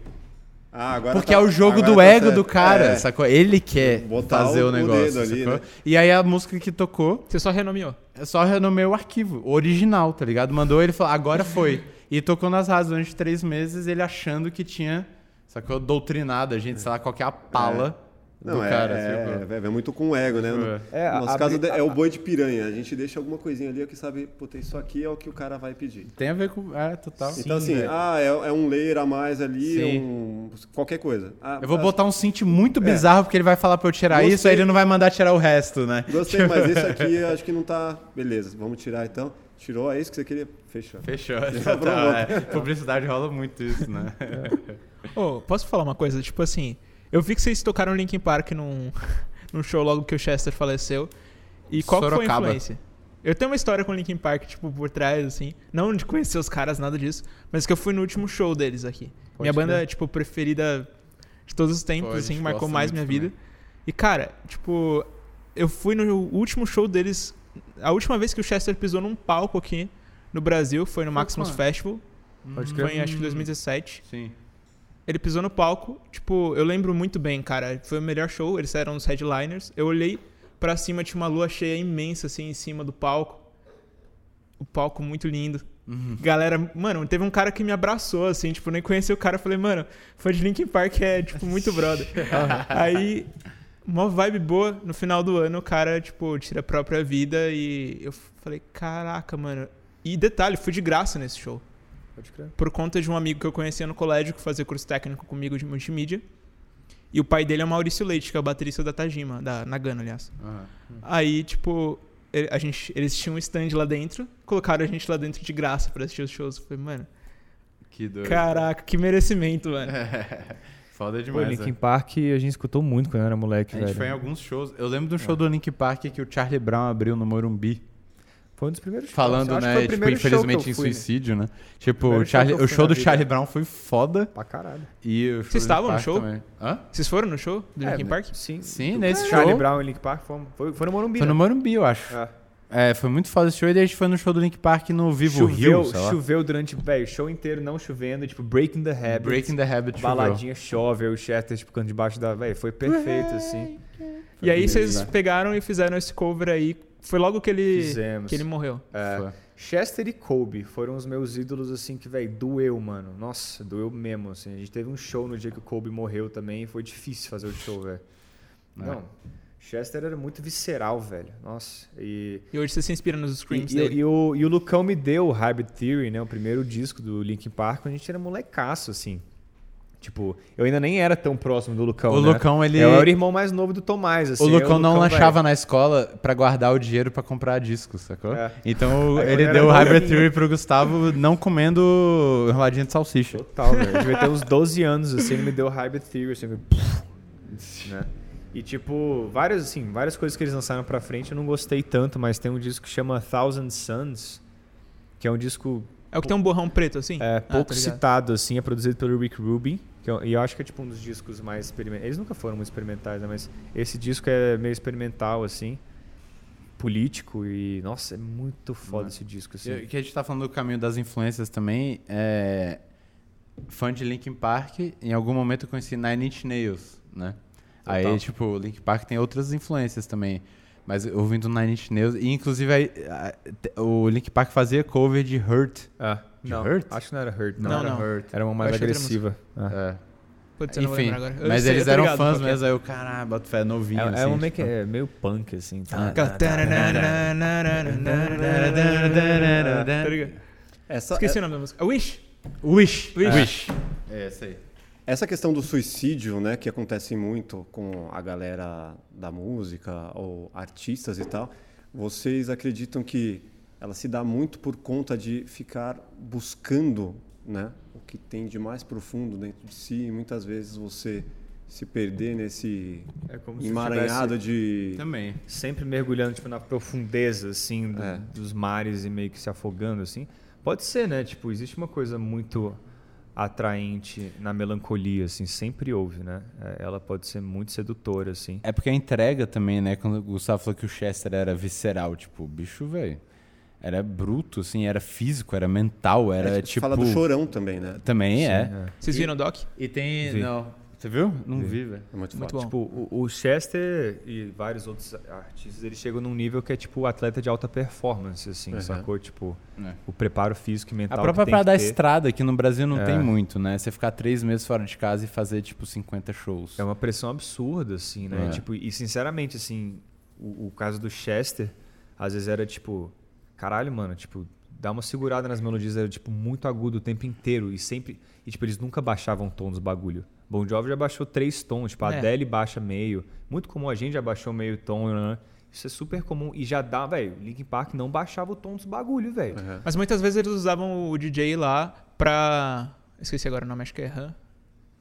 Ah, Porque tá, é o jogo do tá ego certo. do cara, é. sacou? Ele quer Botar fazer o, o negócio. Ali, né? E aí a música que tocou. Você só renomeou? Eu só renomeei o arquivo, o original, tá ligado? Mandou ele falou, agora foi. E tocou nas rádios durante três meses, ele achando que tinha, sacou? Doutrinado a gente, sei lá, qualquer pala. É não, é, cara. É, assim, é, é, muito com ego, né? É, no nosso a, caso a, é o boi de piranha. A gente deixa alguma coisinha ali que sabe, puta, isso aqui é o que o cara vai pedir. Tem a ver com. É, total. Então, Sim, assim, velho. ah, é, é, um layer a mais ali, um, qualquer coisa. Ah, eu vou botar um synth muito é. bizarro porque ele vai falar pra eu tirar Gostei. isso, aí ele não vai mandar tirar o resto, né? Gostei, mas esse aqui acho que não tá. Beleza, vamos tirar então. Tirou, é isso que você queria? Fechou. Fechou. Tá, tá, é. Publicidade rola muito isso, né? oh, posso falar uma coisa? Tipo assim. Eu vi que vocês tocaram Linkin Park num, num show logo que o Chester faleceu. E qual foi a influência? Eu tenho uma história com Linkin Park, tipo, por trás, assim. Não de conhecer os caras, nada disso. Mas que eu fui no último show deles aqui. Pode minha banda, ver. tipo, preferida de todos os tempos, assim, marcou mais minha vida. Também. E, cara, tipo, eu fui no último show deles. A última vez que o Chester pisou num palco aqui no Brasil foi no Maximus Festival. Pode foi em acho que 2017. Sim. Ele pisou no palco, tipo, eu lembro muito bem, cara. Foi o melhor show, eles eram os headliners. Eu olhei para cima, tinha uma lua cheia imensa, assim, em cima do palco. O palco muito lindo. Uhum. Galera, mano, teve um cara que me abraçou, assim, tipo, nem conheci o cara. Falei, mano, foi de Linkin Park, é, tipo, muito brother. Aí, uma vibe boa. No final do ano, o cara, tipo, tira a própria vida e eu falei, caraca, mano. E detalhe, fui de graça nesse show. Pode crer. Por conta de um amigo que eu conhecia no colégio, que fazia curso técnico comigo de multimídia. E o pai dele é o Maurício Leite, que é o baterista da Tajima, da Nagano, aliás. Uhum. Aí, tipo, a gente, eles tinham um stand lá dentro, colocaram a gente lá dentro de graça pra assistir os shows. Eu falei, mano. Que doido. Caraca, que merecimento, mano. foda demais. Linkin é. Park a gente escutou muito quando eu era moleque, A gente velho. foi em alguns shows. Eu lembro de um show do Linkin Park que o Charlie Brown abriu no Morumbi. Foi um dos primeiros shows. Falando, né, foi o tipo, primeiro show infelizmente que eu em fui, né? suicídio, né? Tipo, Primeiro o, show Charlie- o show do vida. Charlie Brown foi foda. Pra caralho. E o Vocês estavam no show? Também. Hã? Vocês foram no show do É, Linkin Park? Sim. Sim, nesse Charlie show. Brown e Linkin Park foi, foi, foi no Morumbi, Foi no né? Morumbi, eu acho. É. É, foi muito foda esse show. E daí a gente foi no show do Link Park no Vivo Choveu, Rio, sei lá. choveu durante, velho, show inteiro não chovendo, tipo, Breaking the Habit. Breaking the Habit choveu. Baladinha chove, o Chester, tipo, ficando debaixo da. Velho, foi perfeito, assim. E aí vocês né? pegaram e fizeram esse cover aí. Foi logo que ele, Fizemos. que ele morreu. É. Chester e Kobe foram os meus ídolos, assim, que, velho, doeu, mano. Nossa, doeu mesmo, assim. A gente teve um show no dia que o Kobe morreu também e foi difícil fazer o show, velho. É. Não, Chester era muito visceral, velho. Nossa, e... E hoje você se inspira nos E, screams e- dele. e o, e o Lucão me deu o Hybrid Theory, né? O primeiro disco do Linkin Park, quando a gente era molecaço, assim. Tipo, eu ainda nem era tão próximo do Lucão, O né? Lucão, ele- Eu era o irmão mais novo do Tomás, assim. O eu, Lucão não lanchava na escola pra guardar o dinheiro pra comprar discos, sacou? É. Então Aí ele deu o Hybrid. Theory pro Gustavo não comendo enroladinha de salsicha. Total, velho. Eu devia ter uns 12 anos, assim, ele me deu o Hybrid Theory, assim, né? E, tipo, várias, assim, várias coisas que eles lançaram pra frente eu não gostei tanto, mas tem um disco que chama Thousand Suns, que é um disco É o que tem um borrão preto, assim? é, Ah, pouco ligado. citado, assim, é produzido pelo Rick Rubin, que eu, e eu acho que é, tipo, um dos discos mais experimentais. Eles nunca foram muito experimentais, né? Mas esse disco é meio experimental, assim, político e, nossa, é muito foda Né? esse disco, assim. E- Que a gente tá falando do caminho das influências também. É... Fã de Linkin Park, em algum momento eu conheci Nine Inch Nails, né? Total. Aí, tipo, Linkin Park tem outras influências também. Mas ouvindo Nine Inch Nails. E inclusive aí, a- o Linkin Park fazia cover de Hurt. Ah, De não, Hurt? acho que não era Hurt, não. Não, era, não. Hurt. era uma mais Eu agressiva. Ah. É. Putz, eu não vou Enfim. Eu mas sei, eu eles eram ligado fãs qual que é. mesmo, aí o cara, bota fé novinho. É, é assim, um meio, tipo. que é meio punk, assim. Tá? Tá Esqueci o nome da música. Wish. Wish. Wish. Wish. É, essa aí. Essa questão do suicídio, né, que acontece muito com a galera da música ou artistas e tal, vocês acreditam que ela se dá muito por conta de ficar buscando, né, o que tem de mais profundo dentro de si, e muitas vezes você se perder nesse É emaranhado de Também. sempre mergulhando tipo na profundeza assim do- É. dos mares e meio que se afogando assim pode ser né tipo existe uma coisa muito atraente na melancolia assim sempre houve né É, ela pode ser muito sedutora assim É porque a entrega também, né? Quando o Gustavo falou que o Chester era visceral, tipo, o bicho, velho. Era bruto, assim, era físico, era mental, era é, tipo. fala do chorão também, né? Também Sim, é. Vocês viram o Doc? E tem. Vi. Não. Você viu? Não Vi. vi, velho. É muito, Muito forte. bom. Tipo, o, o Chester e vários outros artistas, eles chegam num nível que é tipo atleta de alta performance, assim, Uhum. sacou? Tipo, É. o preparo físico e A mental. própria que tem parada da que estrada aqui no Brasil não É. tem muito, né? Você ficar três meses fora de casa e fazer, tipo, 50 shows. É uma pressão absurda, assim, né? É. Tipo, e sinceramente, assim, o, o caso do Chester, às vezes era tipo, caralho, mano, tipo, dá uma segurada nas melodias, era tipo muito agudo o tempo inteiro e sempre. E tipo, eles nunca baixavam o tom dos bagulho. Bon Jovi já baixou três tons, tipo, a É. Adele baixa meio. Muito comum, a gente já baixou meio tom, né? Isso é super comum. E já dá, velho, Linkin Park não baixava o tom dos bagulho, velho. Uhum. Mas muitas vezes eles usavam o DJ lá pra. Esqueci agora o nome, acho que é Han.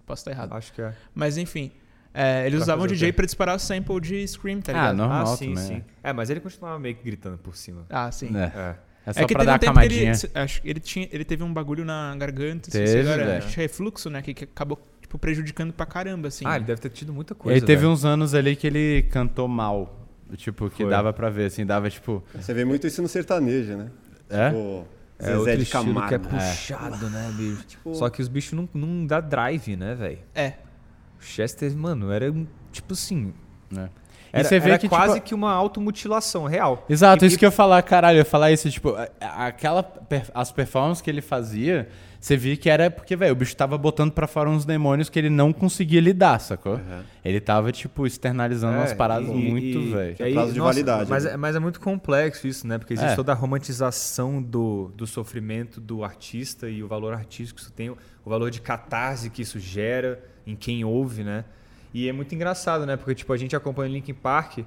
Posso estar errado. Acho que é. Mas enfim. é, eles Pra usavam o o DJ quê? pra disparar o sample de Scream, tá Ah, ligado? normal ah, sim, também. sim. É, mas ele continuava meio que gritando por cima. Ah, sim. É. É. É só É que pra dar um camadinha. ele, acho que ele, tinha, ele teve um bagulho na garganta, Teve, esqueci agora, velho. acho que é refluxo, né? Que, que acabou tipo, prejudicando pra caramba, assim. ah, ele deve ter tido muita coisa. Ele teve velho. uns anos ali que ele cantou mal. Tipo, que Foi. dava pra ver, assim, dava tipo. Você vê muito isso no sertanejo, né? É? Tipo, É Zezé outro de estilo Camargo. que é puxado, né, bicho? Tipo, Só que os bichos não, não dá drive, né, velho? É. O Chester, mano, era um, tipo assim. E Era, você vê era que, quase tipo, que uma automutilação real. Exato, E- isso que eu ia falar, caralho, eu ia falar isso, tipo, aquela, per- as performances que ele fazia, você via que era porque, velho, o bicho tava botando pra fora uns demônios que ele não conseguia lidar, sacou? Uhum. Ele tava, tipo, externalizando umas É, paradas e- muito, velho. e aí, Prazo de nossa, validade, Mas, né? é- mas é muito complexo isso, né? Porque existe É. toda a romantização do, do sofrimento do artista e o valor artístico que isso tem, o valor de catarse que isso gera em quem ouve, né? E é muito engraçado, né? Porque, tipo, a gente acompanha o Linkin Park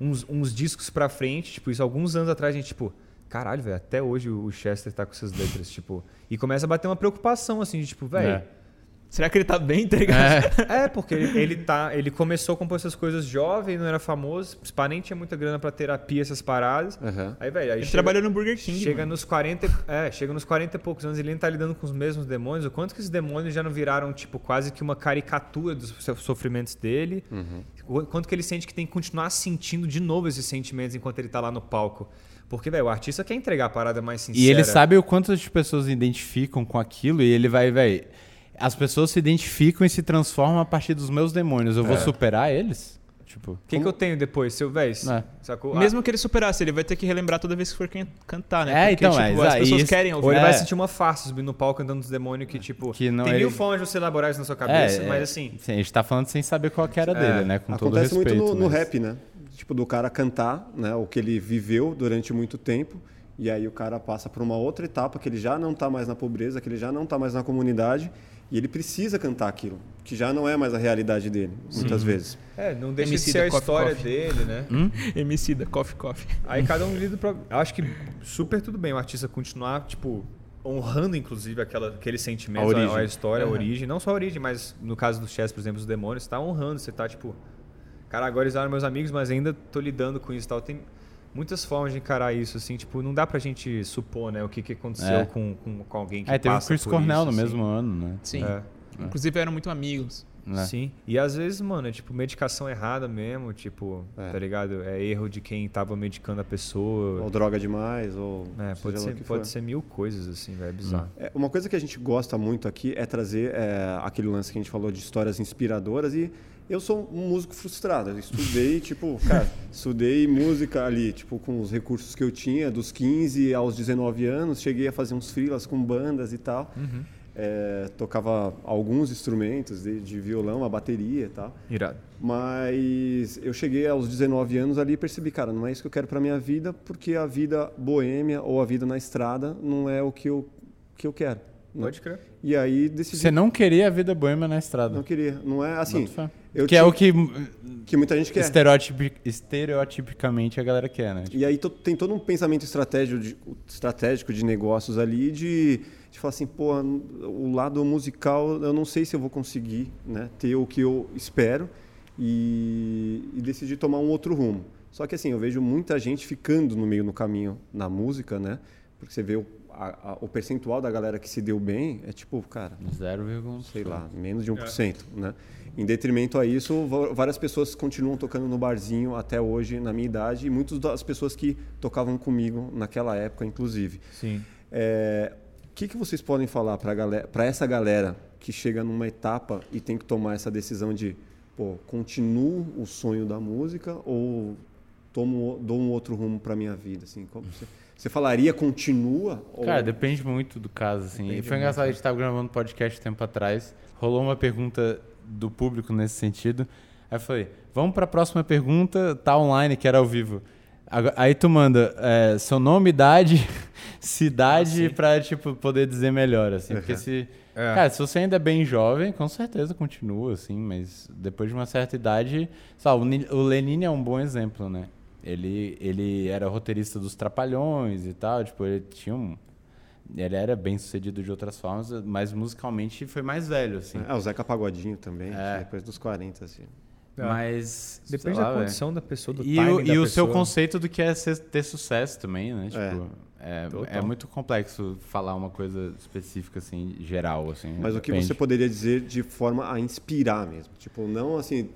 uns, uns discos pra frente, tipo, isso alguns anos atrás a gente, tipo, caralho, velho, até hoje o Chester tá com essas letras, tipo... E começa a bater uma preocupação, assim, de, tipo, velho... É. Será que ele tá bem, tá? É, é porque ele, ele, tá, ele começou a compor essas coisas jovem, não era famoso, os nem tinha muita grana pra terapia, essas paradas. Uhum. Aí, velho, aí. Ele chega, trabalhou no Burger King. Chega mano. nos 40, é, chega nos 40 e poucos anos, ele ainda tá lidando com os mesmos demônios. O quanto que esses demônios já não viraram, tipo, quase que uma caricatura dos sofrimentos dele. Uhum. O quanto que ele sente que tem que continuar sentindo de novo esses sentimentos enquanto ele tá lá no palco. Porque, velho, o artista quer entregar a parada mais sincera. E ele sabe o quanto as pessoas identificam com aquilo e ele vai, velho as pessoas se identificam e se transformam a partir dos meus demônios. Eu vou é. superar eles? Tipo, o que, como... que eu tenho depois, seu véi? É. Sacou? Mesmo que ele superasse, ele vai ter que relembrar toda vez que for cantar, né? É, Porque, então, tipo, é, as pessoas isso. querem ouvir. Ou ele é. vai sentir uma farsa subindo no palco cantando dos demônios que, tipo, que não, tem ele... mil formas de você elaborar isso na sua cabeça, é, mas assim. Sim, a gente tá falando sem saber qual que era dele, né? Com Acontece todo respeito, muito no, no rap, né? Tipo, do cara cantar, né? O que ele viveu durante muito tempo. E aí o cara passa por uma outra etapa que ele já não está mais na pobreza, que ele já não está mais na comunidade e ele precisa cantar aquilo, que já não é mais a realidade dele, Sim. muitas vezes. É, não deixa de ser a história coffee. dele, né? Hum? Emicida, coffee, coffee. Aí cada um lida pra... Acho que super tudo bem o artista continuar, tipo, honrando inclusive aquela, aquele sentimento, a, a, a história, uhum. a origem. Não só a origem, mas no caso do Chess, por exemplo, os demônios, você tá honrando, você tá tipo... Cara, agora eles eram meus amigos, mas ainda tô lidando com isso e tal. Tem muitas formas de encarar isso, assim, tipo, não dá pra gente supor, né, o que, que aconteceu é. com, com, com, alguém que é, teve o Chris Cornell isso, no assim. mesmo ano, né? Sim. É. Inclusive eram muito amigos. É. Sim. E às vezes, mano, é tipo medicação errada mesmo, tipo, é. tá ligado? É erro de quem tava medicando a pessoa. Ou droga demais, ou. É, pode, ser, pode ser mil coisas, assim, velho. É bizarro. É, uma coisa que a gente gosta muito aqui é trazer é, aquele lance que a gente falou de histórias inspiradoras e eu sou um músico frustrado. Eu estudei, tipo, cara, estudei música ali, tipo, com os recursos que eu tinha, dos 15 aos 19 anos, cheguei a fazer uns freelas com bandas e tal. Uhum. É, tocava alguns instrumentos, de, de, violão, a bateria e tal. Irado. Mas eu cheguei aos 19 anos ali e percebi, cara, não é isso que eu quero para minha vida, porque a vida boêmia ou a vida na estrada não é o que eu, que eu quero. Né? Pode crer. E aí decidi. Você não queria a vida boêmia na estrada? Não queria. Não é assim. Eu que é é o que. Que muita gente quer. Estereotip... Estereotipicamente a galera quer, né? E aí tem todo um pensamento estratégico de, estratégico de negócios ali de, de falar assim, pô, o lado musical eu não sei se eu vou conseguir né, ter o que eu espero e, e decidi tomar um outro rumo. Só que assim, eu vejo muita gente ficando no meio no caminho na música, né? Porque você vê o a, a, o percentual da galera que se deu bem é tipo, cara, 0, sei lá, menos de 1%, é. né? Em detrimento a isso, várias pessoas continuam tocando no barzinho até hoje, na minha idade, e muitas das pessoas que tocavam comigo naquela época, inclusive. Sim. É, o que, que vocês podem falar para essa galera que chega numa etapa e tem que tomar essa decisão de, pô, continuo o sonho da música ou tomo, dou um outro rumo para minha vida? Assim, como você... Você falaria continua? Cara, depende muito do caso, assim. Depende foi engraçado, a gente estava gravando podcast tempo atrás, rolou uma pergunta do público nesse sentido. Aí eu falei, vamos para a próxima pergunta, tá online, que era ao vivo. Aí tu manda é, seu nome, idade, cidade, ah, para tipo, poder dizer melhor, assim. Porque se... É. Cara, se você ainda é bem jovem, com certeza continua, assim, mas depois de uma certa idade... Sabe, o Lenin é um bom exemplo, né? Ele, ele era roteirista dos Trapalhões e tal, tipo, ele tinha um... Ele era bem sucedido de outras formas, mas musicalmente foi mais velho, assim. É, o Zeca Pagodinho também, é. depois dos 40, assim. É. Mas. Depende lá, da condição da pessoa, do E, o, e o seu conceito do que é ser, ter sucesso também, né? Tipo, é. É, é, muito complexo falar uma coisa específica, assim, geral, assim. Mas depende. o que você poderia dizer de forma a inspirar mesmo? Tipo, não assim,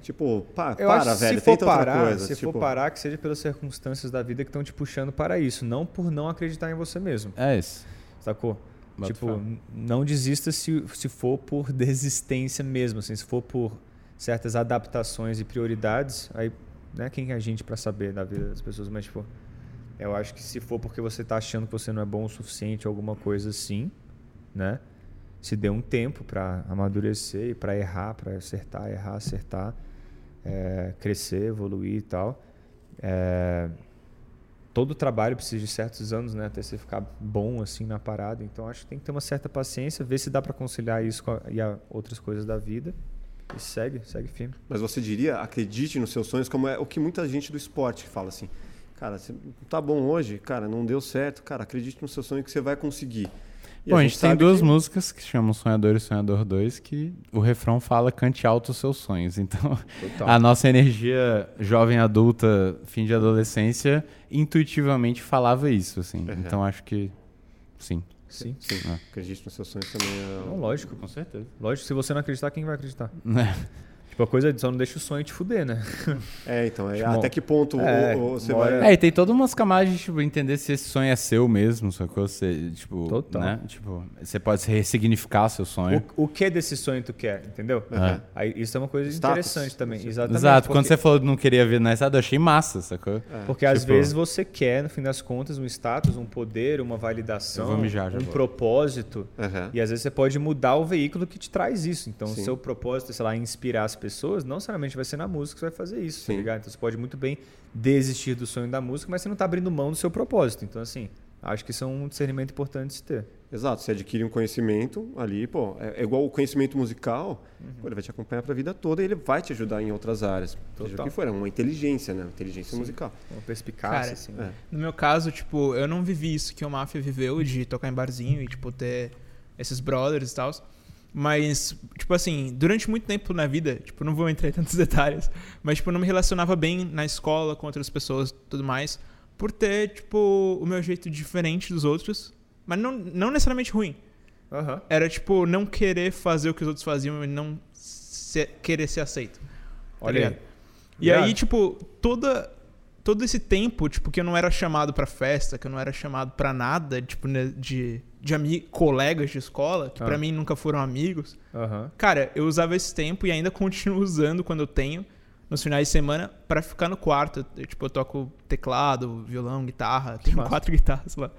Tipo, pá, eu para, velho, se for parar, coisa, Se tipo... for parar, que seja pelas circunstâncias da vida que estão te puxando para isso, não por não acreditar em você mesmo. É isso. Sacou? Bato tipo, não desista se, se for por desistência mesmo, assim, se for por certas adaptações e prioridades, aí, né, quem é a gente para saber da vida das pessoas, mas tipo, eu acho que se for porque você tá achando que você não é bom o suficiente, alguma coisa assim, né? Se dê um tempo para amadurecer e para errar, para acertar, errar, acertar é, crescer, evoluir e tal. É, todo trabalho precisa de certos anos, né, até você ficar bom assim na parada. Então acho que tem que ter uma certa paciência, ver se dá para conciliar isso com a, e a outras coisas da vida. E segue, segue firme. Mas você diria, acredite nos seus sonhos, como é o que muita gente do esporte fala assim. Cara, você tá bom hoje, cara, não deu certo, cara, acredite no seu sonho que você vai conseguir. E Bom, a gente, a gente tem duas que... músicas que chamam Sonhador e Sonhador 2 que o refrão fala cante alto os seus sonhos. Então, Total. a nossa energia jovem adulta, fim de adolescência, intuitivamente falava isso, assim. Uhum. Então, acho que sim. Sim, sim. É. Acredite nos seus sonhos também. É... Não, lógico, com certeza. Lógico, se você não acreditar, quem vai acreditar? É. Tipo, a coisa só não deixa o sonho te fuder, né? É, então, é, tipo, até que ponto é, o, o, você vai... É, e tem todas umas camadas de, tipo, entender se esse sonho é seu mesmo, só que você, tipo, Total. né? Tipo, você pode ressignificar seu sonho. O, o que desse sonho tu quer, entendeu? Uhum. Aí, isso é uma coisa Status. interessante também. Exatamente. Exato, porque... quando você falou que não queria ver na eu achei massa, sacou? É. Porque tipo... às vezes você quer, no fim das contas, um status, um poder, uma validação, mijar, um vou. propósito, uhum. e às vezes você pode mudar o veículo que te traz isso. Então, o seu propósito é, sei lá, inspirar as pessoas, não necessariamente vai ser na música que você vai fazer isso, tá Sim. tá ligado? Então você pode muito bem desistir do sonho da música, mas você não está abrindo mão do seu propósito. Então, assim, acho que isso é um discernimento importante de se ter. Exato, você adquire um conhecimento ali, pô, é, é igual o conhecimento musical, uhum. pô, ele vai te acompanhar para a vida toda e ele vai te ajudar em outras áreas. Total. Seja o que for, é uma inteligência, né? Inteligência Sim. musical. Uma perspicácia, Cara, assim. É. No meu caso, tipo, eu não vivi isso que o Mafia viveu, de tocar em barzinho e, tipo, ter esses brothers e tal. Mas, tipo assim, durante muito tempo na vida, tipo, não vou entrar em tantos detalhes, mas, tipo, não me relacionava bem na escola com outras pessoas tudo mais, por ter, tipo, o meu jeito diferente dos outros, mas não, não necessariamente ruim. Uhum. Era, tipo, não querer fazer o que os outros faziam e não ser, querer ser aceito. Tá Olha tá aí. E aí, tipo, toda, todo esse tempo, tipo, que eu não era chamado pra festa, que eu não era chamado pra nada, tipo, né, de, de colegas de escola, que ah. pra mim nunca foram amigos. Uhum. Cara, eu usava esse tempo e ainda continuo usando quando eu tenho, nos finais de semana, para ficar no quarto. Eu, tipo, eu toco teclado, violão, guitarra, tenho Massa. quatro guitarras lá.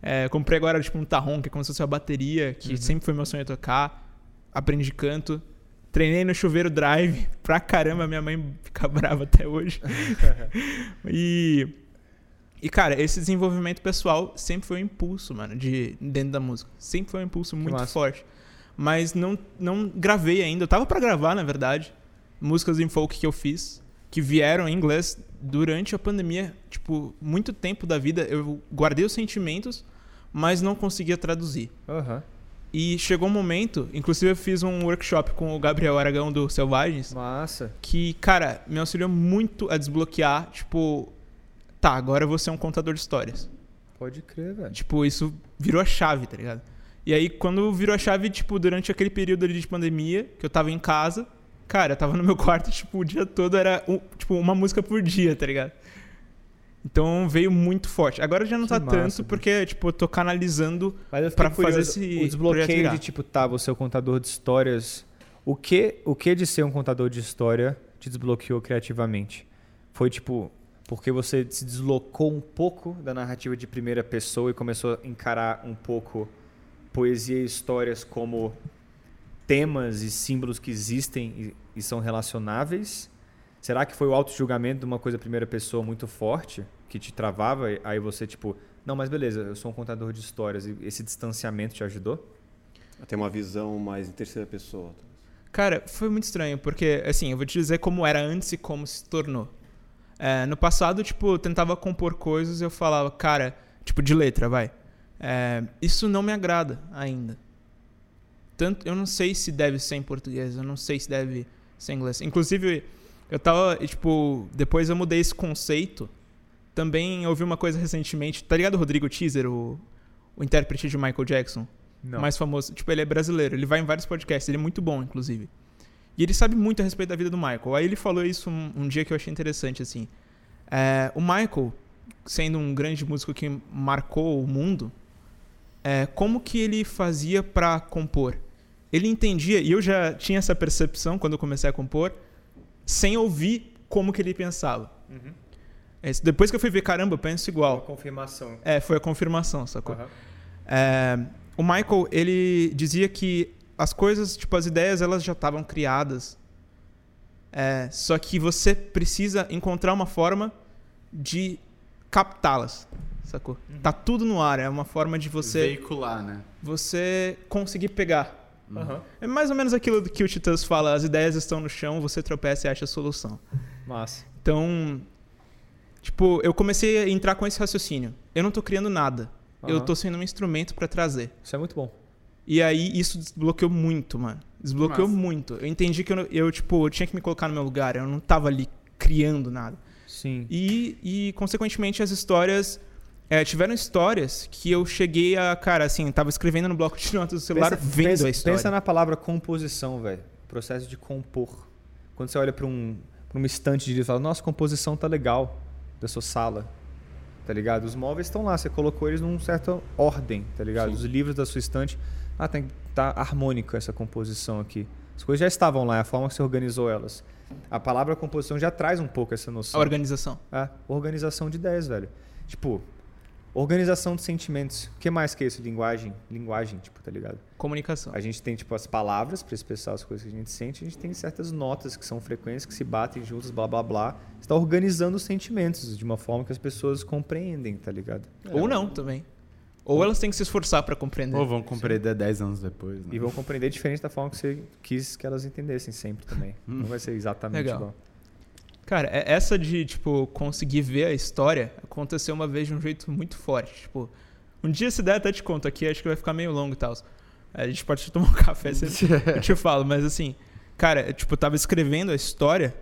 É, comprei agora, tipo, um tarrom, que é como se fosse uma bateria, que uhum. sempre foi meu sonho tocar. Aprendi canto. Treinei no chuveiro drive pra caramba, minha mãe fica brava até hoje. e. E, cara, esse desenvolvimento pessoal sempre foi um impulso, mano, de, dentro da música. Sempre foi um impulso muito forte. Mas não, não gravei ainda. Eu tava para gravar, na verdade, músicas em folk que eu fiz, que vieram em inglês durante a pandemia. Tipo, muito tempo da vida eu guardei os sentimentos, mas não conseguia traduzir. Uhum. E chegou um momento, inclusive eu fiz um workshop com o Gabriel Aragão do Selvagens. Massa. Que, cara, me auxiliou muito a desbloquear, tipo, tá, agora eu vou ser um contador de histórias. Pode crer, velho. Tipo, isso virou a chave, tá ligado? E aí, quando virou a chave, tipo, durante aquele período ali de pandemia, que eu tava em casa, cara, eu tava no meu quarto, tipo, o dia todo era, tipo, uma música por dia, tá ligado? Então veio muito forte. Agora já não que tá massa, tanto, porque, tipo, eu tô canalizando para fazer esse. O desbloqueio de, tipo, tá, você é o contador de histórias. O que, o que de ser um contador de história te desbloqueou criativamente? Foi, tipo, porque você se deslocou um pouco da narrativa de primeira pessoa e começou a encarar um pouco poesia e histórias como temas e símbolos que existem e, e são relacionáveis? Será que foi o auto-julgamento de uma coisa primeira pessoa muito forte que te travava? Aí você, tipo, não, mas beleza, eu sou um contador de histórias. E esse distanciamento te ajudou? A ter uma visão mais em terceira pessoa. Cara, foi muito estranho, porque, assim, eu vou te dizer como era antes e como se tornou. É, no passado, tipo, eu tentava compor coisas e eu falava, cara, tipo, de letra, vai. É, isso não me agrada ainda. Tanto, eu não sei se deve ser em português, eu não sei se deve ser em inglês. Inclusive, eu tava, tipo, depois eu mudei esse conceito. Também ouvi uma coisa recentemente. Tá ligado o Rodrigo Teaser, o, o intérprete de Michael Jackson? Não. Mais famoso. Tipo, ele é brasileiro. Ele vai em vários podcasts. Ele é muito bom, inclusive. E ele sabe muito a respeito da vida do Michael. Aí ele falou isso um, um dia que eu achei interessante, assim. É, o Michael, sendo um grande músico que marcou o mundo, é, como que ele fazia para compor? Ele entendia, e eu já tinha essa percepção quando eu comecei a compor, sem ouvir como que ele pensava. Uhum. É, depois que eu fui ver, caramba, eu penso igual. Foi a confirmação. É, foi a confirmação, sacou? Uhum. É, o Michael, ele dizia que as coisas, tipo, as ideias, elas já estavam criadas. É, só que você precisa encontrar uma forma de captá-las, sacou? Uhum. Tá tudo no ar, é uma forma de você... Veicular, né? Você conseguir pegar. Uhum. É mais ou menos aquilo que o Titãs fala: as ideias estão no chão, você tropeça e acha a solução. Massa. Então, tipo, eu comecei a entrar com esse raciocínio. Eu não tô criando nada. uhum. eu tô sendo um instrumento para trazer. Isso é muito bom. E aí isso desbloqueou muito, mano. Desbloqueou Nossa. muito. Eu entendi que eu, eu, tipo, eu tinha que me colocar no meu lugar. Eu não tava ali criando nada. Sim. E, e consequentemente, as histórias. É, tiveram histórias que eu cheguei a. Cara, assim, tava escrevendo no bloco de notas do celular pensa, vendo pensa, a história. Pensa na palavra composição, velho. Processo de compor. Quando você olha para um, pra uma estante de livros e fala, nossa, composição tá legal da sua sala. Tá ligado? Os móveis estão lá, você colocou eles numa certa ordem, tá ligado? Sim. Os livros da sua estante ah, tem que estar tá harmônico essa composição aqui. As coisas já estavam lá, é a forma que você organizou elas. A palavra composição já traz um pouco essa noção. A organização. É, organização de ideias, velho. Tipo, organização de sentimentos. O que mais que é isso? Linguagem. Linguagem, tipo, tá ligado? Comunicação. A gente tem, tipo, as palavras para expressar as coisas que a gente sente. A gente tem certas notas que são frequências, que se batem juntas, blá, blá, blá. Você está organizando os sentimentos de uma forma que as pessoas compreendem, tá ligado? É. Ou não, também. Ou elas têm que se esforçar para compreender. Ou vão compreender 10 anos depois. Né? E vão compreender diferente da forma que você quis que elas entendessem sempre também. Não vai ser exatamente Legal. igual. Cara, é, essa de, tipo, conseguir ver a história aconteceu uma vez de um jeito muito forte. Tipo, um dia se der até te conto aqui, acho que vai ficar meio longo e tal. A gente pode tomar um café, eu te falo. Mas assim, cara, eu, tipo, tava escrevendo a história,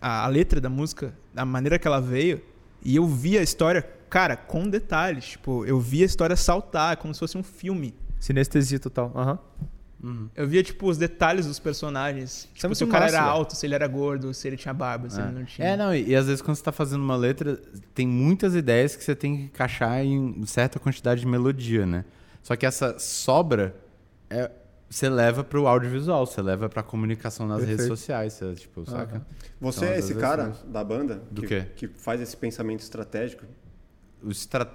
a, a letra da música, da maneira que ela veio, e eu vi a história cara, com detalhes. Tipo, eu via a história saltar, como se fosse um filme. Sinestesia total. Aham. Uhum. Uhum. Eu via, tipo, os detalhes dos personagens. Tipo, se o cara era alto, se ele era gordo, se ele tinha barba, se é. ele não tinha. É, não, e, e, às vezes quando você tá fazendo uma letra, tem muitas ideias que você tem que encaixar em certa quantidade de melodia, né? Só que essa sobra é, você leva para o audiovisual, você leva para a comunicação nas Perfeito. redes sociais, você, tipo, saca? Você então, é esse cara da banda Do que, quê? que faz esse pensamento estratégico o estra...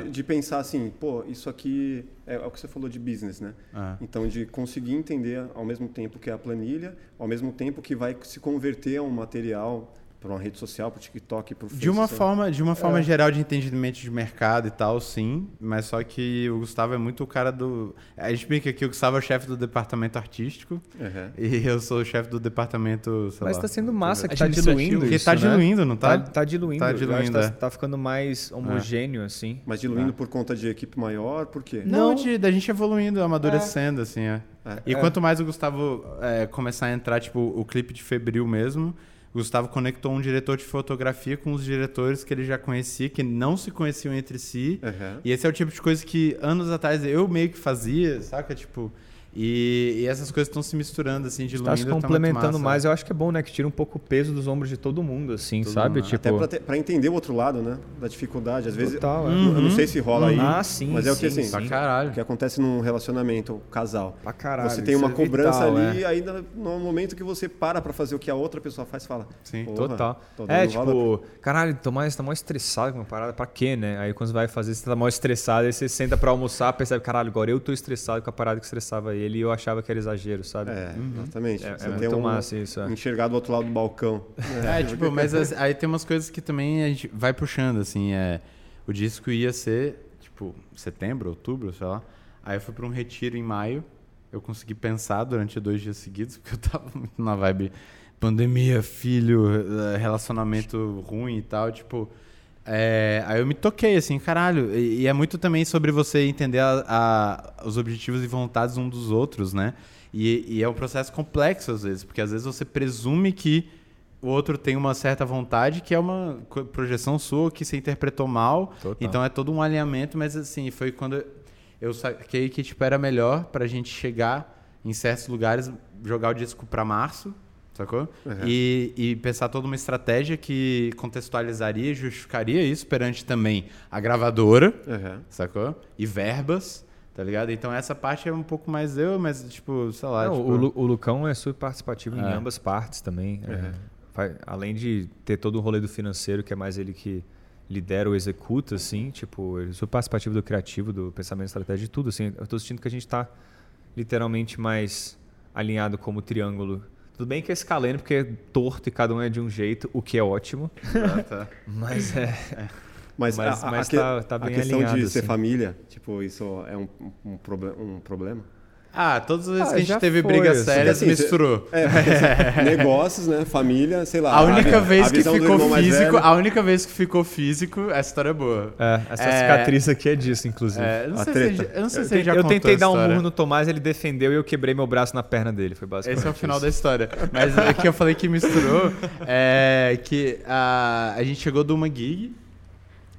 De, de, pensar assim, pô, isso aqui é, é, o que você falou de business, né? Ah. Então, de conseguir entender ao mesmo tempo que é a planilha, ao mesmo tempo que vai se converter a um material para uma rede social, para o TikTok, para o De uma forma, de uma forma é. geral de entendimento de mercado e tal, sim. Mas só que o Gustavo é muito o cara do. A gente brinca que o Gustavo é o chefe do departamento artístico uhum. e eu sou o chefe do departamento. mas está sendo massa que está diluindo. Porque está né? diluindo, não está? Tá, tá diluindo. Tá diluindo. Está é. tá ficando mais homogêneo, é. assim. Mas diluindo é. por conta de equipe maior, por quê? Não, não. De, da gente evoluindo, amadurecendo, é. assim, é. E quanto mais o Gustavo começar a entrar, tipo, o clipe de Febril mesmo. Gustavo conectou um diretor de fotografia com os diretores que ele já conhecia, que não se conheciam entre si. Uhum. E esse é o tipo de coisa que anos atrás eu meio que fazia, saca? Tipo, e, e, essas coisas estão se misturando, assim, de Está se tá complementando tá mais. Eu acho que é bom, né? Que tira um pouco o peso dos ombros de todo mundo, assim, todo sabe? Mundo. Tipo... Até para entender o outro lado, né? Da dificuldade. Às vezes, Total, é. eu não sei se rola aí. Ah, sim, mas é o que, assim, sim. o que acontece num relacionamento, casal. Pra caralho. Você tem uma é cobrança vital, ali, é. aí no momento que você para para fazer o que a outra pessoa faz, fala. Sim, total. É, tipo, valor. caralho, tô mais, tá mais estressado com uma parada, pra quê, né? Aí quando você vai fazer, você tá mais estressado, aí você senta pra almoçar, percebe, caralho, agora eu tô estressado com a parada que estressava ele e eu achava que era exagero, sabe? É, uhum. exatamente. É, Você é muito um, massa isso. É. Enxergar do outro lado do balcão. É, tipo, mas aí tem umas coisas que também a gente vai puxando, assim, é... O disco ia ser, tipo, setembro, outubro, sei lá. Aí eu fui para um retiro em maio. Eu consegui pensar durante dois dias seguidos, porque eu tava muito na vibe pandemia, filho, eh, relacionamento ruim e tal, tipo... É, aí eu me toquei, assim, caralho. E, e, é muito também sobre você entender a, a, os objetivos e vontades um dos outros, né? E, e, é um processo complexo às vezes, porque às vezes você presume que o outro tem uma certa vontade, que é uma projeção sua que você interpretou mal. Total. Então é todo um alinhamento, mas assim, foi quando eu saquei que tipo, era melhor pra gente chegar em certos lugares, jogar o disco para março sacou? Uhum. E, e pensar toda uma estratégia que contextualizaria e justificaria isso perante também a gravadora, uhum. sacou? E verbas, tá ligado? Então essa parte é um pouco mais eu, mas tipo, sei lá. Não, tipo... o, Lu, o, Lucão é super participativo é. em ambas partes também. Uhum. É, além de ter todo o rolê do financeiro, que é mais ele que lidera ou executa, assim, tipo, ele é super participativo do criativo, do pensamento estratégico, de tudo, assim. Eu tô sentindo que a gente tá literalmente mais alinhado como triângulo tudo bem que é escalando porque é torto e cada um é de um jeito, o que é ótimo. Ah, tá. mas é. Mas, mas, a, mas a, tá, tá bem a questão alinhado, de ser assim. família, tipo, isso é um, um, um problema? Ah, todas as vezes Ah, que a gente teve foi, brigas assim. sérias, Porque, assim, misturou. É, porque, assim, negócios, né? Família, sei lá. A única a vez que visão do ficou físico, a única vez que ficou físico, essa história é boa. É, essa É. cicatriz aqui é disso, inclusive. É, eu não A sei se treta. eu não sei Eu, se ele já eu tentei a dar um murro no Tomás, ele defendeu e eu quebrei meu braço na perna dele. Foi basicamente Esse é o final isso. da história. Mas o que eu falei que misturou é que a, a gente chegou de uma gig,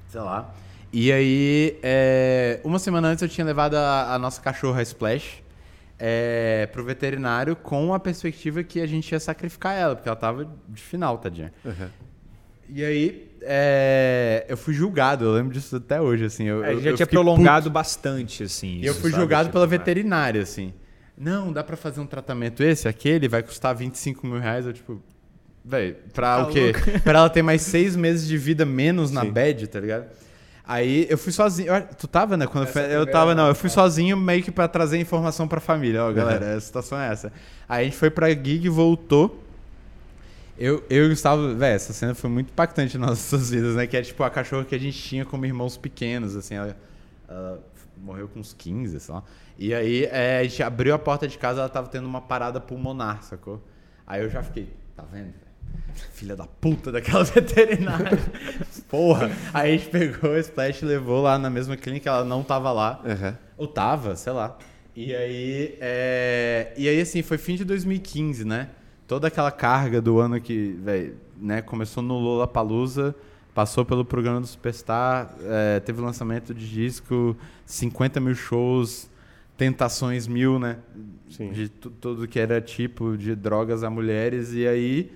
sei lá. E aí, é, uma semana antes eu tinha levado a, a nossa cachorra a Splash é, pro veterinário com a perspectiva que a gente ia sacrificar ela, porque ela tava de final, tadinha. Uhum. E aí, é, eu fui julgado, eu lembro disso até hoje, assim. Eu, É, a eu- gente já eu tinha prolongado bastante, assim. e eu isso, fui sabe? julgado Tipo, pela é. veterinária, assim. Não, dá pra fazer um tratamento esse, aquele, vai custar 25 mil reais. Eu, tipo, velho, pra Tá o quê? pra ela ter mais seis meses de vida menos na Sim. bed, tá ligado? Aí eu fui sozinho. Eu- Tu tava, né? Quando eu, Essa fui, eu tava, não. Eu fui é. sozinho meio que pra trazer informação pra família. Ó, galera, a situação é essa. Aí a gente foi pra gig e voltou. Eu, eu e o Gustavo, velho, essa cena foi muito impactante nas nossas vidas, né? Que é tipo a cachorra que a gente tinha como irmãos pequenos, assim. Ela, ela morreu com uns 15, sei lá. E aí é, a gente abriu a porta de casa, ela tava tendo uma parada pulmonar, sacou? Aí eu já fiquei, tá vendo? Filha da puta daquela veterinária. Porra. Aí a gente pegou o Splash e levou lá na mesma clínica, ela não tava lá. Uhum. Ou tava, sei lá. E aí, é... e aí assim, foi fim de 2015, né? Toda aquela carga do ano que, velho, né, começou no Lollapalooza, passou pelo programa do Superstar, é, teve lançamento de disco, 50 mil shows, tentações mil, né? Sim. De tu- tudo que era tipo de drogas a mulheres. E aí,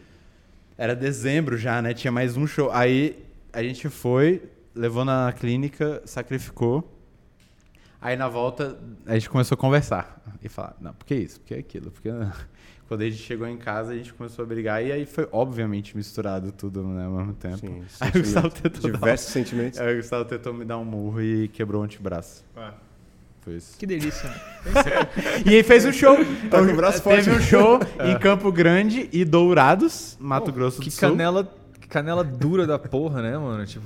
era dezembro já, né? Tinha mais um show. Aí a gente foi, levou na clínica, sacrificou. Aí na volta a gente começou a conversar e falar, não, por que isso? Por que aquilo? Porque quando a gente chegou em casa a gente começou a brigar e aí foi obviamente misturado tudo né, ao mesmo tempo. Sim, aí o Gustavo tentou, dar Diversos um, sentimentos. aí o Gustavo tentou me dar um murro e quebrou o antebraço. É. Isso. Que delícia. E aí fez um show. Tá com o braço Teve forte. um show em Campo Grande e Dourados, Mato Grosso Que do Sul. canela, que canela dura da porra, né, mano? Tipo.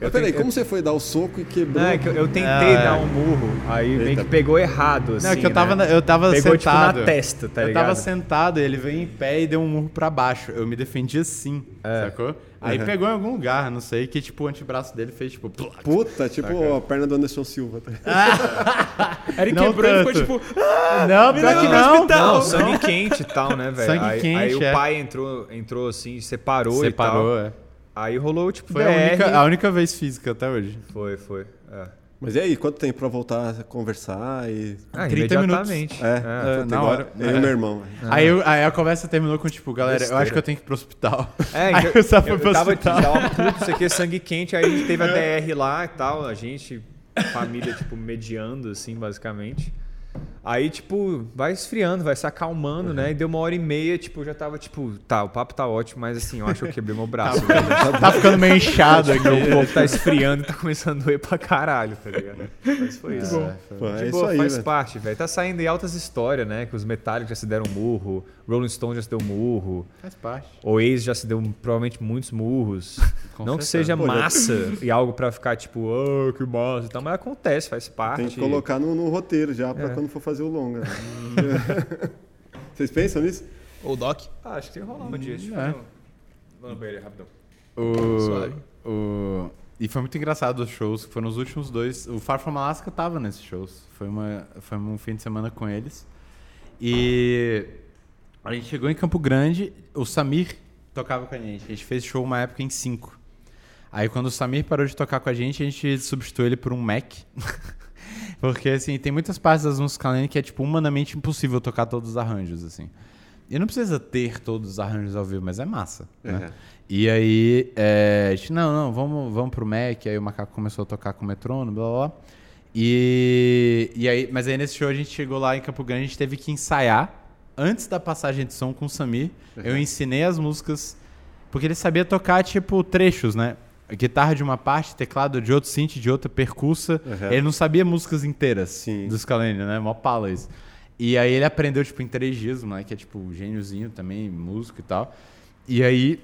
Mas peraí, tentei- como você foi dar o soco e quebrou? Não, é que eu, eu tentei Ah, dar um murro, aí meio Eita. que pegou errado, assim. Não, é que eu tava, né? eu tava Pegou, sentado. tipo, na testa, tá eu ligado? tava sentado, ele veio em pé e deu um murro pra baixo. Eu me defendi assim, É. sacou? Aí Uhum. pegou em algum lugar, não sei, que tipo o antebraço dele fez tipo. Puta, tipo a perna do Anderson Silva. tá? Aí ele Não quebrou e ficou tanto. tipo. Não, pior que não. Não, sangue quente e tal, né, velho? Sangue aí, quente, aí o é. pai entrou, entrou assim, separou, Separou, e tal. é. Aí rolou, tipo, Foi a DR. única, a única vez física até hoje. Foi, foi. É. Mas e aí, quanto tempo pra voltar a conversar e... Ah, 30 imediatamente. É, É. puta, na igual hora. Eu e meu irmão. velho. Aí, eu- aí a conversa terminou com tipo, galera, eu Besteira. acho que eu tenho que ir pro hospital. É, Aí eu, eu só fui eu, pro eu tava, hospital. tava puto, isso aqui é sangue quente, aí a gente teve a DR lá e tal, a gente, família, tipo, mediando, assim, basicamente. Aí, tipo, vai esfriando, vai se acalmando, né? E deu uma hora e meia, tipo, eu já tava, tipo, tá, o papo tá ótimo, mas assim, eu acho que eu quebrei meu braço. velho. tá ficando meio inchado aqui. Meu corpo tá esfriando e tá começando a doer pra caralho, tá ligado? Mas foi isso. É, foi- Pô, é isso aí, faz velho. parte, velho. Tá saindo aí altas histórias, né? Que os Metallica já se deram murro, Rolling Stone já se deu murro, Faz parte. Oasis já se deu provavelmente muitos murros. Com Não que seja Pô, massa e algo pra ficar tipo, oh, que massa e tal, mas acontece, faz parte. Tem que colocar no, no roteiro já pra É. quando for fazer o longa. Vocês pensam nisso? Ou Doc. Ah, acho que tem que rolar um dia. Deixa eu É. fazer Vou no banheiro rapidão. O, o, e foi muito engraçado os shows, que foram os últimos dois. O Far From Alaska tava nesses shows. Foi, uma, foi um fim de semana com eles. E a gente chegou em Campo Grande, o Samir tocava com a gente. A gente fez show uma época em cinco. Aí quando o Samir parou de tocar com a gente, a gente substituiu ele por um Mac. Porque, assim, tem muitas partes das músicas Kalene que é, tipo, humanamente impossível tocar todos os arranjos, assim. E não precisa ter todos os arranjos ao vivo, mas é massa, né? Uhum. E aí, é, a gente, não, não, vamos, vamos pro Mac. Aí o Macaco começou a tocar com o metrônomo, blá, blá, blá. E, e aí, mas aí nesse show a gente chegou lá em Campo Grande, a gente teve que ensaiar antes da passagem de som com o Samir. Eu ensinei as músicas, porque ele sabia tocar, tipo, trechos, né? Guitarra de uma parte, teclado de outro, synth de outra, percussa. Uhum. Ele não sabia músicas inteiras Sim. do Scalene, né? Mó pala isso. E aí ele aprendeu, tipo, em três dias, né? Que é, tipo, gêniozinho também, músico e tal. E aí,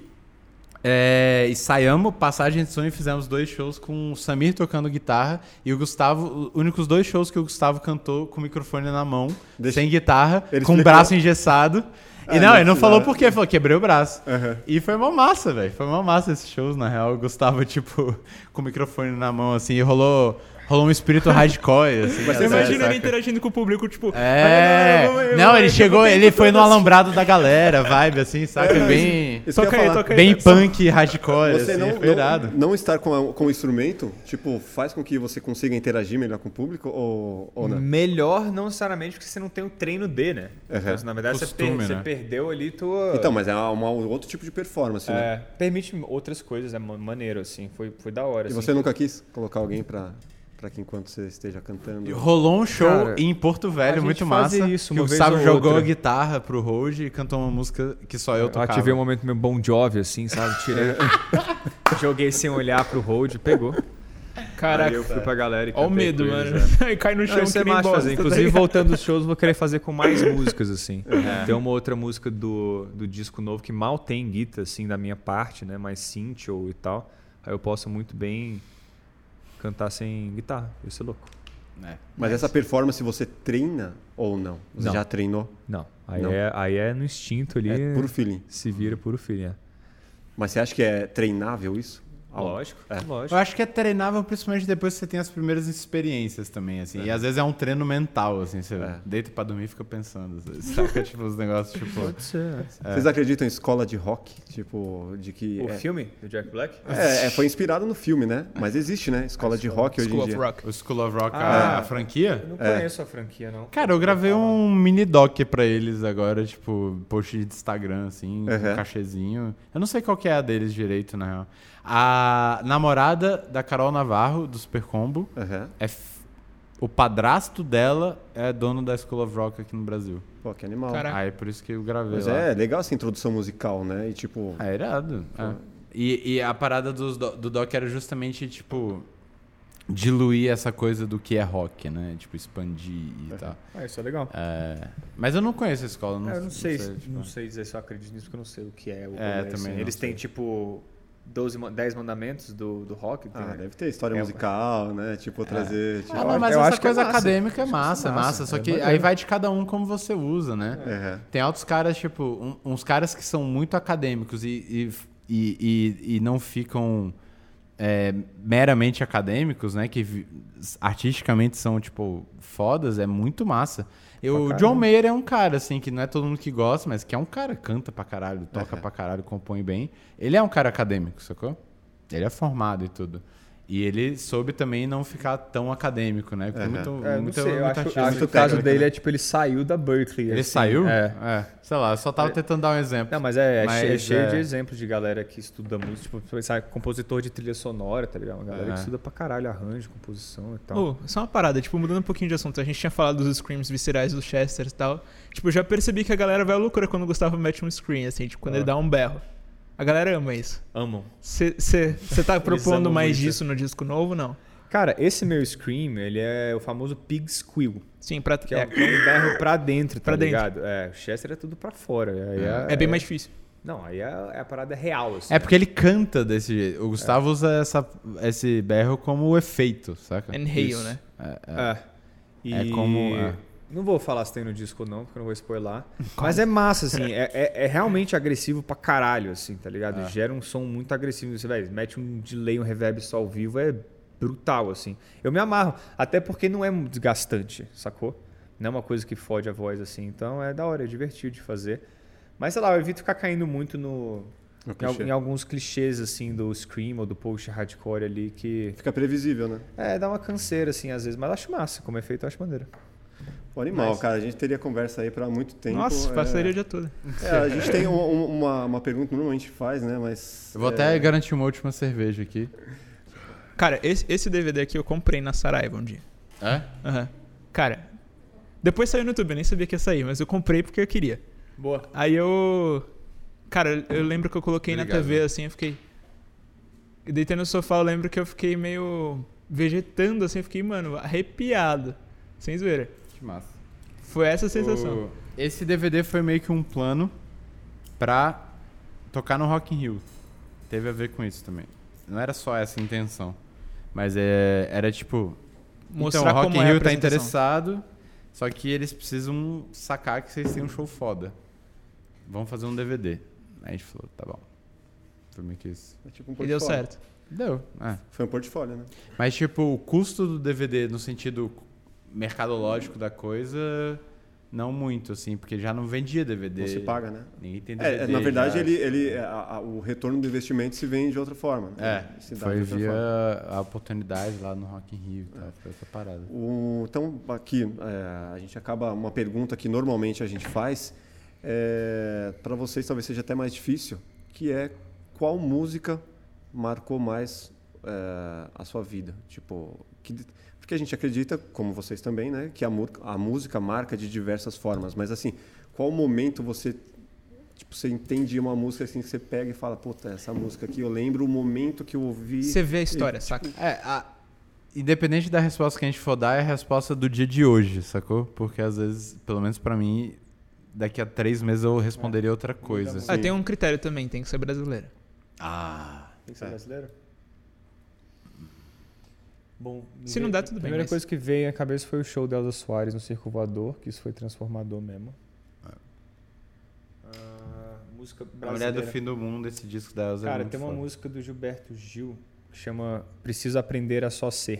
É, ensaiamos passagem de som e fizemos dois shows com o Samir tocando guitarra e o Gustavo, os únicos dois shows que o Gustavo cantou com o microfone na mão, Deixa... sem guitarra, ele com o braço engessado. E ah, não, ele não falou por quê, falou quebrei o braço. Uhum. E foi uma massa, velho. Foi uma massa esses shows, na real. O Gustavo, tipo, com o microfone na mão, assim, e rolou rolou um espírito hardcore, assim. Você imagina ele interagindo com o público, tipo... É... Não, ele chegou, ele foi no alambrado da galera, vibe, assim, saca? É, bem... Toca aí, toca aí. Bem punk, hardcore, você assim, não, não, não, estar com, com o instrumento, tipo, faz com que você consiga interagir melhor com o público ou, ou não? Melhor não necessariamente porque você não tem o treino D, né? Uhum. Então, na verdade, Costume, você, per né? você, perdeu ali tua... Então, mas é um outro tipo de performance, né? é, né? Permite outras coisas, é maneiro, assim, foi, foi da hora. E assim. você nunca quis colocar alguém pra para que enquanto você esteja cantando. Rolou um show Cara, em Porto Velho muito massa. Isso, que o Gustavo jogou outra. a guitarra pro Road e cantou uma música que só eu tocava. Eu ativei um momento meio Bon Jovi assim, sabe? Tirei. Joguei sem olhar pro Road, pegou. Caraca, Aí eu fui pra galera e Olha o medo, mano. Aí cai no chão. Não, isso é massa fazer. Inclusive, voltando dos shows, vou querer fazer com mais músicas, assim. É. Tem uma outra música do, do disco novo que mal tem guitarra, assim, da minha parte, né? Mais synth ou e tal. Aí eu posso muito bem cantar sem guitarra. Isso é louco. É. Mas, Mas, essa performance você treina ou não? Você não. já treinou? Não. Aí, não. É, aí é no instinto ali. É puro feeling. Se vira puro feeling. É. Mas você acha que é treinável isso? Lógico, é. lógico. Eu acho que é treinável principalmente depois que você tem as primeiras experiências também, assim. É. E às vezes é um treino mental, assim. Você é. deita pra dormir e fica pensando. Saca, tipo, os negócios, tipo... Pode ser. É. Vocês acreditam em escola de rock? Tipo, de que... O é- filme do Jack Black? É, é, foi inspirado no filme, né? Mas existe, né? Escola de rock hoje em dia. Rock. O School of Rock, ah, a, a, franquia? Eu não conheço a franquia, não. Cara, eu gravei um mini doc pra eles agora, tipo, post de Instagram, assim, uhum. um cachezinho. Eu não sei qual que é a deles direito, na real. A namorada da Carol Navarro, do Super Combo, uhum. é o padrasto dela é dono da School of Rock aqui no Brasil. Pô, que animal. Caraca. Aí por isso que eu gravei Mas lá. é legal essa introdução musical, né? E tipo... É irado. É. E, e, a parada do, do Doc era justamente, tipo, diluir essa coisa do que é rock, né? Tipo, expandir e é. tal. Ah, isso é legal. É... Mas eu não conheço a escola. Não, é, eu não, sei, não sei, tipo... não sei dizer se eu acredito nisso, porque eu não sei o que é o É, também assim. Eles têm, tipo 12, 10 mandamentos do, do rock. Ah, deve ter história é, musical, né? Tipo, é. trazer. Tipo... Ah, não, mas eu essa coisa é acadêmica é massa, é massa. massa só que aí vai de cada um como você usa, né? É. Tem outros caras, tipo, um, uns caras que são muito acadêmicos e, e, e, e, e não ficam é, meramente acadêmicos, né? Que artisticamente são, tipo, fodas, é muito massa. Eu, o John Mayer é um cara, assim, que não é todo mundo que gosta, mas que é um cara, canta pra caralho, toca uhum. pra caralho, compõe bem. Ele é um cara acadêmico, sacou? Ele é formado e tudo. E ele soube também não ficar tão acadêmico, né? Uhum. Muito, é, muito, sei, eu acho, acho que o caso dele né? é tipo, ele saiu da Berkeley. Ele assim. saiu? É. é. Sei lá, eu só tava é. tentando dar um exemplo. Não, mas é, é mas, cheio, cheio de é. exemplos de galera que estuda música, tipo, pensar compositor de trilha sonora, tá ligado? Uma galera que é. estuda pra caralho arranjo, composição e tal. Oh, só uma parada, tipo, mudando um pouquinho de assunto. A gente tinha falado dos screams viscerais do Chester e tal. Tipo, eu já percebi que a galera vai à loucura quando o Gustavo mete um scream, assim, tipo, quando ah. ele dá um berro. A galera ama isso. Amam. Você tá propondo mais disso no disco novo, não? Cara, esse meu scream, ele é o famoso pig squeal. Sim, pra, que é, é um berro pra dentro, tá pra ligado? Dentro. É, o Chester é tudo pra fora. É, é, é bem mais difícil. Não, aí é, é, a parada real. Assim, é porque ele canta desse jeito. O Gustavo usa essa, esse berro como efeito, saca? Inhale, Isso. né? É, é. E... é como. Não vou falar se tem no disco ou não, porque eu não vou spoiler. Mas é massa, assim. é, é, é, realmente agressivo pra caralho, assim, tá ligado? É. Gera um som muito agressivo. Você, velho, mete um delay, um reverb só ao vivo, é brutal, assim. Eu me amarro, até porque não é desgastante, sacou? Não é uma coisa que fode a voz, assim. Então é da hora, é divertido de fazer. Mas sei lá, eu evito ficar caindo muito no. Em, em, alguns clichês, assim, do Scream ou do post hardcore ali que. Fica previsível, né? É, dá uma canseira, assim, às vezes. Mas acho massa, como efeito, eu acho maneiro. O animal, mas... cara. A gente teria conversa aí para muito tempo. Nossa, é... passaria o dia todo. É, a gente tem uma, uma, uma pergunta que normalmente faz, né? Mas. Eu vou é... até garantir uma última cerveja aqui. Cara, esse, esse DVD aqui eu comprei na Saraiva um dia. É? Aham. Uhum. Cara, depois saiu no YouTube, eu nem sabia que ia sair, mas eu comprei porque eu queria. Boa. Aí eu. Cara, eu lembro que eu coloquei Obrigado. na TV assim, eu fiquei. Deitei no sofá, eu lembro que eu fiquei meio vegetando assim, eu fiquei, mano, arrepiado. Sem zoeira. Massa. Foi essa a sensação. O... Esse DVD foi meio que um plano pra tocar no Rock in Rio. teve a ver com isso também. Não era só essa intenção. Mas é, era tipo. Mostrar então, o Rock como in é Rio tá interessado, só que eles precisam sacar que vocês têm um show foda. Vamos fazer um DVD. Aí a gente falou, tá bom. Foi meio que isso. É tipo um E deu certo. Deu. É. Foi um portfólio, né? Mas, tipo, o custo do DVD no sentido mercadológico da coisa, não muito, assim, porque já não vendia DVD. Não se paga, né? Ninguém tem DVD. É, na verdade, já. ele, ele, a- a- o retorno do investimento se vem de outra forma. né? É, Se foi via forma. a oportunidade lá no Rock in Rio e tal, foi essa parada. O- então, aqui, é, a gente acaba uma pergunta que normalmente a gente faz, para vocês talvez seja até mais difícil, que é qual música marcou mais é, a sua vida? Tipo, que- porque a gente acredita, como vocês também, né, que a, mu- a música marca de diversas formas, mas assim, qual momento você tipo, você entende uma música assim que você pega e fala, puta, essa música aqui eu lembro o momento que eu ouvi. Você vê a história, saca? É, a- independente da resposta que a gente for dar, é a resposta do dia de hoje, sacou? Porque às vezes, pelo menos pra mim, daqui a três meses eu responderia outra coisa. Ah, tem um critério também, tem que ser brasileira. Ah, Tem que ser É. brasileiro? Bom, Se não der, tudo A bem, primeira mas- coisa que veio à cabeça foi o show da Elza Soares no Circo Voador, que isso foi transformador mesmo. Ah, música a brasileira. Mulher do Fim do Mundo, esse disco da Elza é Cara, muito tem uma foda. música do Gilberto Gil que chama Preciso Aprender a Só Ser.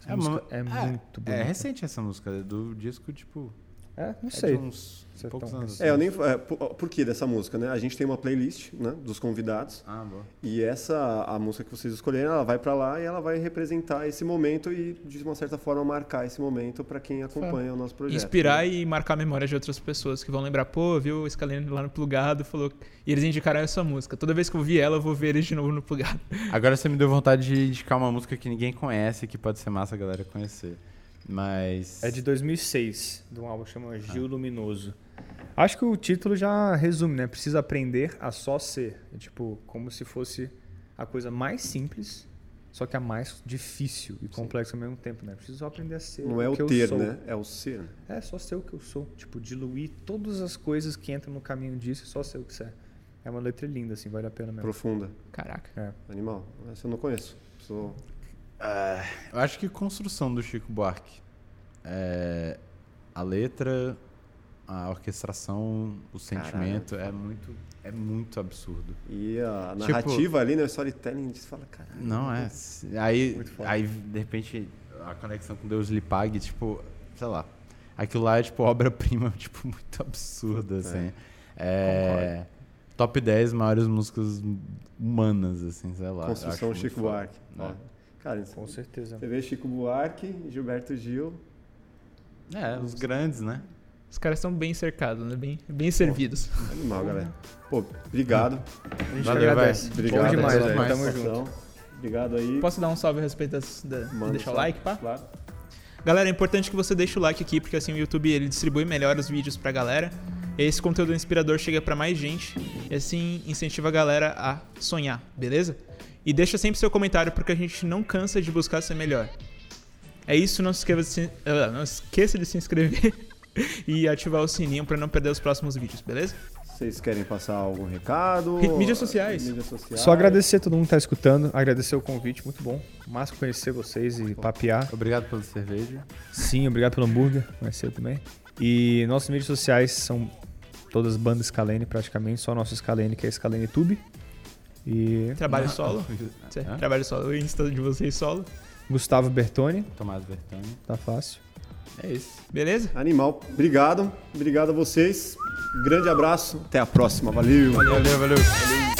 Essa É, música uma- é, é, muito bonita. É recente essa música, é do disco, tipo. É, não é sei. de uns Se é poucos tão anos. É, eu nem, é, por, por que dessa música, né? A gente tem uma playlist, né, dos convidados. Ah, boa. E essa, a música que vocês escolheram, ela vai pra lá e ela vai representar esse momento e, de uma certa forma, marcar esse momento pra quem acompanha o nosso projeto. Inspirar né? e marcar a memória de outras pessoas que vão lembrar, pô, viu o Scalene lá no plugado, falou. E eles indicaram essa música. Toda vez que eu ouvir ela, eu vou ver eles de novo no plugado. Agora você me deu vontade de indicar uma música que ninguém conhece, que pode ser massa a galera conhecer. Mas. É de 2006, de um álbum que chama Gil Luminoso. Acho que o título já resume, né? Precisa aprender a só ser. É tipo, como se fosse a coisa mais simples, só que a mais difícil e complexa ao mesmo tempo, né? Preciso só aprender a ser Não é o que eu ter, sou. né? É o ser. né? É, só ser o que eu sou. Tipo, diluir todas as coisas que entram no caminho disso e só ser o que você é. É uma letra linda, assim, vale a pena mesmo. Profunda. Caraca. É. Animal. Essa eu não conheço. Sou... Ah, eu acho que construção do Chico Buarque. É, a letra, a orquestração, o sentimento é muito, é muito absurdo. E a Tipo- narrativa ali, né? O storytelling, você fala, caralho. Não é. Aí, aí, de repente, a conexão com Deus lhe pague, tipo, sei lá. Aquilo lá é, tipo, obra-prima, tipo, muito absurda, assim. É, top 10 maiores músicas humanas, assim, sei lá. Construção Chico. Buarque. É. Cara, Com certeza. você vê Chico Buarque, Gilberto Gil. É, os grandes, né? Os caras estão bem cercados, né? Bem, bem servidos. Animal, galera. Pô, obrigado. A gente Valeu, agradece. velho. Obrigado Bom demais, velho. Tamo junto. Obrigado aí. Posso dar um salve a respeito das, da, Manda deixar o like, pá? Claro. Galera, é importante que você deixe o like aqui, porque assim o YouTube ele distribui melhor os vídeos pra galera. E esse conteúdo inspirador chega pra mais gente e assim incentiva a galera a sonhar, beleza? E deixa sempre seu comentário porque a gente não cansa de buscar ser melhor. É isso, não se esqueça de se, ah, não esqueça de se inscrever e ativar o sininho pra não perder os próximos vídeos, beleza? Vocês querem passar algum recado? Re- mídias sociais. Mídias sociais. Só agradecer a todo mundo que tá escutando, agradecer o convite, muito bom. Massa conhecer vocês e papear. Obrigado pela cerveja. Sim, obrigado pelo hambúrguer, conhecer também. E nossas mídias sociais são todas bandas Scalene praticamente, só nosso Scalene que é Scalene Tube. E Trabalho solo. Hã? Trabalho solo. O Insta de vocês solo. Gustavo Bertoni, Tomás Bertani. tá fácil. É isso. Beleza? Animal. Obrigado. Obrigado a vocês. Grande abraço. Até a próxima. Valeu. Valeu, valeu.